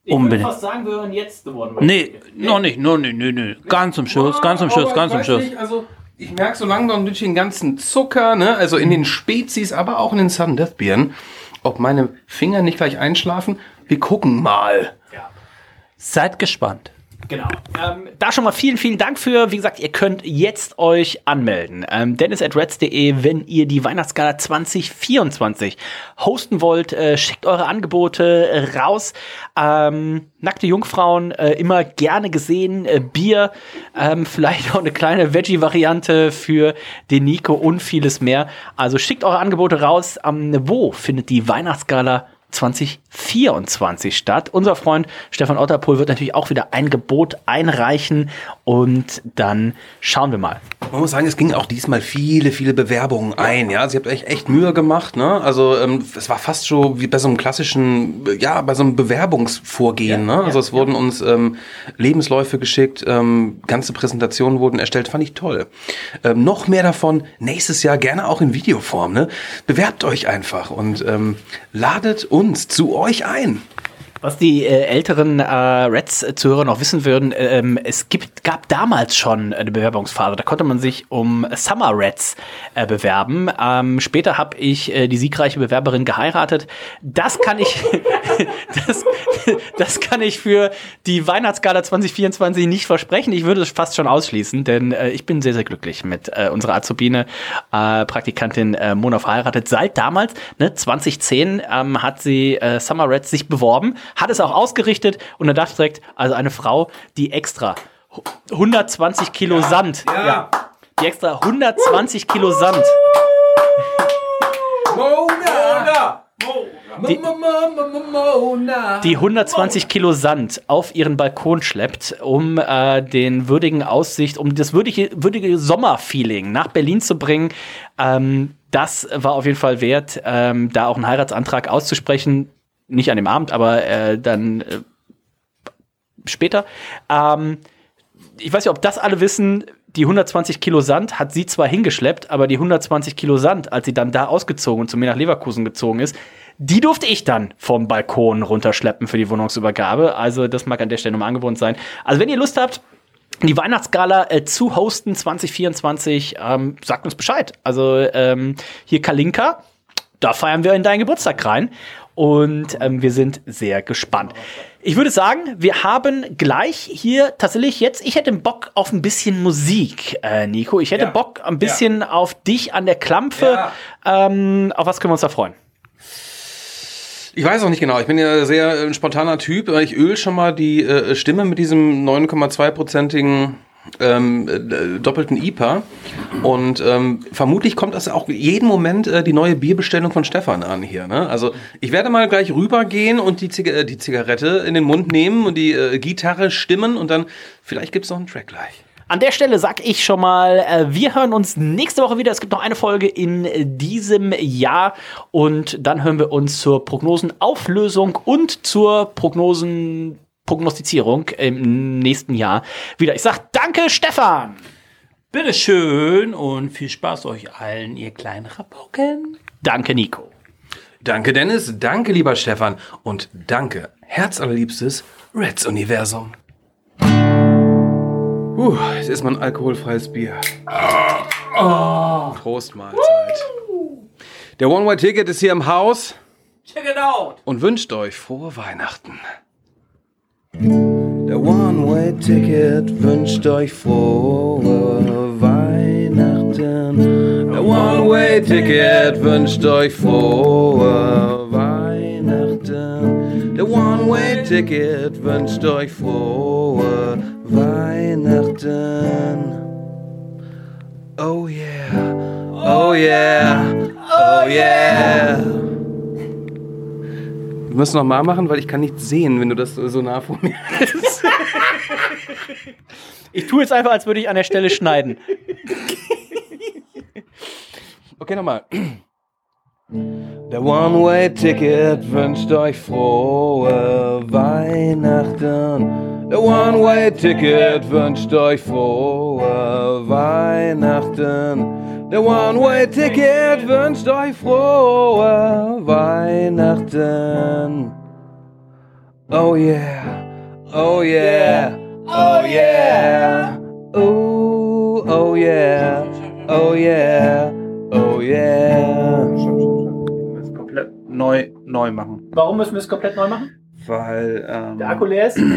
unbedingt. sagen, wir hören jetzt The One Nee, noch nicht, noch nicht, nee, nee. Ganz zum Schluss, ganz zum Schluss, Aber ganz ich zum Schluss. Nicht, also ich merke so langsam durch den ganzen Zucker, ne, also in den Spezies, aber auch in den Sudden Death Bieren, ob meine Finger nicht gleich einschlafen. Wir gucken mal. Seid gespannt. Genau. Ähm, da schon mal vielen, vielen Dank für. Wie gesagt, ihr könnt jetzt euch anmelden. Ähm, Dennis at reds.de, wenn ihr die Weihnachtsgala 2024 hosten wollt, äh, schickt eure Angebote raus. Ähm, nackte Jungfrauen äh, immer gerne gesehen. Äh, Bier, ähm, vielleicht auch eine kleine Veggie-Variante für den Nico und vieles mehr. Also schickt eure Angebote raus. Wo findet die Weihnachtsgala 2024 statt. Unser Freund Stefan Otterpohl wird natürlich auch wieder ein Gebot einreichen und dann schauen wir mal. Man muss sagen, es ging auch diesmal viele, viele Bewerbungen ein. Ja, sie habt euch echt Mühe gemacht. Ne? Also ähm, es war fast so wie bei so einem klassischen, ja, bei so einem Bewerbungsvorgehen. ne? Also es wurden uns ähm, Lebensläufe geschickt, ähm, ganze Präsentationen wurden erstellt. Fand ich toll. Ähm, noch mehr davon nächstes Jahr gerne auch in Videoform. Ne? Bewerbt euch einfach und ähm, ladet uns zu euch ein. Was die äh, älteren äh, Reds-Zuhörer noch wissen würden, ähm, es gibt, gab damals schon eine Bewerbungsphase. Da konnte man sich um Summer Reds äh, bewerben. Ähm, später habe ich äh, die siegreiche Bewerberin geheiratet. Das kann ich, *laughs* das, das kann ich für die Weihnachtsgala 2024 nicht versprechen. Ich würde es fast schon ausschließen, denn äh, ich bin sehr, sehr glücklich mit äh, unserer Azubine, äh, Praktikantin äh, Mona verheiratet. Seit damals, ne, 2010, ähm, hat sie äh, Summer Reds sich beworben, hat es auch ausgerichtet und dann dachte ich direkt, also eine Frau, die extra 120 Kilo Sand, ja. die extra 120 Kilo Sand Mona! Die- die 120 Kilo Sand auf ihren Balkon schleppt, um äh, den würdigen Aussicht, um das würdige, würdige Sommerfeeling nach Berlin zu bringen. Ähm, das war auf jeden Fall wert, ähm, da auch einen Heiratsantrag auszusprechen. Nicht an dem Abend, aber äh, dann äh, später. Ähm, ich weiß nicht, ob das alle wissen. Die 120 Kilo Sand hat sie zwar hingeschleppt, aber die 120 Kilo Sand, als sie dann da ausgezogen und zu mir nach Leverkusen gezogen ist, die durfte ich dann vom Balkon runterschleppen für die Wohnungsübergabe. Also das mag an der Stelle nochmal angewohnt sein. Also wenn ihr Lust habt, die Weihnachtsgala äh, zu hosten 2024, ähm, sagt uns Bescheid. Also ähm, hier Kalinka, da feiern wir in deinen Geburtstag rein. Und ähm, wir sind sehr gespannt. Ich würde sagen, wir haben gleich hier tatsächlich jetzt, ich hätte Bock auf ein bisschen Musik, äh, Nico. Ich hätte Bock ein bisschen auf dich an der Klampfe. Ähm, auf was können wir uns da freuen? Ich weiß auch nicht genau. Ich bin ja sehr äh, ein spontaner Typ. Ich öl schon mal die äh, Stimme mit diesem 9,2-prozentigen ähm, äh, doppelten IPA. Und ähm, vermutlich kommt das auch jeden Moment äh, die neue Bierbestellung von Stefan an hier. Ne? Also ich werde mal gleich rübergehen und die, Ziga äh, die Zigarette in den Mund nehmen und die äh, Gitarre stimmen und dann vielleicht gibt's noch einen Track gleich. An der Stelle sag ich schon mal, äh, wir hören uns nächste Woche wieder. Es gibt noch eine Folge in diesem Jahr und dann hören wir uns zur Prognosenauflösung und zur Prognosen Prognostizierung im nächsten Jahr wieder. Ich sag danke, Stefan. Bitteschön und viel Spaß euch allen, ihr kleinen Rabauken. Danke, Nico. Danke, Dennis. Danke, lieber Stefan. Und danke, herzallerliebstes Reds-Universum. Uh, jetzt ist mal ein alkoholfreies Bier. Prost, Mahlzeit. Der One-Way-Ticket ist hier im Haus Check it out! und wünscht euch frohe Weihnachten. Der One-Way-Ticket wünscht euch frohe Weihnachten. Der One-Way-Ticket wünscht euch frohe Weihnachten. Der One-Way-Ticket wünscht euch frohe Weihnachten. Oh yeah, oh yeah, oh yeah. Wir müssen noch mal machen, weil ich kann nichts sehen, wenn du das so nah vor mir bist. *laughs* Ich tue jetzt einfach, als würde ich an der Stelle schneiden. *laughs* Okay, nochmal. Der One-Way-Ticket wünscht euch frohe Weihnachten. Der One-Way-Ticket wünscht euch frohe Weihnachten. Der One-Way-Ticket wünscht euch frohe Weihnachten. Oh yeah, oh yeah, oh yeah. Oh, oh yeah, oh yeah, oh yeah. Neu, neu machen. Warum müssen wir es komplett neu machen? Weil. Ähm, Der Akku leer ist? *clears throat*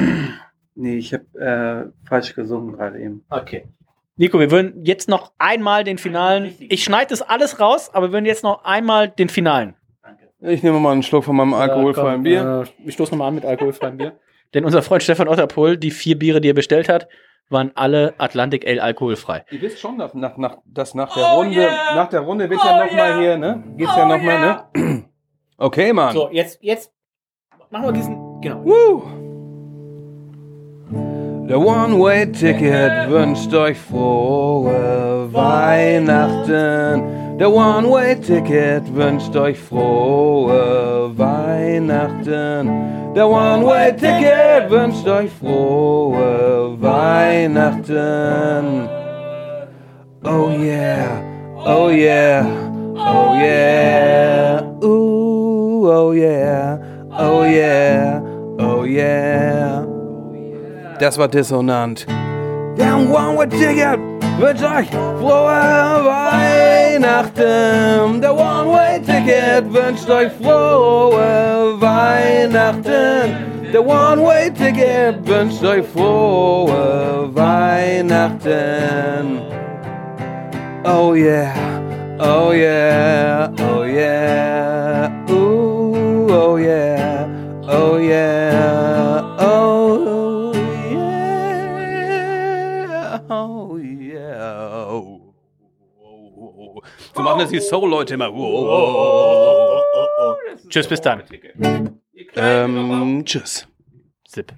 Nee, ich habe äh, falsch gesungen gerade eben. Okay. Nico, wir würden jetzt noch einmal den finalen. Ich schneide das alles raus, aber wir würden jetzt noch einmal den finalen. Ich nehme mal einen Schluck von meinem alkoholfreien komm, Bier. Äh, ich stoße nochmal an mit alkoholfreiem Bier. *laughs* Denn unser Freund Stefan Otterpohl, die vier Biere, die er bestellt hat, waren alle Atlantic Ale alkoholfrei. Ihr wisst schon, dass nach, nach, dass nach der Runde, nach der Runde wird ja noch mal hier, ne? Geht's ja noch mal, ne? *clears throat* Okay, Mann. So, jetzt, jetzt machen wir diesen. Genau. Woo! Der One-Way-Ticket wünscht euch frohe Weihnachten. Der One-Way-Ticket wünscht euch frohe Weihnachten. Der One-Way-Ticket wünscht euch frohe Weihnachten. Oh yeah, oh yeah, oh yeah, ooh, oh yeah, oh yeah, oh yeah. Das war dissonant. Der One-Way-Ticket wünscht euch frohe Weihnachten. Der One-Way-Ticket wünscht euch frohe Weihnachten. Der One-Way-Ticket wünscht euch frohe Weihnachten. Oh yeah, oh yeah, oh yeah, oh yeah, oh yeah, oh yeah, oh yeah. So machen das die Soul-Leute immer. Tschüss, bis dann. Ähm, tschüss. Zip.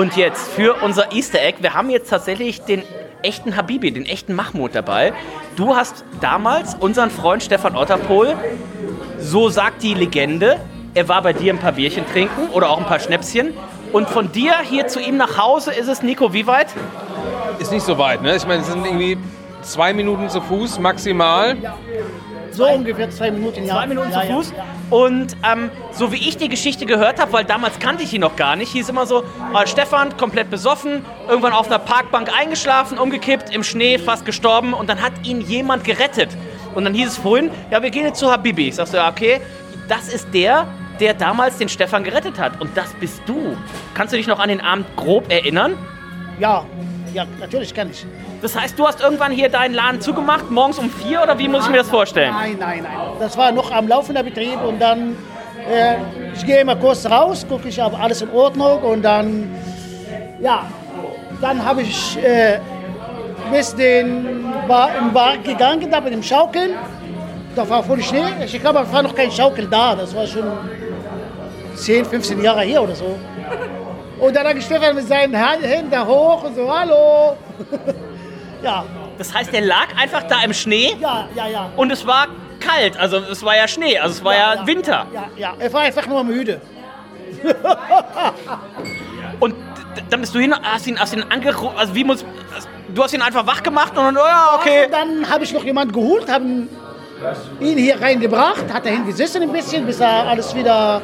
Und jetzt für unser Easter Egg. Wir haben jetzt tatsächlich den echten Habibi, den echten Mahmoud dabei. Du hast damals unseren Freund Stefan Otterpohl, so sagt die Legende, er war bei dir ein paar Bierchen trinken oder auch ein paar Schnäpschen. Und von dir hier zu ihm nach Hause ist es, Nico, wie weit? Ist nicht so weit, ne? Ich meine, es sind irgendwie zwei Minuten zu Fuß maximal. So ungefähr zwei Minuten, ja. Zwei Minuten ja, zu Fuß. ja. Und ähm, so wie ich die Geschichte gehört habe, weil damals kannte ich ihn noch gar nicht, hieß immer so, äh, Stefan komplett besoffen, irgendwann auf einer Parkbank eingeschlafen, umgekippt, im Schnee, fast gestorben und dann hat ihn jemand gerettet. Und dann hieß es vorhin, ja, wir gehen jetzt zu Habibi. Ich sagte, ja, okay, das ist der, der damals den Stefan gerettet hat. Und das bist du. Kannst du dich noch an den Abend grob erinnern? Ja, ja, natürlich kann ich. Das heißt, du hast irgendwann hier deinen Laden zugemacht, morgens um vier oder wie muss ich mir das vorstellen? Nein, nein, nein. Das war noch am laufenden Betrieb und dann, äh, ich gehe immer kurz raus, gucke ich, ob alles in Ordnung und dann, ja, dann habe ich äh, bis den Bar, im Bar gegangen, da mit dem Schaukeln. Da war voll Schnee. Ich glaube, es war noch kein Schaukel da. Das war schon 10, 15 Jahre her oder so. Und dann hat Stefan mit seinen Händen da hoch und so, hallo. *laughs* ja. Das heißt, der lag einfach da im Schnee? Ja, ja, ja. Und es war kalt, also es war ja Schnee, also es war ja, Winter. Ja, ja, er war einfach nur müde. *laughs* Und dann bist du hin, hast ihn, hast ihn angerufen, also wie muss, du hast ihn einfach wach gemacht und dann, oh ja, okay. Und dann habe ich noch jemanden geholt, haben ihn hier reingebracht, hat er hingesessen ein bisschen, bis er alles wieder,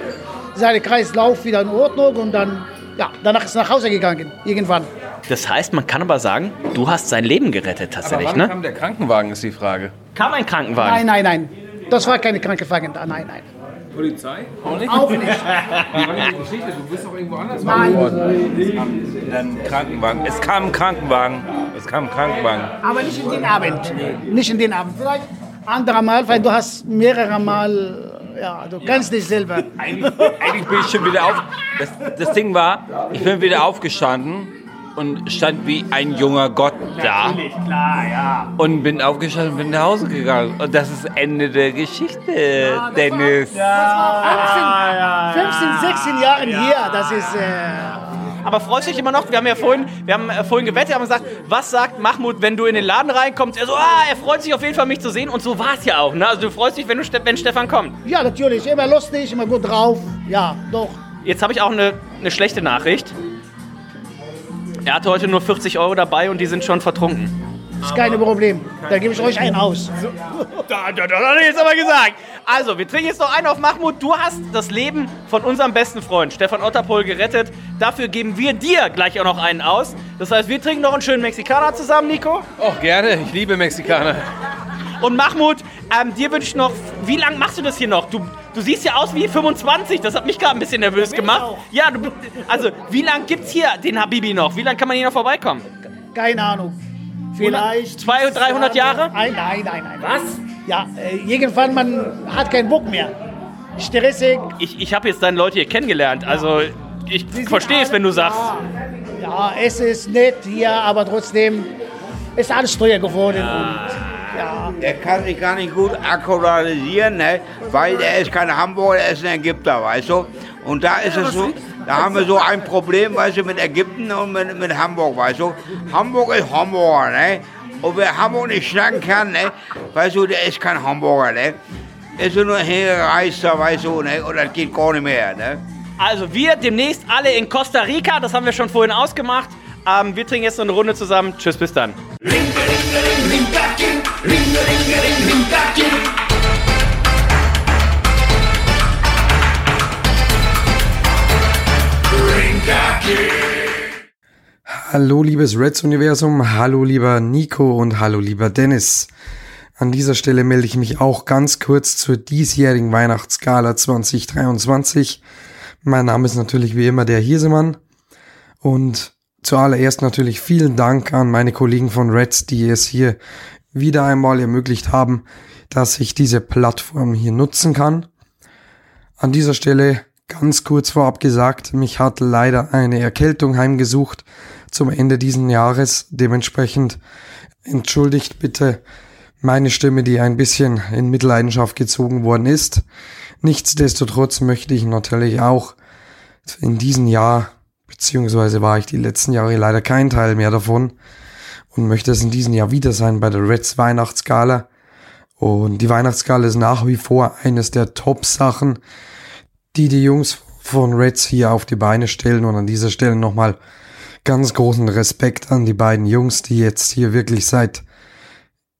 seine Kreislauf wieder in Ordnung und dann, ja, danach ist er nach Hause gegangen, irgendwann. Das heißt, man kann aber sagen, du hast sein Leben gerettet tatsächlich, Aber wann ne? kam der Krankenwagen, ist die Frage. Kam ein Krankenwagen? Nein, nein, nein. Das war keine Krankenwagen da, nein, nein. Polizei? Auch nicht? Auch nicht. Wie war denn die Geschichte? Du bist doch irgendwo anders Nein. geworden. Dann Krankenwagen. Es kam ein Krankenwagen. Es kam ein Krankenwagen. Aber nicht in den Abend. Nicht in den Abend. Vielleicht anderer Mal, weil du hast mehrere Mal, ja, du kannst dich selber. *laughs* Eigentlich, eigentlich bin ich schon wieder auf. Das, das Ding war, ich bin wieder aufgestanden und stand wie ein junger Gott da. klar, ja. Und bin aufgestanden und bin nach Hause gegangen. Und das ist Ende der Geschichte, Dennis. Das war 15, 15 16 Jahren her. Das ist. Äh, Aber freust dich immer noch? Wir haben ja vorhin, wir haben äh, vorhin gewettet, haben gesagt, was sagt Mahmoud, wenn du in den Laden reinkommst? Er so, ah, er freut sich auf jeden Fall, mich zu sehen. Und so war es ja auch. Ne? Also du freust dich, wenn, du, wenn Stefan kommt. Ja, natürlich. Immer lustig, immer gut drauf. Ja, doch. Jetzt habe ich auch eine, eine schlechte Nachricht. Er hatte heute nur 40 Euro dabei und die sind schon vertrunken. Ist kein Problem. Da gebe ich euch einen aus. *laughs* Da, da, da, da hat er jetzt aber gesagt. Also, wir trinken jetzt noch einen auf Mahmoud. Du hast das Leben von unserem besten Freund Stefan Otterpohl gerettet. Dafür geben wir dir gleich auch noch einen aus. Das heißt, wir trinken noch einen schönen Mexikaner zusammen, Nico. Oh, gerne. Ich liebe Mexikaner. Und Mahmoud, ähm, dir wünsche ich noch, wie lange machst du das hier noch? Du, du siehst ja aus wie 25, das hat mich gerade ein bisschen nervös gemacht. Ja, du, also, wie lange gibt's hier den Habibi noch? Wie lange kann man hier noch vorbeikommen? Keine Ahnung. Vielleicht. 200, 300 Jahre? Nein, nein, nein, nein. Was? Ja, äh, irgendwann, man hat keinen Bock mehr. Stressig. Ich, ich habe jetzt deine Leute hier kennengelernt, also ich verstehe es, wenn du sagst. Ja, es ist nett hier, aber trotzdem ist alles teuer geworden. Und, ja. Der kann sich gar nicht gut akkuratisieren, ne? weil er ist kein Hamburger, er ist ein Ägypter, weißt du? Und da ist es so, da haben wir so ein Problem, weißt du, mit Ägypten und mit, mit Hamburg, weißt du? Hamburg ist Hamburger, ne? Und wer Hamburg nicht schnacken kann, ne? Weißt du, der ist kein Hamburger, ne? Ist nur ein Herreister, weißt du, ne? Und das geht gar nicht mehr, ne? Also wir demnächst alle in Costa Rica, das haben wir schon vorhin ausgemacht. Ähm, wir trinken jetzt noch eine Runde zusammen. Tschüss, bis dann. Hallo liebes Reds-Universum, hallo lieber Nico und hallo lieber Dennis. An dieser Stelle melde ich mich auch ganz kurz zur diesjährigen Weihnachtsgala 2023. Mein Name ist natürlich wie immer der Hirsemann und zuallererst natürlich vielen Dank an meine Kollegen von Reds, die es hier wieder einmal ermöglicht haben, dass ich diese Plattform hier nutzen kann. An dieser Stelle ganz kurz vorab gesagt, mich hat leider eine Erkältung heimgesucht zum Ende diesen Jahres. Dementsprechend entschuldigt bitte meine Stimme, die ein bisschen in Mitleidenschaft gezogen worden ist. Nichtsdestotrotz möchte ich natürlich auch in diesem Jahr, beziehungsweise war ich die letzten Jahre leider kein Teil mehr davon und möchte es in diesem Jahr wieder sein bei der Reds Weihnachtsgala. Und die Weihnachtsgala ist nach wie vor eines der Top-Sachen, die die Jungs von Reds hier auf die Beine stellen. Und an dieser Stelle nochmal ganz großen Respekt an die beiden Jungs, die jetzt hier wirklich seit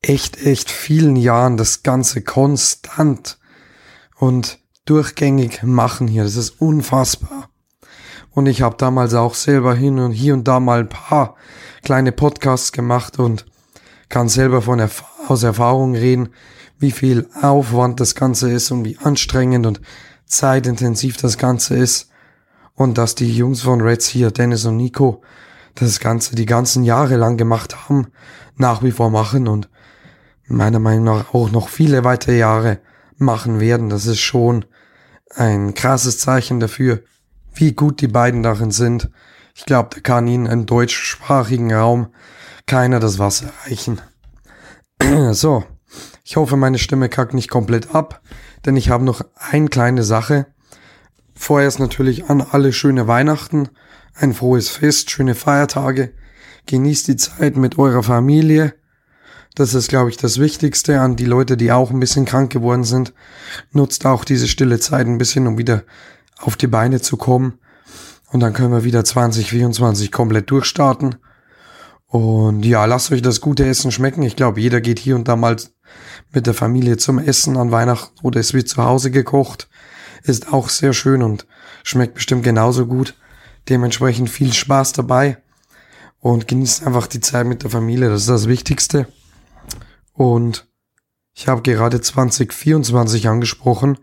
echt, echt vielen Jahren das Ganze konstant und durchgängig machen hier. Das ist unfassbar. Und ich habe damals auch selber hin und hier und da mal ein paar kleine Podcasts gemacht und kann selber von Erf aus Erfahrung reden, wie viel Aufwand das Ganze ist und wie anstrengend und zeitintensiv das Ganze ist. Und dass die Jungs von Reds hier, Dennis und Nico, das Ganze die ganzen Jahre lang gemacht haben, nach wie vor machen und meiner Meinung nach auch noch viele weitere Jahre machen werden. Das ist schon ein krasses Zeichen dafür, wie gut die beiden darin sind. Ich glaube, da kann ihnen im deutschsprachigen Raum keiner das Wasser reichen. *clears throat* so, ich hoffe, meine Stimme kackt nicht komplett ab, denn ich habe noch eine kleine Sache. Vorerst natürlich an alle schöne Weihnachten, ein frohes Fest, schöne Feiertage. Genießt die Zeit mit eurer Familie. Das ist, glaube ich, das Wichtigste an die Leute, die auch ein bisschen krank geworden sind. Nutzt auch diese stille Zeit ein bisschen, um wieder auf die Beine zu kommen. Und dann können wir wieder 2024 komplett durchstarten. Und ja, lasst euch das gute Essen schmecken. Ich glaube, jeder geht hier und da mal mit der Familie zum Essen an Weihnachten oder es wird zu Hause gekocht. Ist auch sehr schön und schmeckt bestimmt genauso gut. Dementsprechend viel Spaß dabei und genießt einfach die Zeit mit der Familie. Das ist das Wichtigste. Und ich habe gerade 2024 angesprochen.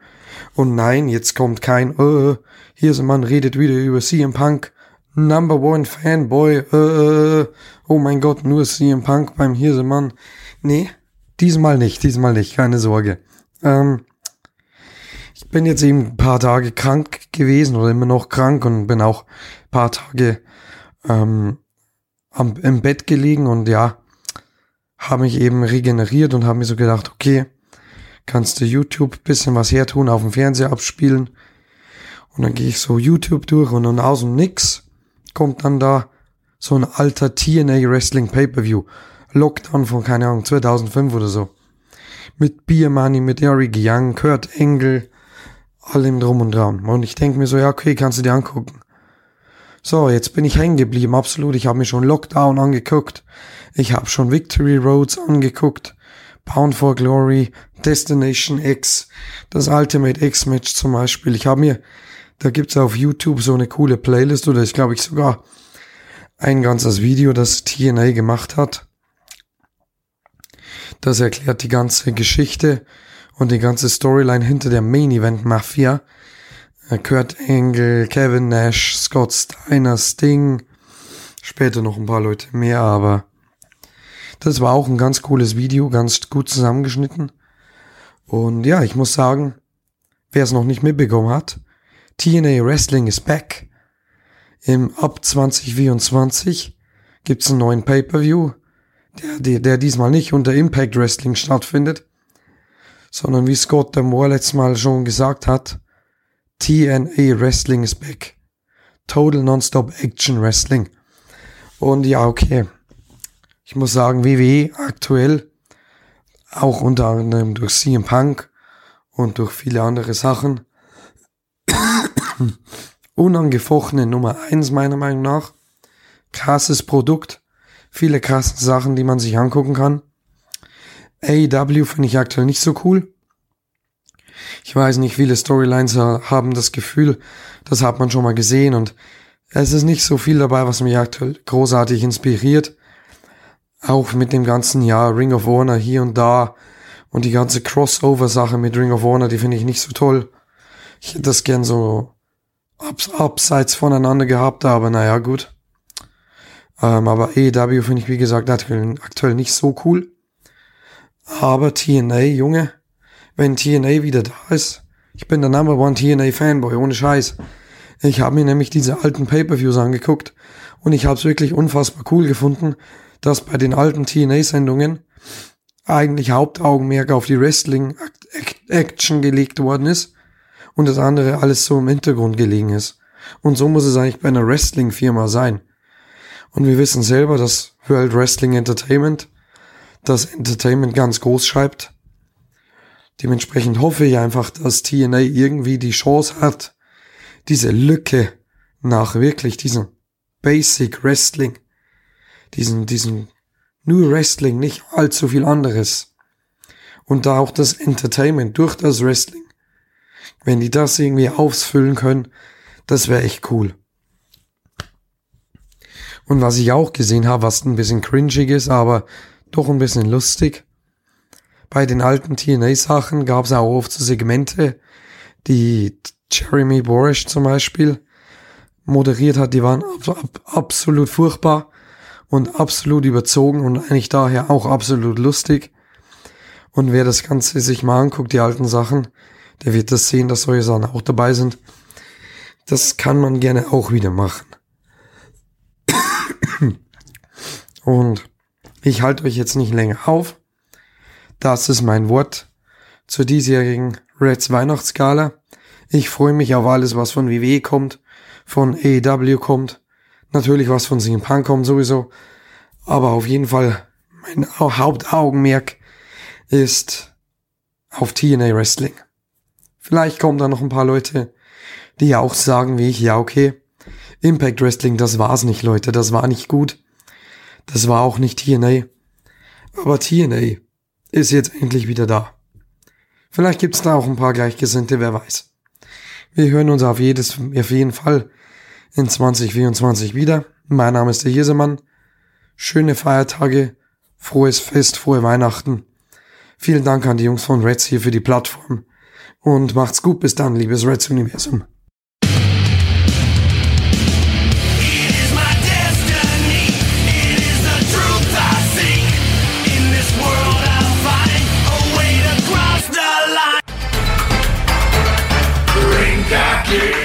Und nein, jetzt kommt kein, äh, hier ist ein Mann, redet wieder über CM Punk. Number One Fanboy, äh, oh mein Gott, nur CM Punk beim Hirsemann. Nee, diesmal nicht, diesmal nicht, keine Sorge. Ähm, ich bin jetzt eben ein paar Tage krank gewesen oder immer noch krank und bin auch ein paar Tage ähm, am, im Bett gelegen und ja, habe mich eben regeneriert und habe mir so gedacht, okay, kannst du YouTube bisschen was hertun, auf dem Fernseher abspielen. Und dann gehe ich so YouTube durch und dann aus dem Nix kommt dann da so ein alter TNA Wrestling Pay-Per-View. Lockdown von, keine Ahnung, 2005 oder so. Mit Beer Money, mit Eric Young, Kurt Engel, allem drum und dran. Und ich denke mir so, ja, okay, kannst du dir angucken. So, jetzt bin ich hängen geblieben, absolut. Ich habe mir schon Lockdown angeguckt. Ich habe schon Victory Roads angeguckt. Bound for Glory, Destination X, das Ultimate X Match zum Beispiel. Ich habe mir, da gibt's auf YouTube so eine coole Playlist oder ich glaube ich sogar ein ganzes Video, das TNA gemacht hat. Das erklärt die ganze Geschichte und die ganze Storyline hinter der Main Event Mafia. Äh, Kurt Angle, Kevin Nash, Scott Steiner, Sting, später noch ein paar Leute mehr, aber das war auch ein ganz cooles Video, ganz gut zusammengeschnitten. Und ja, ich muss sagen, wer es noch nicht mitbekommen hat, TNA Wrestling ist back. Im ab 2024 gibt's einen neuen Pay-per-View, der, der, der diesmal nicht unter Impact Wrestling stattfindet, sondern wie Scott Moore letztes Mal schon gesagt hat, TNA Wrestling is back. Total Non-Stop Action Wrestling. Und ja, okay. Ich muss sagen, WWE aktuell, auch unter anderem durch CM Punk und durch viele andere Sachen, *coughs* unangefochtene Nummer eins meiner Meinung nach. Krasses Produkt. Viele krasse Sachen, die man sich angucken kann. AEW finde ich aktuell nicht so cool. Ich weiß nicht, viele Storylines haben das Gefühl, das hat man schon mal gesehen und es ist nicht so viel dabei, was mich aktuell großartig inspiriert. Auch mit dem ganzen Jahr Ring of Honor hier und da und die ganze Crossover-Sache mit Ring of Honor, die finde ich nicht so toll. Ich hätte das gern so abs abseits voneinander gehabt, aber naja, gut. Ähm, aber AEW finde ich, wie gesagt, aktuell, aktuell nicht so cool. Aber TNA, Junge, wenn TNA wieder da ist, ich bin der Number One TNA Fanboy, ohne Scheiß. Ich habe mir nämlich diese alten Pay-per-Views angeguckt und ich habe es wirklich unfassbar cool gefunden, dass bei den alten TNA-Sendungen eigentlich Hauptaugenmerk auf die Wrestling-Action gelegt worden ist und das andere alles so im Hintergrund gelegen ist. Und so muss es eigentlich bei einer Wrestling-Firma sein. Und wir wissen selber, dass World Wrestling Entertainment das Entertainment ganz groß schreibt. Dementsprechend hoffe ich einfach, dass TNA irgendwie die Chance hat, diese Lücke nach wirklich diesem Basic Wrestling, diesen, diesen nur Wrestling, nicht allzu viel anderes. Und da auch das Entertainment durch das Wrestling. Wenn die das irgendwie ausfüllen können, das wäre echt cool. Und was ich auch gesehen habe, was ein bisschen cringig ist, aber doch ein bisschen lustig. Bei den alten TNA-Sachen gab es auch oft so Segmente, die Jeremy Borish zum Beispiel moderiert hat, die waren ab, ab, absolut furchtbar und absolut überzogen und eigentlich daher auch absolut lustig. Und wer das Ganze sich mal anguckt, die alten Sachen, der wird das sehen, dass solche Sachen auch dabei sind. Das kann man gerne auch wieder machen. Und ich halte euch jetzt nicht länger auf. Das ist mein Wort zur diesjährigen Reds Weihnachtsgala. Ich freue mich auf alles, was von WWE kommt, von AEW kommt, natürlich was von CM Punk kommt sowieso, aber auf jeden Fall mein Hauptaugenmerk ist auf TNA Wrestling. Vielleicht kommen da noch ein paar Leute, die auch sagen wie ich, ja okay, Impact Wrestling, das war's nicht, Leute, das war nicht gut. Das war auch nicht TNA. Aber TNA ist jetzt endlich wieder da. Vielleicht gibt's da auch ein paar Gleichgesinnte, wer weiß. Wir hören uns auf, jedes, auf jeden Fall in 2024 wieder. Mein Name ist der Hirsemann. Schöne Feiertage, frohes Fest, frohe Weihnachten. Vielen Dank an die Jungs von Reds hier für die Plattform. Und macht's gut, bis dann, liebes Reds Universum. Yeah.